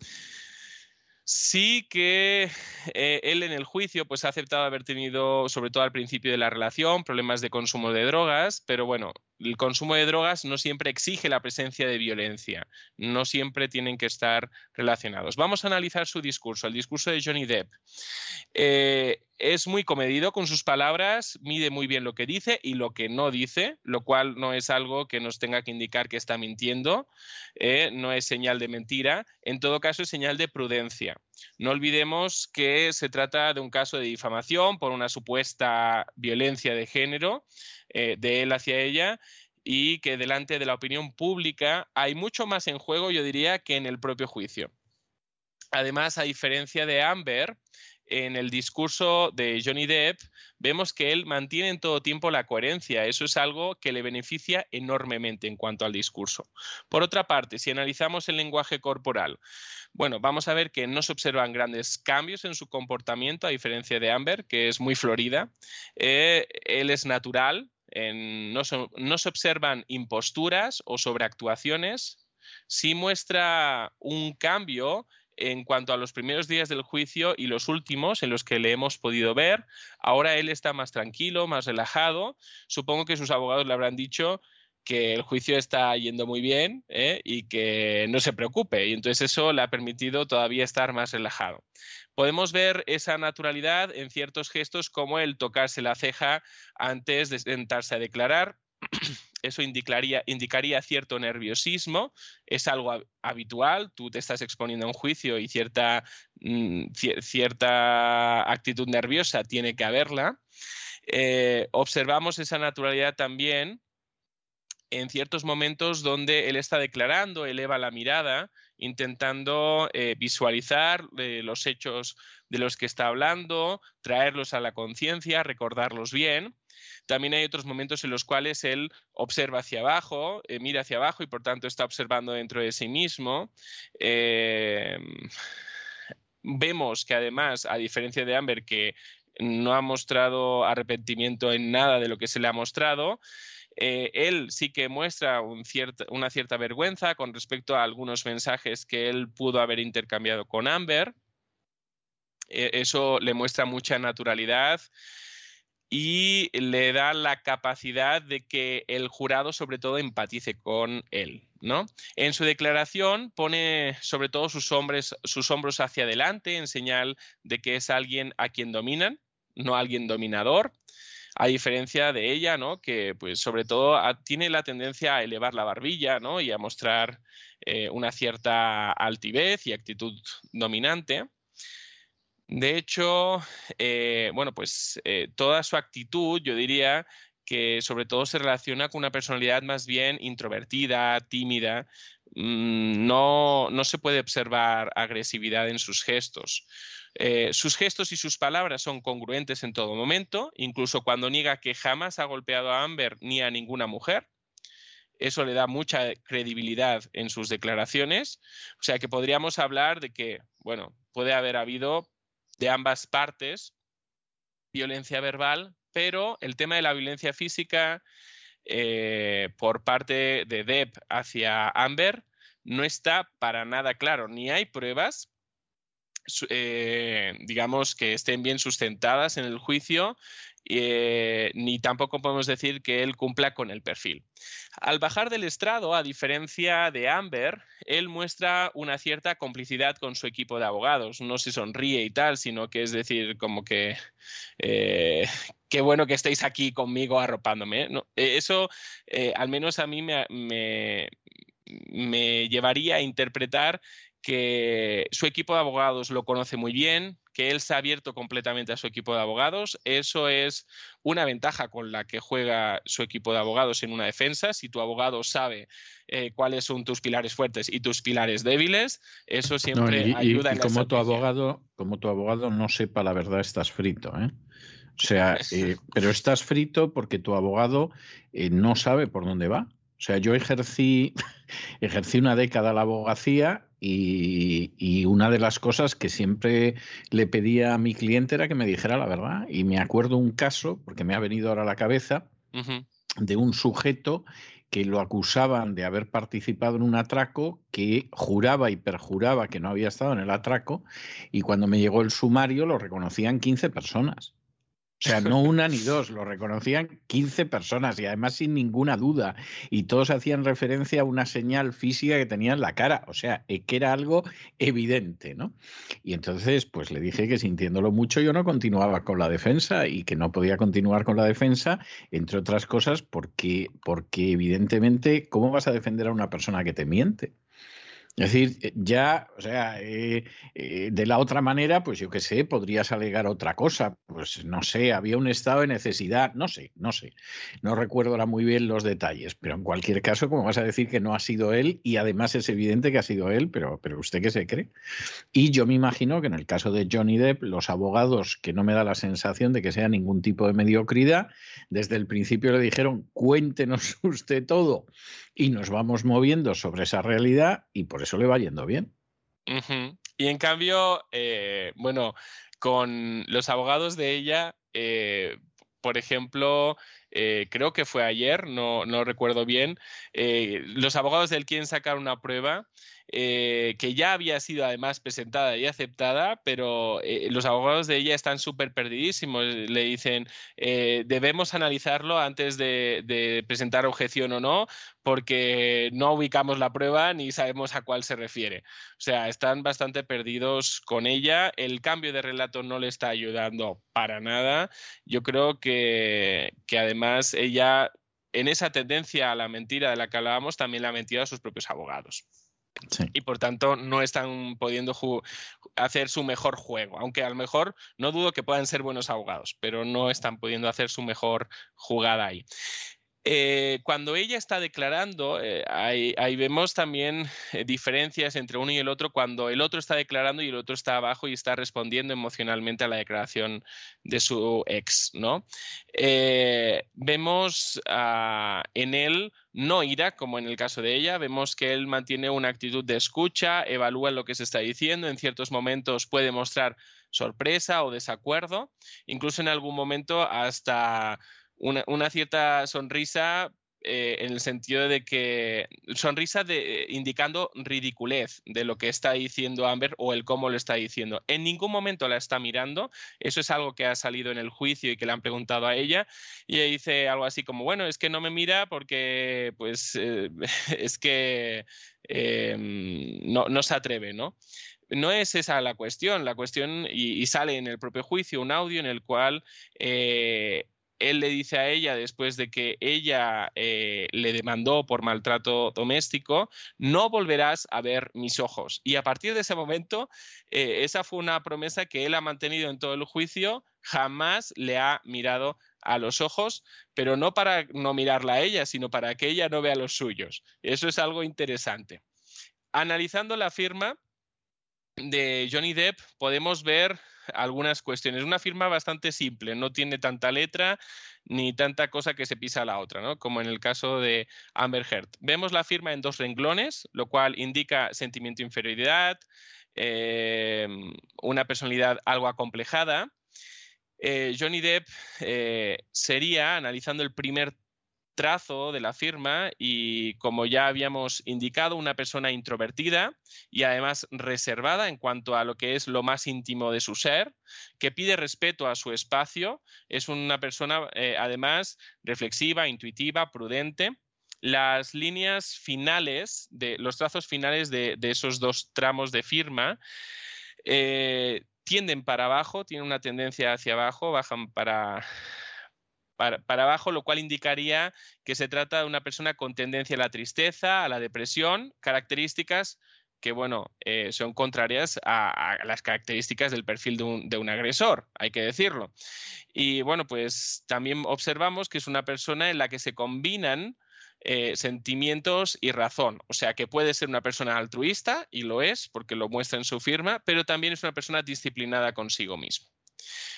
Sí que eh, él en el juicio pues ha aceptado haber tenido, sobre todo al principio de la relación, problemas de consumo de drogas, pero bueno, el consumo de drogas no siempre exige la presencia de violencia, no siempre tienen que estar relacionados. Vamos a analizar su discurso, el discurso de Johnny Depp. Eh, es muy comedido con sus palabras, mide muy bien lo que dice y lo que no dice, lo cual no es algo que nos tenga que indicar que está mintiendo, eh, no es señal de mentira, en todo caso es señal de prudencia. No olvidemos que se trata de un caso de difamación por una supuesta violencia de género eh, de él hacia ella y que delante de la opinión pública hay mucho más en juego, yo diría, que en el propio juicio. Además, a diferencia de Amber, en el discurso de Johnny Depp vemos que él mantiene en todo tiempo la coherencia. Eso es algo que le beneficia enormemente en cuanto al discurso. Por otra parte, si analizamos el lenguaje corporal, bueno, vamos a ver que no se observan grandes cambios en su comportamiento, a diferencia de Amber, que es muy florida. Eh, él es natural, no, no se observan imposturas o sobreactuaciones. Sí muestra un cambio en cuanto a los primeros días del juicio y los últimos en los que le hemos podido ver. Ahora él está más tranquilo, más relajado. Supongo que sus abogados le habrán dicho que el juicio está yendo muy bien ¿eh? y que no se preocupe. Y entonces eso le ha permitido todavía estar más relajado. Podemos ver esa naturalidad en ciertos gestos como el tocarse la ceja antes de sentarse a declarar. Eso indicaría, indicaría cierto nerviosismo, es algo habitual, tú te estás exponiendo a un juicio y cierta, mm, cierta actitud nerviosa tiene que haberla. Eh, observamos esa naturalidad también en ciertos momentos donde él está declarando, eleva la mirada, intentando eh, visualizar eh, los hechos de los que está hablando, traerlos a la conciencia, recordarlos bien. También hay otros momentos en los cuales él observa hacia abajo, eh, mira hacia abajo y por tanto está observando dentro de sí mismo. Em, vemos que además, a diferencia de Amber, que no ha mostrado arrepentimiento en nada de lo que se le ha mostrado, eh, él sí que muestra una cierta vergüenza con respecto a algunos mensajes que él pudo haber intercambiado con Amber. E, eso le muestra mucha naturalidad y le da la capacidad de que el jurado sobre todo empatice con él. ¿no? En su declaración pone sobre todo sus, sus hombros hacia adelante en señal de que es alguien a quien dominan, no alguien dominador a diferencia de ella, ¿no? que pues sobre todo tiene la tendencia a elevar la barbilla ¿no? y a mostrar eh, una cierta altivez y actitud dominante. De hecho, eh, bueno, pues eh, toda su actitud, yo diría que sobre todo se relaciona con una personalidad más bien introvertida, tímida. Mm, no, no se puede observar agresividad en sus gestos. Eh, sus gestos y sus palabras son congruentes en todo momento, incluso cuando niega que jamás ha golpeado a Amber ni a ninguna mujer. Eso le da mucha credibilidad en sus declaraciones. O sea que podríamos hablar de que, bueno, puede haber habido de ambas partes violencia verbal, pero el tema de la violencia física eh, por parte de Deb hacia Amber no está para nada claro. Ni hay pruebas, eh, digamos, que estén bien sustentadas en el juicio, eh, ni tampoco podemos decir que él cumpla con el perfil. Al bajar del estrado, a diferencia de Amber, él muestra una cierta complicidad con su equipo de abogados. No se sonríe y tal, sino que es decir, como que eh, qué bueno que estéis aquí conmigo arropándome. Eh, eso, al menos a mí me, me llevaría a interpretar que su equipo de abogados lo conoce muy bien, que él se ha abierto completamente a su equipo de abogados. Eso es una ventaja con la que juega su equipo de abogados en una defensa. Si tu abogado sabe eh, cuáles son tus pilares fuertes y tus pilares débiles, eso siempre ayuda y, en como tu abogado, como tu abogado no sepa la verdad, estás frito, ¿eh? O sea, eh, pero estás frito porque tu abogado no sabe por dónde va. O sea, yo ejercí, ejercí una década la abogacía y, una de las cosas que siempre le pedía a mi cliente era que me dijera la verdad. Y me acuerdo un caso, porque me ha venido ahora a la cabeza, de un sujeto que lo acusaban de haber participado en un atraco, que juraba y perjuraba que no había estado en el atraco, y cuando me llegó el sumario lo reconocían 15 personas. O sea, no una ni dos, lo reconocían 15 personas y además sin ninguna duda. Y todos hacían referencia a una señal física que tenía en la cara. O sea, que era algo evidente, ¿no? Y entonces, pues le dije que sintiéndolo mucho yo no continuaba con la defensa y que no podía continuar con la defensa, entre otras cosas, porque, porque evidentemente, ¿cómo vas a defender a una persona que te miente? Es decir, eh, ya, o sea, eh, eh, de la otra manera, pues yo qué sé, podrías alegar otra cosa. Pues no sé, había un estado de necesidad, no sé, no sé. No recuerdo ahora muy bien los detalles, pero en cualquier caso, como vas a decir que no ha sido él, y además es evidente que ha sido él, pero, pero usted qué se cree. Y yo me imagino que en el caso de Johnny Depp, los abogados, que no me da la sensación de que sea ningún tipo de mediocridad, desde el principio le dijeron, cuéntenos usted todo y nos vamos moviendo sobre esa realidad y por eso le va yendo bien. Y en cambio, eh, bueno, con los abogados de ella, eh, por ejemplo, eh, creo que fue ayer, no, no recuerdo bien, los abogados del quieren sacar una prueba eh, que ya había sido además presentada y aceptada, pero eh, los abogados de ella están súper perdidísimos. Le dicen, eh, debemos analizarlo antes de, presentar objeción o no, porque no ubicamos la prueba ni sabemos a cuál se refiere. O sea, están bastante perdidos con ella. El cambio de relato no le está ayudando para nada. Yo creo que, que además ella en esa tendencia a la mentira de la que hablábamos, también la ha mentido a sus propios abogados. Y por tanto no están pudiendo hacer su mejor juego, aunque a lo mejor no dudo que puedan ser buenos abogados, pero no están pudiendo hacer su mejor jugada ahí. Eh, cuando ella está declarando, eh, ahí, vemos también eh, diferencias entre uno y el otro cuando el otro está declarando y el otro está abajo y está respondiendo emocionalmente a la declaración de su ex, ¿no? vemos en él no ira, como en el caso de ella, vemos que él mantiene una actitud de escucha, evalúa lo que se está diciendo, en ciertos momentos puede mostrar sorpresa o desacuerdo, incluso en algún momento hasta una, cierta sonrisa eh, en el sentido de que sonrisa de, indicando ridiculez de lo que está diciendo Amber o el cómo lo está diciendo. En ningún momento la está mirando, eso es algo que ha salido en el juicio y que le han preguntado a ella, y ella dice algo así como, bueno, es que no me mira porque pues eh, es que em, no, no se atreve, ¿no? no es esa la cuestión. La cuestión, y, sale en el propio juicio un audio en el cual eh, él le dice a ella, después de que ella eh, le demandó por maltrato doméstico, no volverás a ver mis ojos. Y a partir de ese momento, eh, esa fue una promesa que él ha mantenido en todo el juicio, jamás le ha mirado a los ojos, pero no para no mirarla a ella, sino para que ella no vea los suyos. Eso es algo interesante. Analizando la firma de Johnny Depp, podemos ver algunas cuestiones. Una firma bastante simple, no tiene tanta letra ni tanta cosa que se pisa a la otra, ¿no? como en el caso de Amber Heard. Vemos la firma en dos renglones, lo cual indica sentimiento de inferioridad, eh, una personalidad algo acomplejada. Eh, Johnny Depp eh, sería, analizando el primer trazo de la firma y, como ya habíamos indicado, una persona introvertida y además reservada en cuanto a lo que es lo más íntimo de su ser, que pide respeto a su espacio, es una persona eh, además reflexiva, intuitiva, prudente. Las líneas finales, de, los trazos finales de, esos dos tramos de firma, eh, tienden para abajo, tienen una tendencia hacia abajo, bajan para, para, abajo, lo cual indicaría que se trata de una persona con tendencia a la tristeza, a la depresión, características que, bueno, eh, son contrarias a, las características del perfil de un, agresor, hay que decirlo. Y bueno, pues también observamos que es una persona en la que se combinan eh, sentimientos y razón. O sea, que puede ser una persona altruista, y lo es, porque lo muestra en su firma, pero también es una persona disciplinada consigo mismo.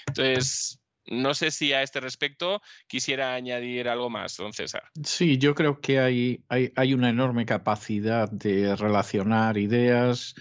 Entonces, no sé si a este respecto quisiera añadir algo más, don César. Sí, yo creo que hay, hay, hay una enorme capacidad de relacionar ideas.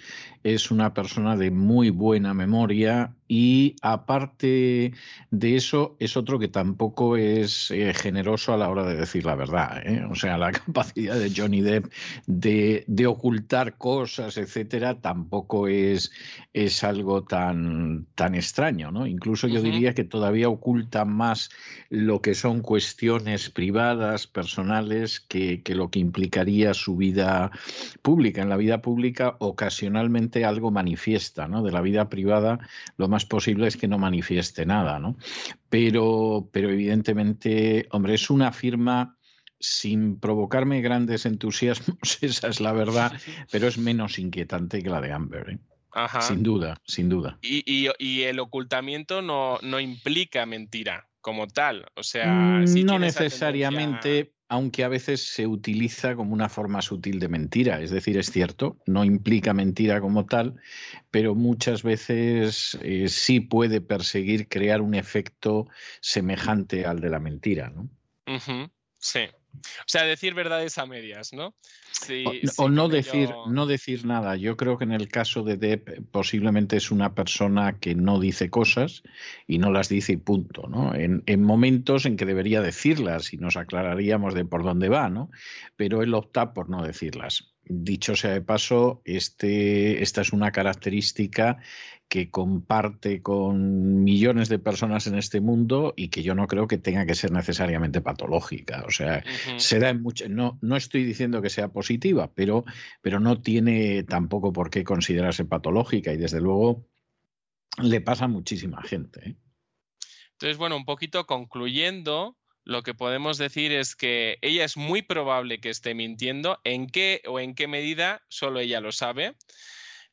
Es una persona de muy buena memoria y aparte de eso, es otro que tampoco es eh, generoso a la hora de decir la verdad. ¿eh? O sea, la capacidad de Johnny Depp de, ocultar cosas, etcétera, tampoco es, es algo tan, tan extraño. ¿no? Incluso yo diría que todavía oculta más lo que son cuestiones privadas, personales, que, que lo que implicaría su vida pública. En la vida pública, ocasionalmente algo manifiesta, ¿no? De la vida privada, lo más posible es que no manifieste nada, ¿no? Pero, pero evidentemente, hombre, es una firma sin provocarme grandes entusiasmos, esa es la verdad, pero es menos inquietante que la de Amber. ¿eh? Sin duda, sin duda. Y, y, el ocultamiento no, no, implica mentira como tal. O sea, mm, no necesariamente, aunque a veces se utiliza como una forma sutil de mentira. Es decir, es cierto, no implica mentira como tal, pero muchas veces eh, sí puede perseguir crear un efecto semejante al de la mentira. ¿no? Sí. O sea, decir verdades a medias, ¿no? o, no decir, no decir nada. Yo creo que en el caso de Depp posiblemente es una persona que no dice cosas y no las dice y punto, ¿no? En, en, momentos en que debería decirlas y nos aclararíamos de por dónde va, ¿no? Pero él opta por no decirlas. Dicho sea de paso, este, esta es una característica que comparte con millones de personas en este mundo y que yo no creo que tenga que ser necesariamente patológica. O sea, se da en mucho, no, no estoy diciendo que sea positiva, pero, pero no tiene tampoco por qué considerarse patológica y desde luego le pasa a muchísima gente. ¿eh? Entonces, bueno, un poquito concluyendo, lo que podemos decir es que ella es muy probable que esté mintiendo. ¿En qué o en qué medida? Solo ella lo sabe.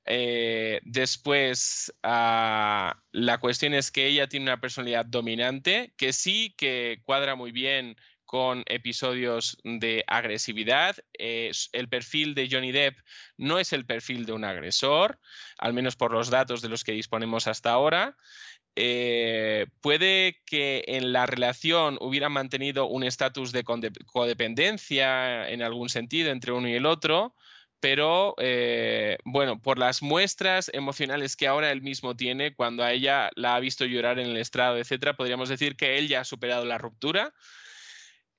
Eh, después, ah, la cuestión es que ella tiene una personalidad dominante, que sí que cuadra muy bien con episodios de agresividad. el perfil de Johnny Depp no es el perfil de un agresor, al menos por los datos de los que disponemos hasta ahora. Eh, puede que en la relación hubieran mantenido un estatus de codependencia en algún sentido entre uno y el otro, pero eh, bueno, por las muestras emocionales que ahora él mismo tiene, cuando a ella la ha visto llorar en el estrado, etcétera, podríamos decir que él ya ha superado la ruptura.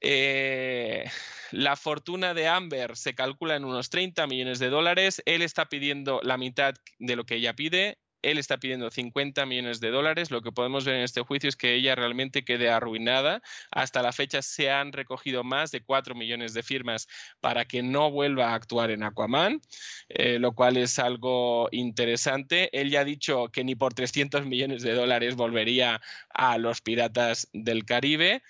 Eh, la fortuna de Amber se calcula en unos 30 millones de dólares. Él está pidiendo la mitad de lo que ella pide. Él está pidiendo 50 millones de dólares. Lo que podemos ver en este juicio es que ella realmente quede arruinada. Hasta la fecha se han recogido más de 4 millones de firmas para que no vuelva a actuar en Aquaman, eh, lo cual es algo interesante. Él ya ha dicho que ni por 300 millones de dólares volvería a los piratas del Caribe.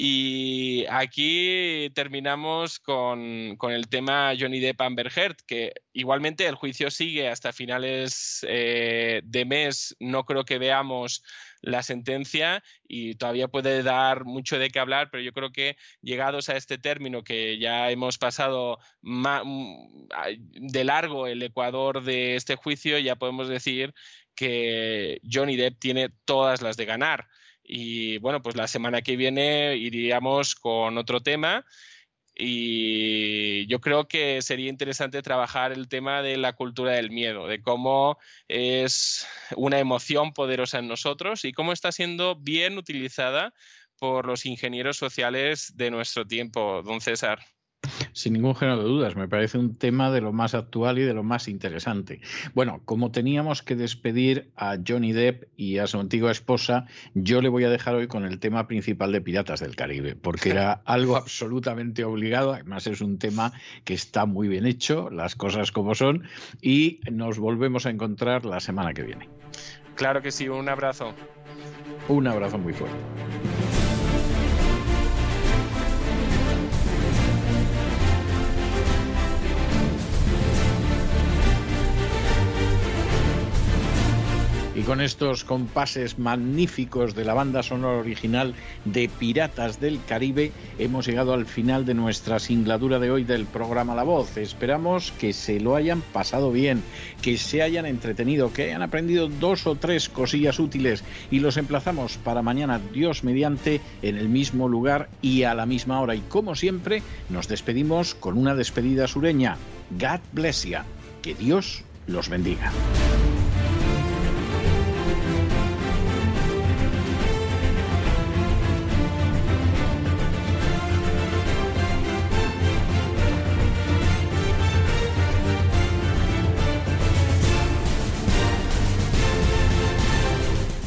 Y aquí terminamos con, el tema Johnny Depp Amber Heard, que igualmente el juicio sigue hasta finales eh, de mes. No creo que veamos la sentencia y todavía puede dar mucho de qué hablar, pero yo creo que llegados a este término que ya hemos pasado mm, de largo el Ecuador de este juicio, ya podemos decir que Johnny Depp tiene todas las de ganar. Y bueno, pues la semana que viene iríamos con otro tema. Y yo creo que sería interesante trabajar el tema de la cultura del miedo, de cómo es una emoción poderosa en nosotros y cómo está siendo bien utilizada por los ingenieros sociales de nuestro tiempo, don César. Sin ningún género de dudas, me parece un tema de lo más actual y de lo más interesante. Bueno, como teníamos que despedir a Johnny Depp y a su antigua esposa, yo le voy a dejar hoy con el tema principal de Piratas del Caribe, porque era algo absolutamente obligado, además es un tema que está muy bien hecho, las cosas como son, y nos volvemos a encontrar la semana que viene. Claro que sí, un abrazo. Un abrazo muy fuerte. Y con estos compases magníficos de la banda sonora original de Piratas del Caribe, hemos llegado al final de nuestra singladura de hoy del programa La Voz. Esperamos que se lo hayan pasado bien, que se hayan entretenido, que hayan aprendido dos o tres cosillas útiles y los emplazamos para mañana, Dios mediante, en el mismo lugar y a la misma hora. Y como siempre, nos despedimos con una despedida sureña. God bless you. Que Dios los bendiga.